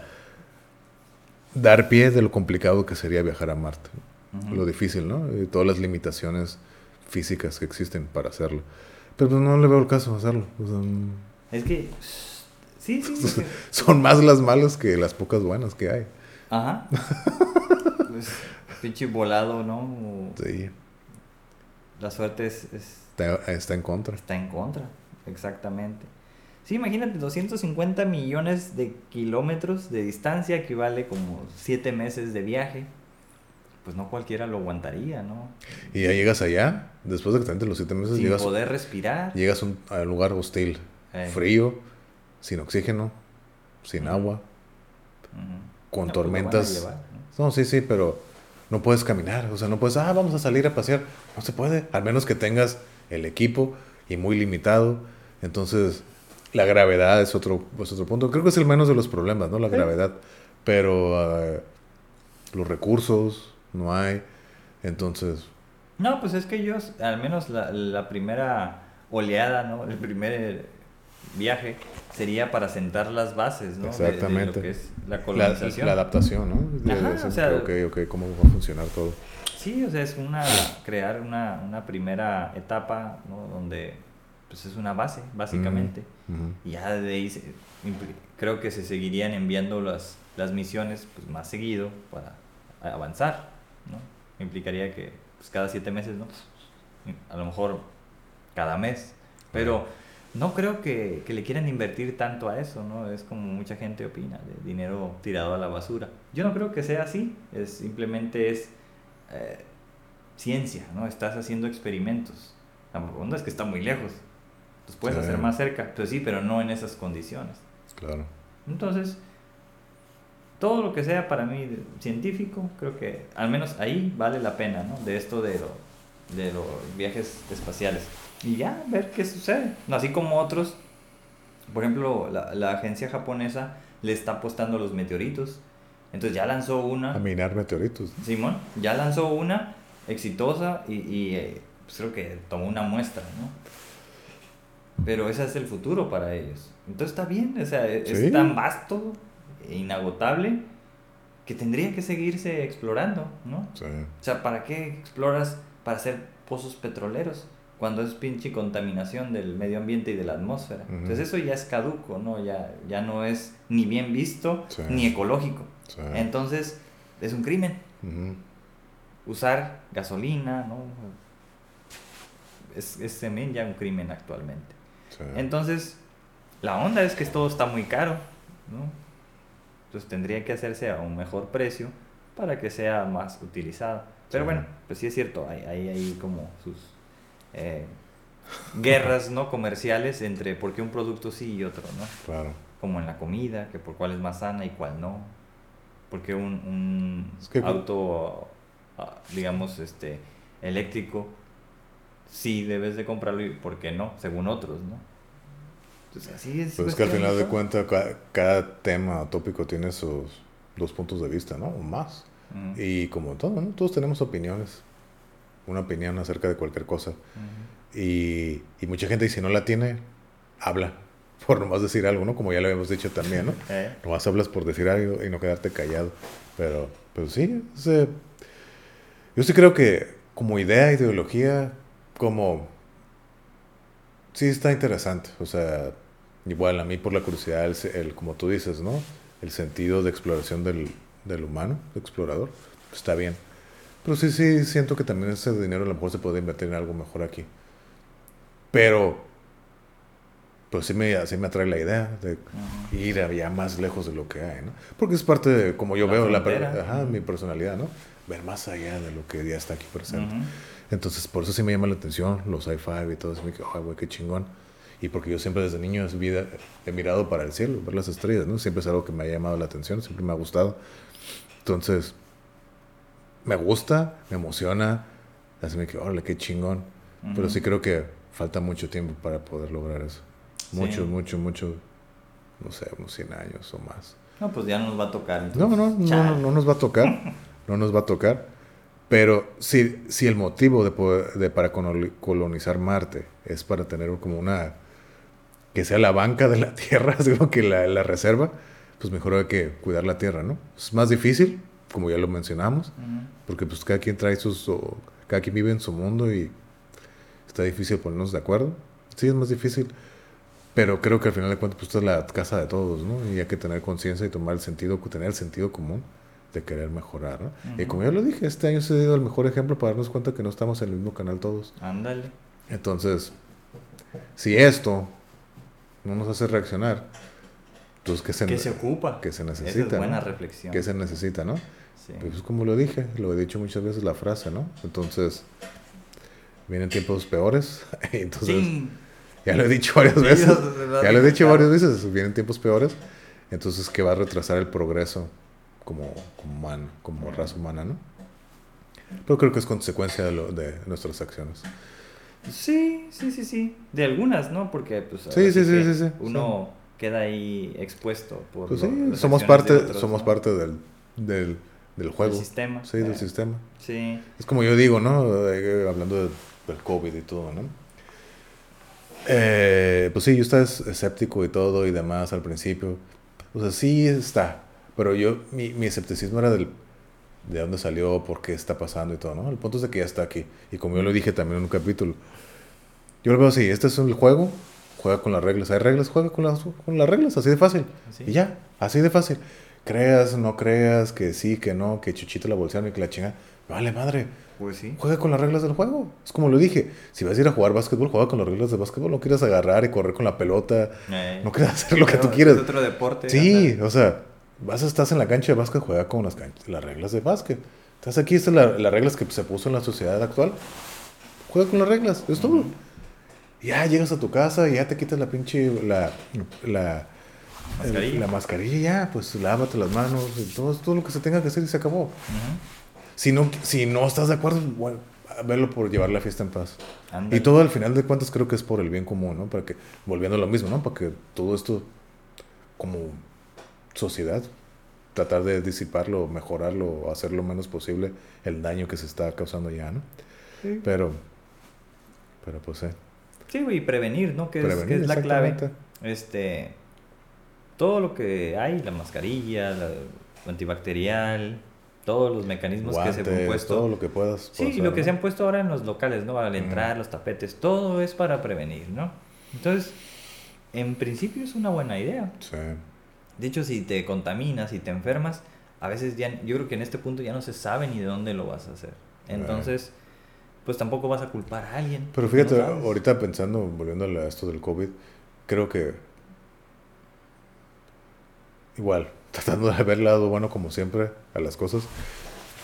dar pie de lo complicado que sería viajar a Marte lo difícil, ¿no? Y todas las limitaciones físicas que existen para hacerlo. Pero pues no le veo el caso hacerlo. O sea, Es que... Sí, sí, sí. son más las malas que las pocas buenas que hay. Ajá. Pues, pinche volado, ¿no? O Sí, La suerte es, es- está, está en contra. está en contra, exactamente. Sí, imagínate, 250 millones de kilómetros de distancia equivale como 7 meses de viaje. Pues no cualquiera lo aguantaría, ¿no? Y ya llegas allá, después de que te los siete meses, Sin llegas, poder respirar. llegas un- a un lugar hostil, Eh. frío, sin oxígeno, sin Ujú. agua, Ujú. con No, a tormentas. ¿no? No, sí, sí, pero no puedes caminar. O sea, no puedes, ah, vamos a salir a pasear. No se puede, al menos que tengas el equipo y muy limitado. Entonces, la gravedad es otro, es otro punto. Creo que es el menos de los problemas, ¿no? La Sí. gravedad. Pero eh, los recursos no hay. Entonces, No, pues es que ellos, al menos la, la primera oleada, ¿no? El primer viaje sería para sentar las bases, ¿no? De- De, Exactamente. lo que es la la, colonización. la adaptación, ¿no? De- Ajá, de decir, o sea- ok, ok, cómo va a funcionar todo. Sí, o sea, es una crear una, una primera etapa, ¿no? Donde pues es una base, básicamente. Ujú. Y ya de ahí se- creo que se seguirían enviando las, las misiones pues, más seguido para avanzar, ¿no? Implicaría que pues, cada siete meses, ¿no? A lo mejor cada mes. Pero no creo que, que le quieran invertir tanto a eso, ¿no? Es como mucha gente opina, de dinero tirado a la basura. Yo no creo que sea así, es, simplemente es eh, ciencia, ¿no? Estás haciendo experimentos. La onda es que está muy lejos. Los puedes Sí. hacer más cerca, pues sí, pero no en esas condiciones. Claro. Entonces, todo lo que sea para mí científico, creo que al menos ahí vale la pena, ¿no? De esto de, lo- de los viajes espaciales. Y ya, ver qué sucede. Así como otros, por ejemplo, la, la agencia japonesa le está apostando a los meteoritos. Entonces ya lanzó una. A minar meteoritos. Simón, ya lanzó una exitosa y, y eh, pues creo que tomó una muestra, ¿no? Pero ese es el futuro para ellos. Entonces está bien, o sea, es Sí. tan vasto, e inagotable, que tendría que seguirse explorando, ¿no? Sí. O sea, ¿para qué exploras para hacer pozos petroleros? Cuando es pinche contaminación del medio ambiente y de la atmósfera. Ujú. Entonces eso ya es caduco, ¿no? Ya, ya no es ni bien visto Sí. ni ecológico. Sí. Entonces es un crimen Ujú. usar gasolina, ¿no? Es, es también ya un crimen actualmente. Sí. Entonces, la onda es que todo está muy caro, ¿no? Entonces tendría que hacerse a un mejor precio para que sea más utilizado. Pero bueno, pues sí es cierto, hay, hay, hay como sus eh, guerras no comerciales entre por qué un producto sí y otro, ¿no? Claro. Como en la comida, que por cuál es más sana y cuál no. Porque un, un Es que- auto, ah, digamos, este, eléctrico, sí debes de comprarlo y por qué no, según otros, ¿no? Entonces así es. Pues es que al final de cuentas ca- cada, tema tópico tiene sus dos puntos de vista, ¿no? O más. Y como todo, ¿no? Todos tenemos opiniones. Una opinión acerca de cualquier cosa. ujú. Y, y mucha gente, y si no la tiene, habla. Por nomás decir algo, ¿no? Como ya lo habíamos dicho también, ¿no? Eh, Nomás hablas por decir algo y no quedarte callado. Pero, pues sí, es, eh, yo sí creo que como idea, ideología, como... Sí está interesante. O sea, igual a mí por la curiosidad, el, el- como tú dices, ¿no? El sentido de exploración del, del humano, del explorador, está bien. Pero sí, sí, siento que también ese dinero a lo mejor se puede invertir en algo mejor aquí. Pero, pues sí me, sí me atrae la idea de ir allá más lejos de lo que hay, ¿no? Porque es parte de, como yo La veo, la, ajá, mi personalidad, ¿no? Ver más allá de lo que ya está aquí presente. Entonces, por eso sí me llama la atención los sci-fi y todo eso. Me quedo, ay, güey, qué chingón. Y porque yo siempre desde niño es vida, he mirado para el cielo, ver las estrellas, ¿no? Siempre es algo que me ha llamado la atención, siempre me ha gustado. Entonces, me gusta, me emociona. Así me quedo, órale, qué chingón. Pero sí creo que falta mucho tiempo para poder lograr eso. Mucho, Sí. mucho, mucho, no sé, unos 100 años o más. No, pues ya nos va a tocar. No, no, entonces. no, Chale. no, no nos va a tocar. No nos va a tocar. Pero si, si el motivo de, poder- de para coloni- colonizar Marte es para tener como una... que sea la banca de la Tierra, como que la, la reserva, pues mejor hay que cuidar la Tierra, ¿no? Es más difícil, como ya lo mencionamos, Ujú. porque pues cada quien trae sus... o cada quien vive en su mundo y está difícil ponernos de acuerdo. Sí, es más difícil. Pero creo que al final de cuentas, pues esta es la casa de todos, ¿no? Y hay que tener conciencia y tomar el sentido, tener el sentido común de querer mejorar, ¿no? Y Ujú. como ya lo dije, este año se ha sido el mejor ejemplo para darnos cuenta que no estamos en el mismo canal todos. Ándale. Entonces, si esto no nos hace reaccionar, entonces ¿qué se, ¿Qué se ocupa? que se Esa necesita? es buena ¿no? reflexión. ¿Qué se necesita, no? Sí. Pues como lo dije, lo he dicho muchas veces la frase, ¿no? Entonces, vienen tiempos peores. Entonces, Sí. ya lo he dicho varias Sí, veces. Ya lo he dicho claro. varias veces, vienen tiempos peores. Entonces, que va a retrasar el progreso como, como humano, como raza humana, ¿no? Pero creo que es consecuencia de, lo, de nuestras acciones. Sí, sí, sí, sí. De algunas, ¿no? Porque pues Sí, ahora sí, sí, que sí, sí. uno queda ahí expuesto por Pues lo- sí, somos de parte, otros, somos ¿no? parte del, del, del juego. Del sistema. Sí, del Eh, sistema. Sí. Es como yo digo, ¿no? Eh, hablando de- del COVID y todo, ¿no? Eh, pues sí, yo estaba es- escéptico y todo y demás al principio. O sea, sí está. Pero yo, mi, mi escepticismo era del, de dónde salió, por qué está pasando y todo, ¿no? El punto es de que ya está aquí. Y como yo lo dije también en un capítulo, yo lo veo así, este es el juego, juega con las reglas. Hay reglas, juega con las, con las reglas, así de fácil. Sí. Y ya, así de fácil. Creas, no creas, que sí, que no, que chuchito la bolsearon y que la chinga. Vale, madre. Pues sí. Juega con las reglas del juego. Es como lo dije. Si vas a ir a jugar básquetbol, juega con las reglas de básquetbol. No quieras agarrar y correr con la pelota. Eh, No quieras hacer lo que tú quieras. Es otro deporte. Sí, anda. o sea, vas a estás en la cancha de básquet, juega con las, las reglas de básquet. Estás aquí, estas son la- las reglas que se puso en la sociedad actual. Juega con las reglas, es todo. Ujú. Ya llegas a tu casa y ya te quitas la pinche, la, la, Mascarilla. la mascarilla ya, pues lávate las manos, todo, todo lo que se tenga que hacer y se acabó. Ujú. Si no, si no estás de acuerdo, bueno, verlo por llevar la fiesta en paz. Y todo al final de cuentas creo que es por el bien común, ¿no? Para que, volviendo a lo mismo, ¿no? Para que todo esto, como sociedad, tratar de disiparlo, mejorarlo, hacer lo menos posible el daño que se está causando ya, ¿no? Sí. Pero, pero pues sí. Sí, y prevenir, ¿no? Que es, Prevenir, que es la clave. Este, todo lo que hay, la mascarilla, la antibacterial, todos los mecanismos que se han puesto. todo lo que puedas. Sí, lo que ¿no? se han puesto ahora en los locales, ¿no? Al entrar, Mm. los tapetes, todo es para prevenir, ¿no? Entonces, en principio es una buena idea. Sí. De hecho, si te contaminas y te enfermas, a veces ya, yo creo que en este punto ya no se sabe ni de dónde lo vas a hacer. Entonces, pues tampoco vas a culpar a alguien. Pero fíjate, no ahorita pensando, volviendo a esto del COVID, creo que igual, tratando de ver el lado bueno como siempre a las cosas,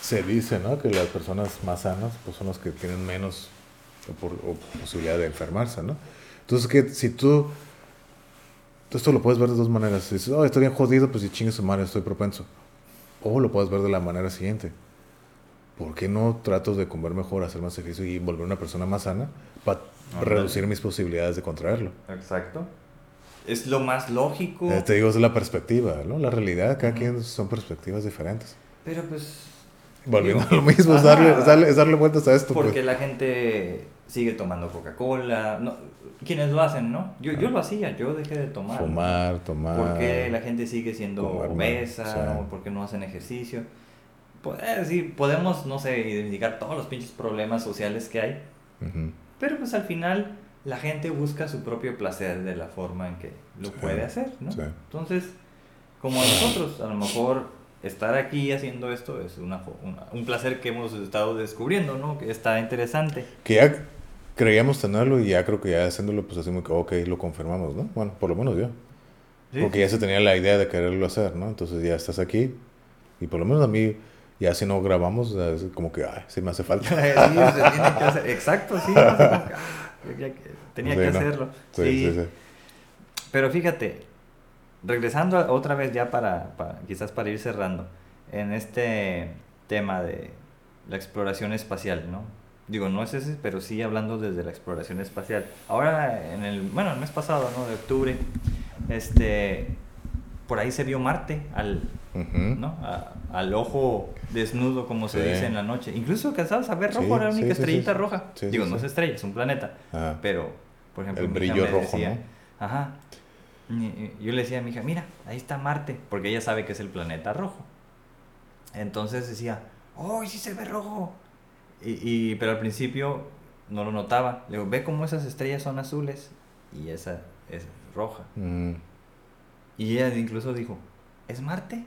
se dice, ¿no? Que las personas más sanas pues son las que tienen menos opor- o posibilidad de enfermarse, ¿no? Entonces, que si tú, tú esto lo puedes ver de dos maneras. Si dices, oh, estoy bien jodido, pues si chingue su madre, estoy propenso. O lo puedes ver de la manera siguiente. ¿Por qué no trato de comer mejor, hacer más ejercicio y volver una persona más sana para Ándale. reducir mis posibilidades de contraerlo? Exacto. Es lo más lógico. Eh, te digo, es la perspectiva, ¿no? La realidad, cada quien son perspectivas diferentes. Pero pues Volviendo a lo mismo, es darle, es darle, es darle vueltas a esto. porque pues. la gente sigue tomando Coca-Cola, no, quienes lo hacen, ¿no? Yo, yo lo hacía, yo dejé de tomar. Fumar, tomar. ¿Por qué la gente sigue siendo obesa? ¿O por qué no hacen ejercicio? Pues, eh, sí, podemos, no sé, identificar todos los pinches problemas sociales que hay, Ujú. pero pues al final la gente busca su propio placer de la forma en que lo Sí, puede hacer, ¿no? sí. Entonces, como nosotros, a lo mejor estar aquí haciendo esto es una, una- un placer que hemos estado descubriendo, ¿no? Que está interesante. Que ya creíamos tenerlo y ya creo que ya haciéndolo, pues así como que, ok, lo confirmamos, ¿no? Bueno, por lo menos yo. ¿sí? Porque ya se tenía la idea de quererlo hacer, ¿no? Entonces ya estás aquí y por lo menos a mí, ya si no grabamos, es como que, ay, sí me hace falta. Sí, se tiene que hacer. Exacto, sí. como que, ah, ya que- tenía Sí, que ¿no? hacerlo. Sí, Sí, sí, sí. Pero fíjate, regresando otra vez ya para, para- quizás para ir cerrando, en este tema de la exploración espacial, ¿no? Digo, no es ese, pero sí hablando desde la exploración espacial. Ahora, en el, bueno, el mes pasado, ¿no? De octubre, este, por ahí se vio Marte al, ¿no? A- al ojo desnudo, como se Sí. dice en la noche. Incluso alcanzabas a ver rojo, Sí, era la única sí, estrellita roja. Digo, no es estrella, es un planeta. Ajá. Pero, por ejemplo, El brillo me rojo, decía, ¿no? Ajá. Yo le decía a mi hija, mira, ahí está Marte, porque ella sabe que es el planeta rojo. Entonces decía, ¡oh, sí se ve rojo! Y, y- pero al principio no lo notaba. Le digo, ve cómo esas estrellas son azules y esa es roja. Mm, Y ella incluso dijo, ¿es Marte?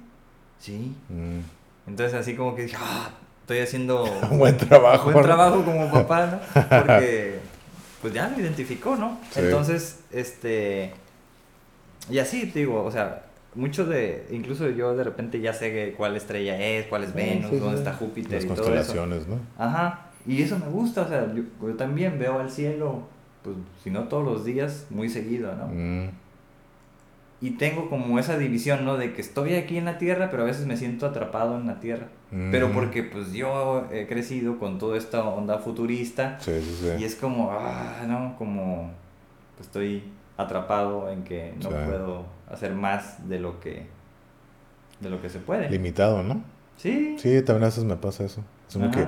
Sí. mm. Entonces así como que dije, ah, estoy haciendo Buen trabajo. buen ¿no? trabajo como papá, ¿no? Porque pues ya lo identificó, ¿no? Sí. Entonces, este, y así te digo, o sea, mucho de, incluso yo de repente ya sé cuál estrella es, cuál es Venus, sí, dónde está Júpiter Las y todo eso. constelaciones, ¿no? Ajá, y eso me gusta, o sea, yo, yo también veo al cielo, pues si no todos los días, muy seguido, ¿no? Mm, Y tengo como esa división, ¿no? De que estoy aquí en la Tierra, pero a veces me siento atrapado en la Tierra. Pero porque pues yo he crecido con toda esta onda futurista Sí, sí, sí. y es como, ah, ¿no? Como pues, estoy atrapado en que no puedo hacer más de lo que de lo que se puede. Limitado, ¿no? Sí. Sí, también a veces me pasa eso. Es como que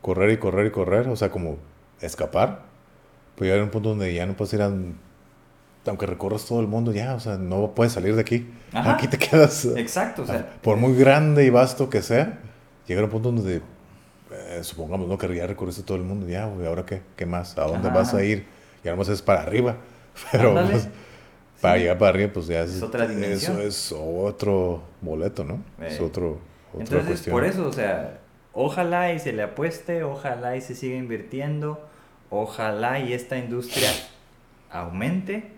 correr y correr y correr, o sea, como escapar. Pues llegar a un punto donde ya no puedes ir a... Aunque recorras todo el mundo, ya, o sea, no puedes salir de aquí. Ajá. Aquí te quedas. Exacto, o sea, Por muy grande y vasto que sea, llegar a un punto donde, eh, supongamos, ¿no? Que ya recorriste todo el mundo, ya, güey, ¿ahora qué? ¿Qué más? ¿A dónde Ajá. vas a ir? Y además es para arriba. Pero pues, para Sí. llegar para arriba, pues ya es, Es otra dimensión. Eso es otro boleto, ¿no? Es Eh, otro, otra Entonces, cuestión. por eso, o sea, ojalá y se le apueste, ojalá y se siga invirtiendo, ojalá y esta industria aumente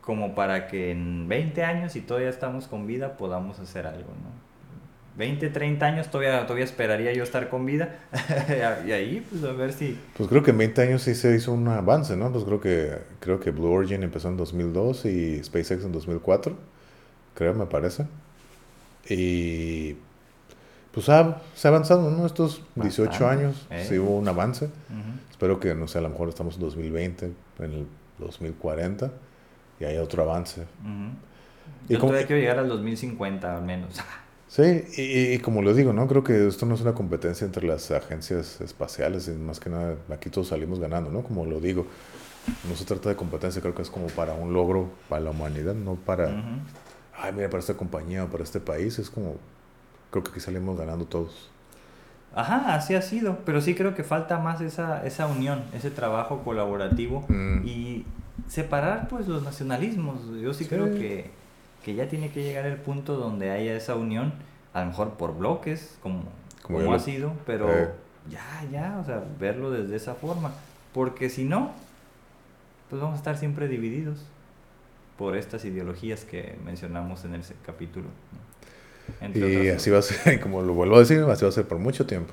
como para que en 20 años, si todavía estamos con vida, podamos hacer algo, ¿no? 20, 30 años todavía, todavía esperaría yo estar con vida y ahí pues a ver si... Pues creo que en 20 años sí se hizo un avance, ¿no? Pues creo que, creo que Blue Origin empezó en 2002 y SpaceX en 2004, creo, me parece. Y pues ha, se ha avanzado, ¿no? Estos 18 Bastante, años, eh. sí hubo un avance. Espero que, no sé, a lo mejor estamos en 2020, en el 2040, y haya otro avance. Ujú. ¿Y Yo todavía quiero llegar al 2050 al menos. Sí, y, y como lo digo, ¿no? Creo que esto no es una competencia entre las agencias espaciales, y más que nada aquí todos salimos ganando, ¿no? Como lo digo, no se trata de competencia, creo que es como para un logro para la humanidad, no para, ay, mira, para esta compañía o para este país, es como, creo que aquí salimos ganando todos. Ajá, así ha sido, pero sí creo que falta más esa, esa unión, ese trabajo colaborativo Mm. y separar pues los nacionalismos. Yo sí, Sí. creo que, que ya tiene que llegar el punto donde haya esa unión, a lo mejor por bloques, como, Como ha sido, pero eh. ya, ya, o sea, verlo desde esa forma, porque si no, pues vamos a estar siempre divididos por estas ideologías que mencionamos en ese capítulo. Y otras así va a ser, como lo vuelvo a decir, así va a ser por mucho tiempo.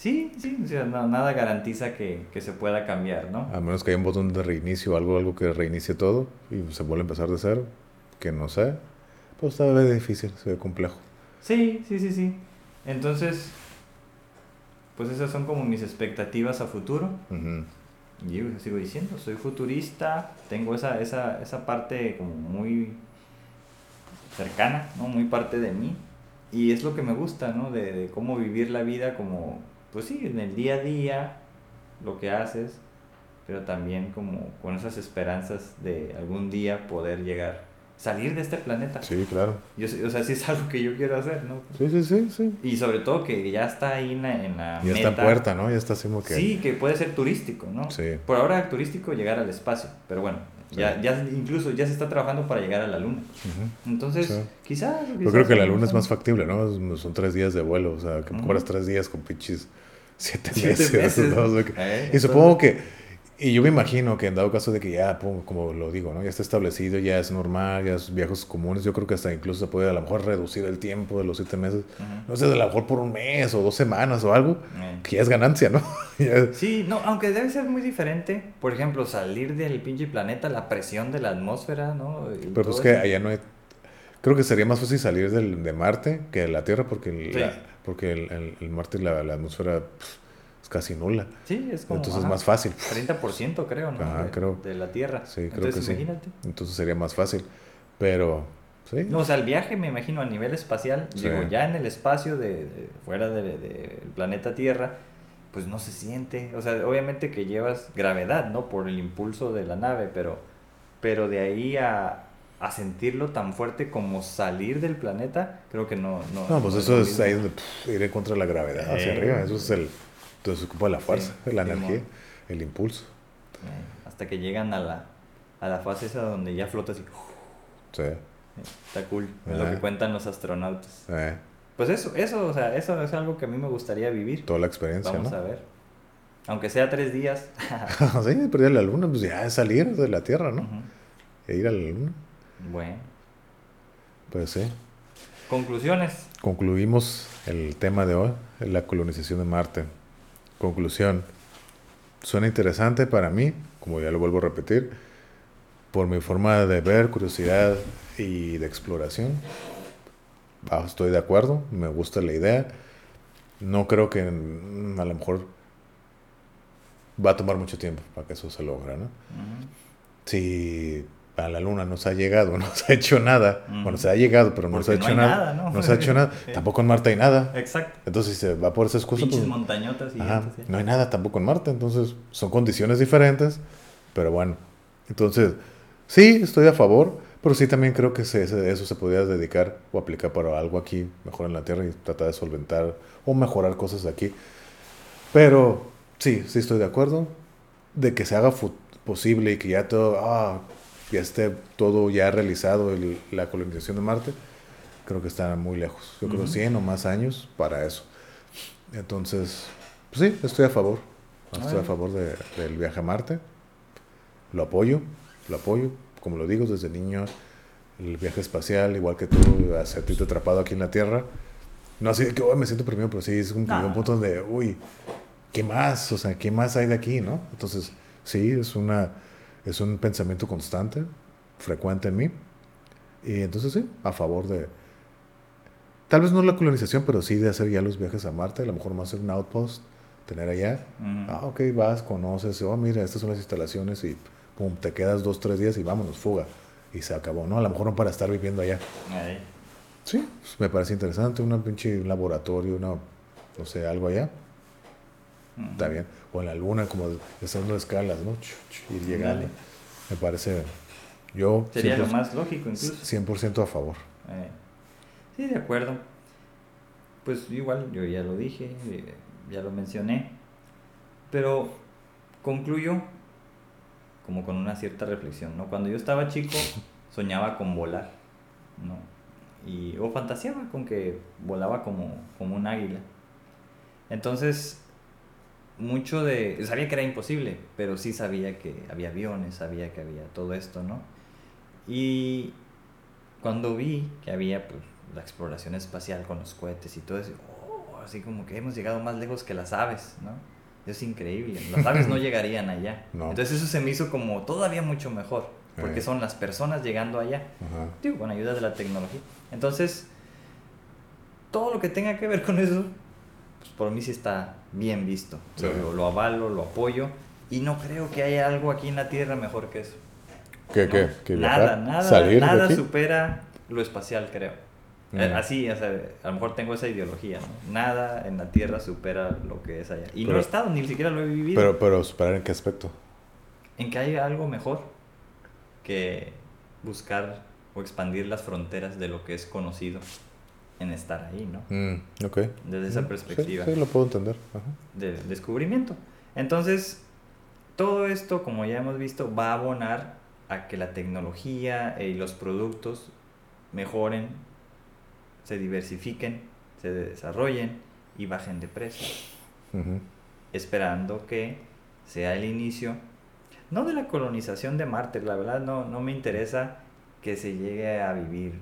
Sí, sí, o sea, no- nada garantiza que, que se pueda cambiar, ¿no? A menos que haya un botón de reinicio o algo, algo que reinicie todo y se vuelve a empezar de cero, que no sé, pues se ve difícil, se ve complejo. Sí, sí, sí, sí. Entonces, pues esas son como mis expectativas a futuro. Y yo sigo diciendo, soy futurista, tengo esa, esa, esa parte como muy cercana, ¿no? Muy parte de mí. Y es lo que me gusta, ¿no? De, de cómo vivir la vida como, pues sí, en el día a día, lo que haces, pero también como con esas esperanzas de algún día poder llegar, salir de este planeta. Sí, claro. Yo, o sea, sí es algo que yo quiero hacer, ¿no? Sí, sí, sí, sí. Y sobre todo que ya está ahí en la, en la Ya está en puerta, ¿no? Ya está así como que... Sí, que puede ser turístico, ¿no? Sí. Por ahora turístico llegar al espacio, pero bueno, ya, Sí. ya incluso ya se está trabajando para llegar a la luna. Ujú. Entonces, Sí. quizás... Yo creo que la luna es más factible, ¿no? Son tres días de vuelo, o sea, que Ujú. cobras tres días con pinches siete, Siete meses. meses. ¿no? O sea que- Eh, Y supongo que, y yo me imagino que en dado caso de que ya, pum, como lo digo, ¿no? Ya está establecido, ya es normal, ya es viajes comunes, yo creo que hasta incluso se puede a lo mejor reducir el tiempo de los siete meses, no sé, a lo mejor por un mes o dos semanas o algo, que ya es ganancia, ¿no? Sí, no, aunque debe ser muy diferente, por ejemplo, salir del pinche planeta, la presión de la atmósfera, ¿no? Y pero pues que eso. allá no hay... Creo que sería más fácil salir del, de Marte que de la Tierra porque el, Sí. la- porque el, el- el Marte la, la atmósfera es casi nula. Sí, es como... Entonces es más fácil. 30%, creo, ¿no? Ajá, de, creo. de la Tierra. Sí, creo Entonces, que sí. imagínate. Entonces sería más fácil. Pero, sí. No, o sea, el viaje, me imagino, a nivel espacial, Sí. digo, ya en el espacio de, de- fuera del planeta Tierra, pues no se siente. O sea, obviamente que llevas gravedad, ¿no? Por el impulso de la nave, pero, pero de ahí a, a sentirlo tan fuerte como salir del planeta, creo que no. No, No, pues no eso es ahí donde pf, ir en contra de la gravedad hacia Eh. arriba. Eso es el. Entonces ocupa la fuerza, Sí, la energía, el impulso. Eh, hasta que llegan a la, a la fase esa donde ya flotas y. Sí. eh, Está cool, es lo que cuentan los astronautas. Eh, Pues eso, eso, o sea, eso es algo que a mí me gustaría vivir. toda la experiencia, Vamos ¿no? a ver. Aunque sea tres días. sí, pero la luna, pues ya es salir de la Tierra, ¿no? E ir a la luna. Bueno. Pues sí. Conclusiones. Concluimos el tema de hoy, la colonización de Marte. Conclusión. Suena interesante para mí, como ya lo vuelvo a repetir, por mi forma de ver, curiosidad y de exploración. Ah, estoy de acuerdo, me gusta la idea. No creo que mm, a lo mejor va a tomar mucho tiempo para que eso se logre, ¿no? Si a la luna no se ha llegado, no se ha hecho nada, bueno, se ha llegado, pero no Porque se ha hecho nada, nada, ¿no? no se ha hecho nada, tampoco en Marte hay nada. Exacto. Entonces, si se va por esa excusa, pues, montañotas y ajá, no hay nada tampoco en Marte. Entonces, son condiciones diferentes, pero bueno. Entonces, sí, estoy a favor, pero sí también creo que se- eso se podría dedicar o aplicar para algo aquí, mejor en la Tierra, y tratar de solventar o mejorar cosas aquí. Pero sí, sí estoy de acuerdo de que se haga posible y que ya todo, ah, ya esté todo ya realizado, el- la colonización de Marte, creo que está muy lejos. Yo creo Ujú. 100 o más años para eso. Entonces, pues sí, estoy a favor. Estoy a Bueno. favor de- del viaje a Marte. Lo apoyo, lo apoyo. Como lo digo, desde niño, el viaje espacial, igual que tú, a sentirte atrapado aquí en la Tierra. No así de que "Uy, me siento primero, pero sí, es que No. un punto donde, uy, ¿qué más? O sea, ¿qué más hay de aquí, no? Entonces, sí, es, una, es un pensamiento constante, frecuente en mí. Y entonces sí, a favor de, Tal vez no la colonización, pero sí de hacer ya los viajes a Marte. A lo mejor más hacer un outpost, tener allá. Ujú. Ah, ok, vas, conoces. Oh, mira, estas son las instalaciones y pum, te quedas dos, tres días y vámonos, fuga. Y se acabó, ¿no? A lo mejor no para estar viviendo allá. Ahí. Sí, pues, me parece interesante. Una pinche laboratorio, una, no sé, algo allá. Está bien. O en la luna, como haciendo escalas, ¿no? Ir llegando. Dale. Me parece. Yo. Sería lo 100%, más lógico incluso. 100% a favor. Eh, sí, de acuerdo. Pues igual, yo ya lo dije, eh, ya lo mencioné, pero concluyo como con una cierta reflexión, ¿no? Cuando yo estaba chico soñaba con volar, ¿no? Y, o fantaseaba con que volaba como, como un águila. Entonces, mucho de... Sabía que era imposible, pero sí sabía que había aviones, sabía que había todo esto, ¿no? Y cuando vi que había pues, la exploración espacial con los cohetes y todo eso, oh, así como que hemos llegado más lejos que las aves, ¿no? Es increíble, las aves no llegarían allá. No. Entonces eso se me hizo como todavía mucho mejor, porque Eh. son las personas llegando allá, Ajá. digo, con ayuda de la tecnología. Entonces, todo lo que tenga que ver con eso, pues por mí sí está bien visto. Sí. Lo, lo avalo, lo apoyo, y no creo que haya algo aquí en la Tierra mejor que eso. ¿Qué, ¿no? qué? ¿Que nada, nada, ¿Salir de nada aquí? supera lo espacial, creo. Eh, Mm. Así, o sea, a lo mejor tengo esa ideología, ¿no? Nada en la Tierra supera lo que es allá. Y no Pero- he estado, ni siquiera lo he vivido. Pero, pero superar en qué aspecto? En que haya algo mejor que buscar o expandir las fronteras de lo que es conocido en estar ahí, ¿no? Mm, ok. Desde esa Mm, sí, perspectiva. Sí, lo puedo entender. Ajá. de descubrimiento. Entonces, todo esto, como ya hemos visto, va a abonar a que la tecnología y los productos mejoren, se diversifiquen, se desarrollen y bajen de precio, esperando que sea el inicio, no de la colonización de Marte, la verdad no, no me interesa que se llegue a vivir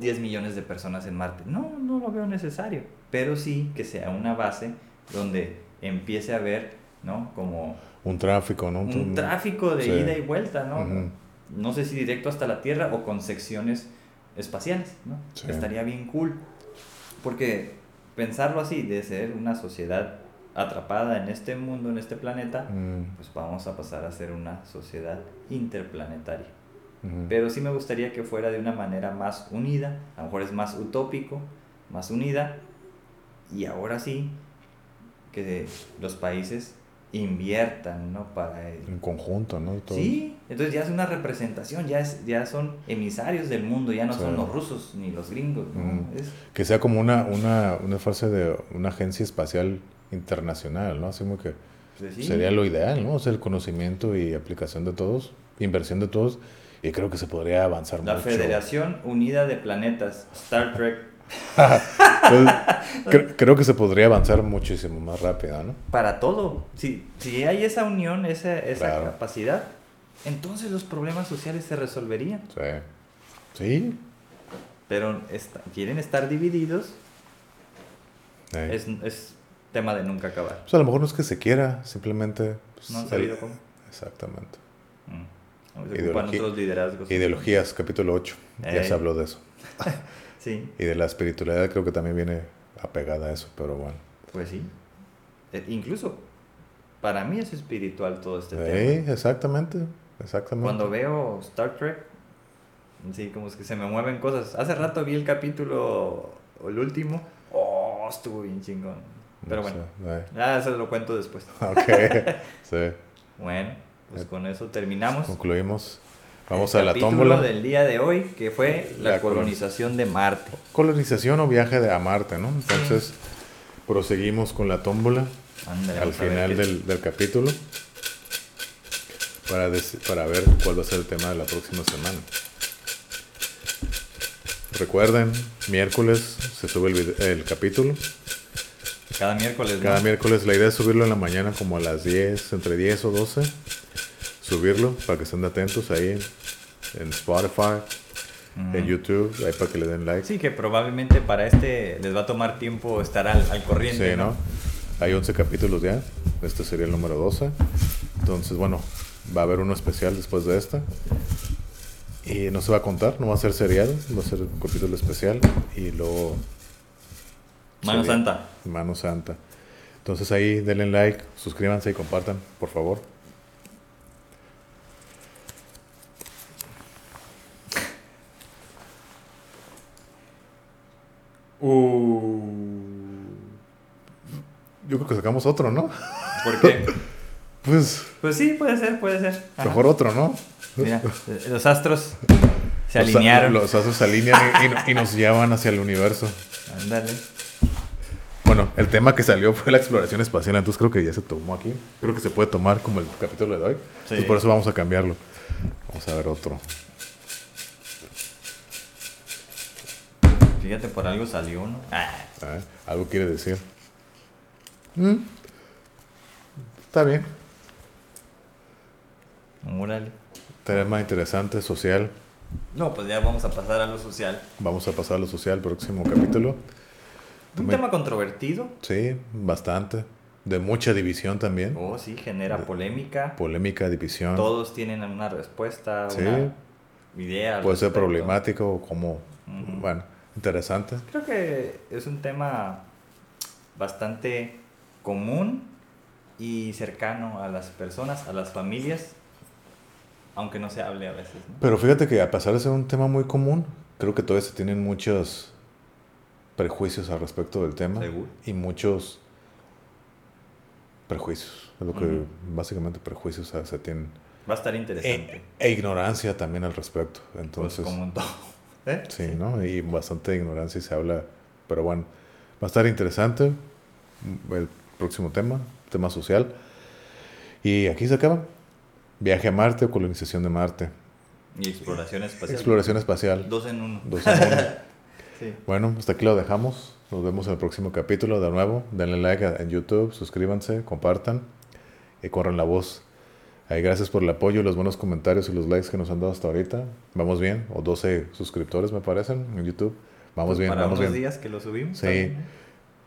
10 millones de personas en Marte. No, no lo veo necesario. Pero sí que sea una base donde empiece a haber, ¿no? Como Un tráfico, ¿no? un tráfico de sí. ida y vuelta, ¿no? No sé si directo hasta la Tierra o con secciones espaciales, ¿no? Sí. Estaría bien cool. Porque pensarlo así, de ser una sociedad atrapada en este mundo, en este planeta, Mm, pues vamos a pasar a ser una sociedad interplanetaria. Pero sí me gustaría que fuera de una manera más unida, a lo mejor es más utópico, más unida, y ahora sí que los países inviertan, ¿no? Para ello. En conjunto, ¿no? Todo. Sí, entonces ya es una representación, ya, es, ya son emisarios del mundo, ya no son los rusos ni los gringos, ¿no? Mm. Es- Que sea como una, una, una fase de una agencia espacial internacional, ¿no? Así como que pues sí. sería lo ideal, ¿no? O sea, el conocimiento y aplicación de todos, inversión de todos, y creo que se podría avanzar La mucho. Federación Unida de Planetas, Star Trek, Pues, cre- creo que se podría avanzar muchísimo más rápido, ¿no? para todo. Si, si hay esa unión, esa, esa Claro. capacidad, entonces los problemas sociales se resolverían. Sí. Sí. Pero quieren estar divididos, es, es tema de nunca acabar. Pues a lo mejor no es que se quiera, simplemente... pues, No han el- sabido cómo. Exactamente. Mm. Ideología- otros liderazgos. Ideologías, capítulo 8. Ya se habló de eso. Sí, Y de la espiritualidad creo que también viene apegada a eso, pero bueno. pues sí. Eh, incluso, para mí es espiritual todo este tema. Exactamente, exactamente. Cuando veo Star Trek, sí, como es que se me mueven cosas. Hace rato vi el capítulo, el último. Oh, estuvo bien chingón. Pero No bueno, sé, ya se lo cuento después. Ok, sí. Bueno, pues con eso terminamos. Concluimos. Vamos el a la tómbola. del día de hoy, que fue la, La colonización de Marte. Colonización o viaje de a Marte, ¿no? Entonces, proseguimos con la tómbola al final del, del capítulo para, para ver cuál va a ser el tema de la próxima semana. Recuerden, miércoles se sube el, el capítulo. Cada miércoles, ¿no? Cada miércoles la idea es subirlo en la mañana como a las 10, entre 10 o 12. Subirlo para que estén atentos ahí en, en Spotify, en YouTube, ahí para que le den like. Sí, que probablemente para este les va a tomar tiempo estar al, al corriente, Sí, ¿no? Hay 11 capítulos ya. Este sería el número 12. Entonces, bueno, va a haber uno especial después de esta. Y no se va a contar, no va a ser serial, va a ser un capítulo especial. Y luego. Mano sería- Santa. Mano Santa. Entonces ahí denle like, suscríbanse y compartan, por favor. Yo creo que sacamos otro, ¿no? ¿Por qué? Pues Pues sí, puede ser, puede ser. Ajá. mejor otro, ¿no? Mira, los astros se Los alinearon. Los astros se alinean y, nos llevan hacia el universo. Ándale. Bueno, el tema que salió fue la exploración espacial, entonces creo que ya se tomó aquí. Creo que se puede tomar como el capítulo de hoy. Entonces por eso vamos a cambiarlo. Vamos a ver otro. Fíjate, por algo salió uno. Ah, ¿eh? Algo quiere decir. Mm. Está bien. órale. Tema interesante, social. No, pues ya vamos a pasar a lo social. Vamos a pasar a lo social, próximo capítulo. Un Me- tema controvertido. Sí, bastante. De mucha división también. Oh, sí, genera polémica. Polémica, división. Todos tienen una respuesta, Sí. una idea. Puede ser problemático o como... Bueno, interesante. Creo que es un tema bastante común y cercano a las personas, a las familias, aunque no se hable a veces. ¿no? Pero fíjate que a pesar de ser un tema muy común, creo que todavía se tienen muchos prejuicios al respecto del tema. Seguro. Y muchos prejuicios. Es lo que básicamente prejuicios o sea, se tienen. Va a estar interesante. E, e ignorancia también al respecto. pues Entonces, como en todo. ¿Eh? sí, ¿no? Y bastante ignorancia y se habla. Pero bueno, va a estar interesante el próximo tema, tema social. Y aquí se acaba. Viaje a Marte o colonización de Marte. Y exploración espacial. Exploración espacial. Dos en uno. Dos en uno. Sí. Bueno, hasta aquí lo dejamos. Nos vemos en el próximo capítulo de nuevo. Denle like en YouTube, suscríbanse, compartan y corran la voz. Ahí gracias por el apoyo, los buenos comentarios y los likes que nos han dado hasta ahorita. Vamos bien, o 12 suscriptores me parecen en YouTube. Vamos bien, Pues Para vamos unos bien. días que lo subimos. Sí. bien, ¿eh?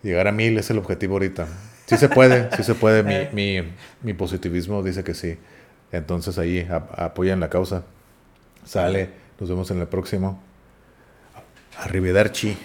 Llegar a mil es el objetivo ahorita. Sí se puede, sí se puede. Eh. Mi, mi, mi positivismo dice que sí. Entonces ahí apoyan la causa. Sale, nos vemos en el próximo. Arrivederci.